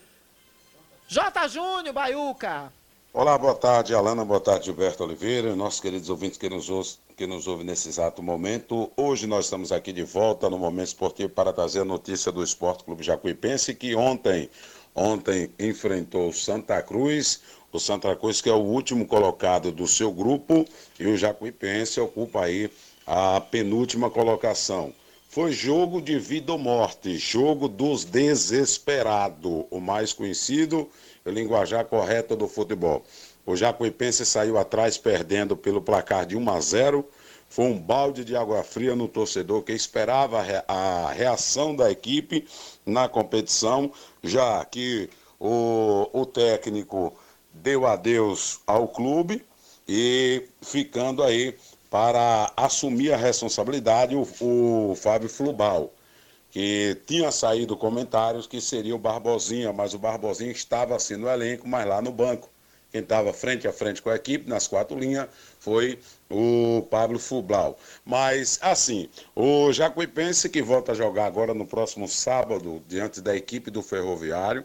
J. Júnior, Baiuca. Olá, boa tarde, Alana, boa tarde, Gilberto Oliveira, nossos queridos ouvintes que nos, ouçam, que nos ouvem nesse exato momento. Hoje nós estamos aqui de volta no Momento Esportivo para trazer a notícia do Esporte Clube Jacuipense, que ontem, ontem enfrentou o Santa Cruz, o Santa Cruz que é o último colocado do seu grupo e o Jacuipense ocupa aí a penúltima colocação. Foi jogo de vida ou morte, jogo dos desesperados, o mais conhecido linguajar correto do futebol. O Jacuipense saiu atrás perdendo pelo placar de 1 a 0. Foi um balde de água fria no torcedor que esperava a reação da equipe na competição, já que o, o técnico deu adeus ao clube e ficando aí para assumir a responsabilidade o, o Fábio Flubal que tinha saído comentários que seria o Barbosinha, mas o Barbosinha estava assim no elenco, mas lá no banco. Quem estava frente a frente com a equipe, nas quatro linhas, foi o Pablo Fublau. Mas, assim, o Jacuipense, que volta a jogar agora no próximo sábado, diante da equipe do Ferroviário.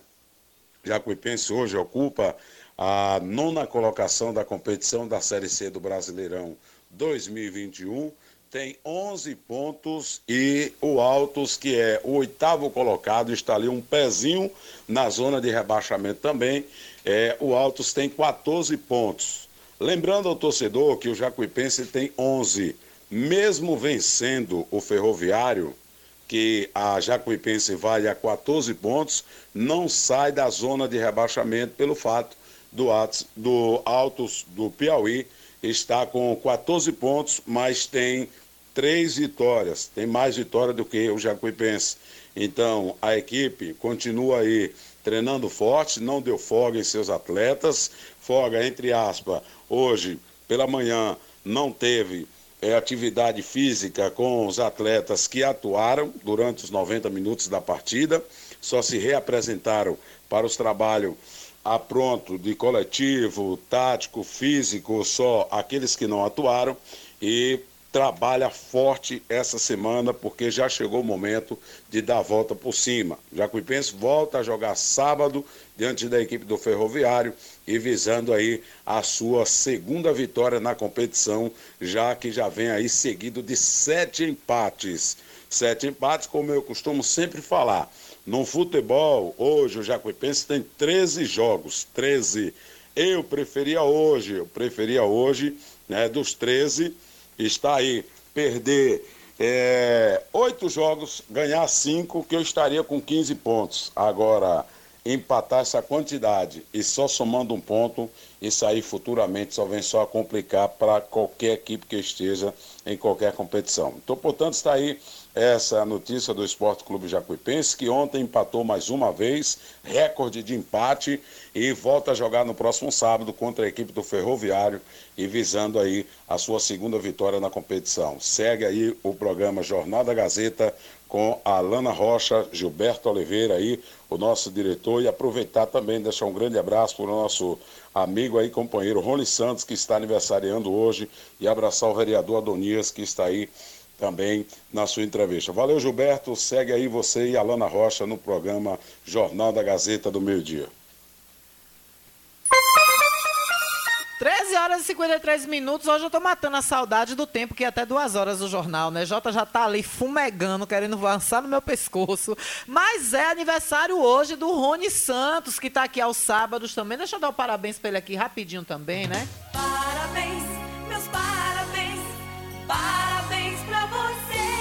Jacuipense hoje ocupa a nona colocação da competição da Série C do Brasileirão 2021 tem 11 pontos e o Altos, que é o oitavo colocado, está ali um pezinho na zona de rebaixamento também. É, o Altos tem 14 pontos. Lembrando ao torcedor que o Jacuipense tem 11. Mesmo vencendo o Ferroviário, que a Jacuipense vale a 14 pontos, não sai da zona de rebaixamento pelo fato do, do Altos do Piauí está com 14 pontos, mas tem três vitórias. Tem mais vitória do que o Jacuipense. Então, a equipe continua aí treinando forte, não deu folga em seus atletas. Folga, entre aspas, hoje, pela manhã, não teve é, atividade física com os atletas que atuaram durante os 90 minutos da partida. Só se reapresentaram para os trabalhos a pronto de coletivo, tático, físico, só aqueles que não atuaram e trabalha forte essa semana porque já chegou o momento de dar a volta por cima. Jacuipense volta a jogar sábado diante da equipe do Ferroviário e visando aí a sua segunda vitória na competição, já que já vem aí seguido de sete empates. Sete empates, como eu costumo sempre falar. No futebol, hoje o Jacuipense tem 13 jogos, 13. Eu preferia hoje, eu preferia hoje, né, dos 13, está aí, perder é, oito jogos, ganhar cinco, que eu estaria com 15 pontos. Agora, empatar essa quantidade e só somando um ponto, isso aí futuramente só vem só a complicar para qualquer equipe que esteja em qualquer competição. Então, portanto, está aí essa é notícia do Esporte Clube Jacuipense, que ontem empatou mais uma vez, recorde de empate, e volta a jogar no próximo sábado contra a equipe do Ferroviário e visando aí a sua segunda vitória na competição. Segue aí o programa Jornal da Gazeta com a Alana Rocha, Gilberto Oliveira aí, o nosso diretor, e aproveitar também, deixar um grande abraço para o nosso amigo aí, companheiro Rony Santos, que está aniversariando hoje, e abraçar o vereador Adonias, que está aí também na sua entrevista. Valeu, Gilberto. Segue aí você e Alana Rocha no programa Jornal da Gazeta do Meio Dia. 13 horas e 53 minutos. Hoje eu tô matando a saudade do tempo que é até duas horas do jornal, né? Jota já tá ali fumegando, querendo avançar no meu pescoço. Mas é aniversário hoje do Rony Santos, que tá aqui aos sábados também. Deixa eu dar o um parabéns pra ele aqui rapidinho também, né? Parabéns,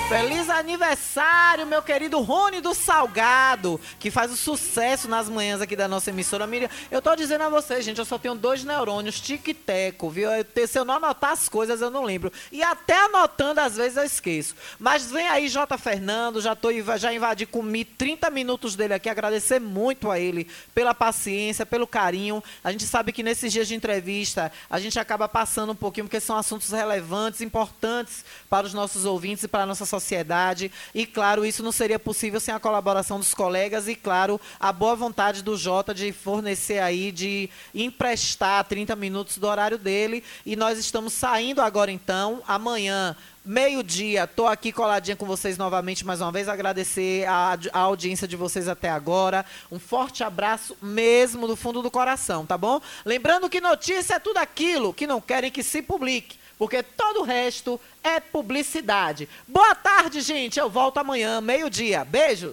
Feliz aniversário, meu querido Rony do Salgado, que faz o sucesso nas manhãs aqui da nossa emissora. Miriam, eu tô dizendo a vocês, gente, eu só tenho dois neurônios, tic-teco, viu? Se eu não anotar as coisas, eu não lembro. E até anotando, às vezes, eu esqueço. Mas vem aí, J. Fernando, já, tô, já invadi, comi 30 minutos dele aqui, agradecer muito a ele pela paciência, pelo carinho. A gente sabe que nesses dias de entrevista, a gente acaba passando um pouquinho, porque são assuntos relevantes, importantes para os nossos ouvintes e para a nossa sociedade sociedade. E, claro, isso não seria possível sem a colaboração dos colegas e, claro, a boa vontade do Jota de fornecer aí, de emprestar 30 minutos do horário dele. E nós estamos saindo agora, então. Amanhã meio-dia. Estou aqui coladinha com vocês novamente mais uma vez. Agradecer a, a, audiência de vocês até agora. Um forte abraço mesmo do fundo do coração, tá bom? Lembrando que notícia é tudo aquilo que não querem que se publique. Porque todo o resto é publicidade. Boa tarde, gente. Eu volto amanhã, meio-dia. Beijo.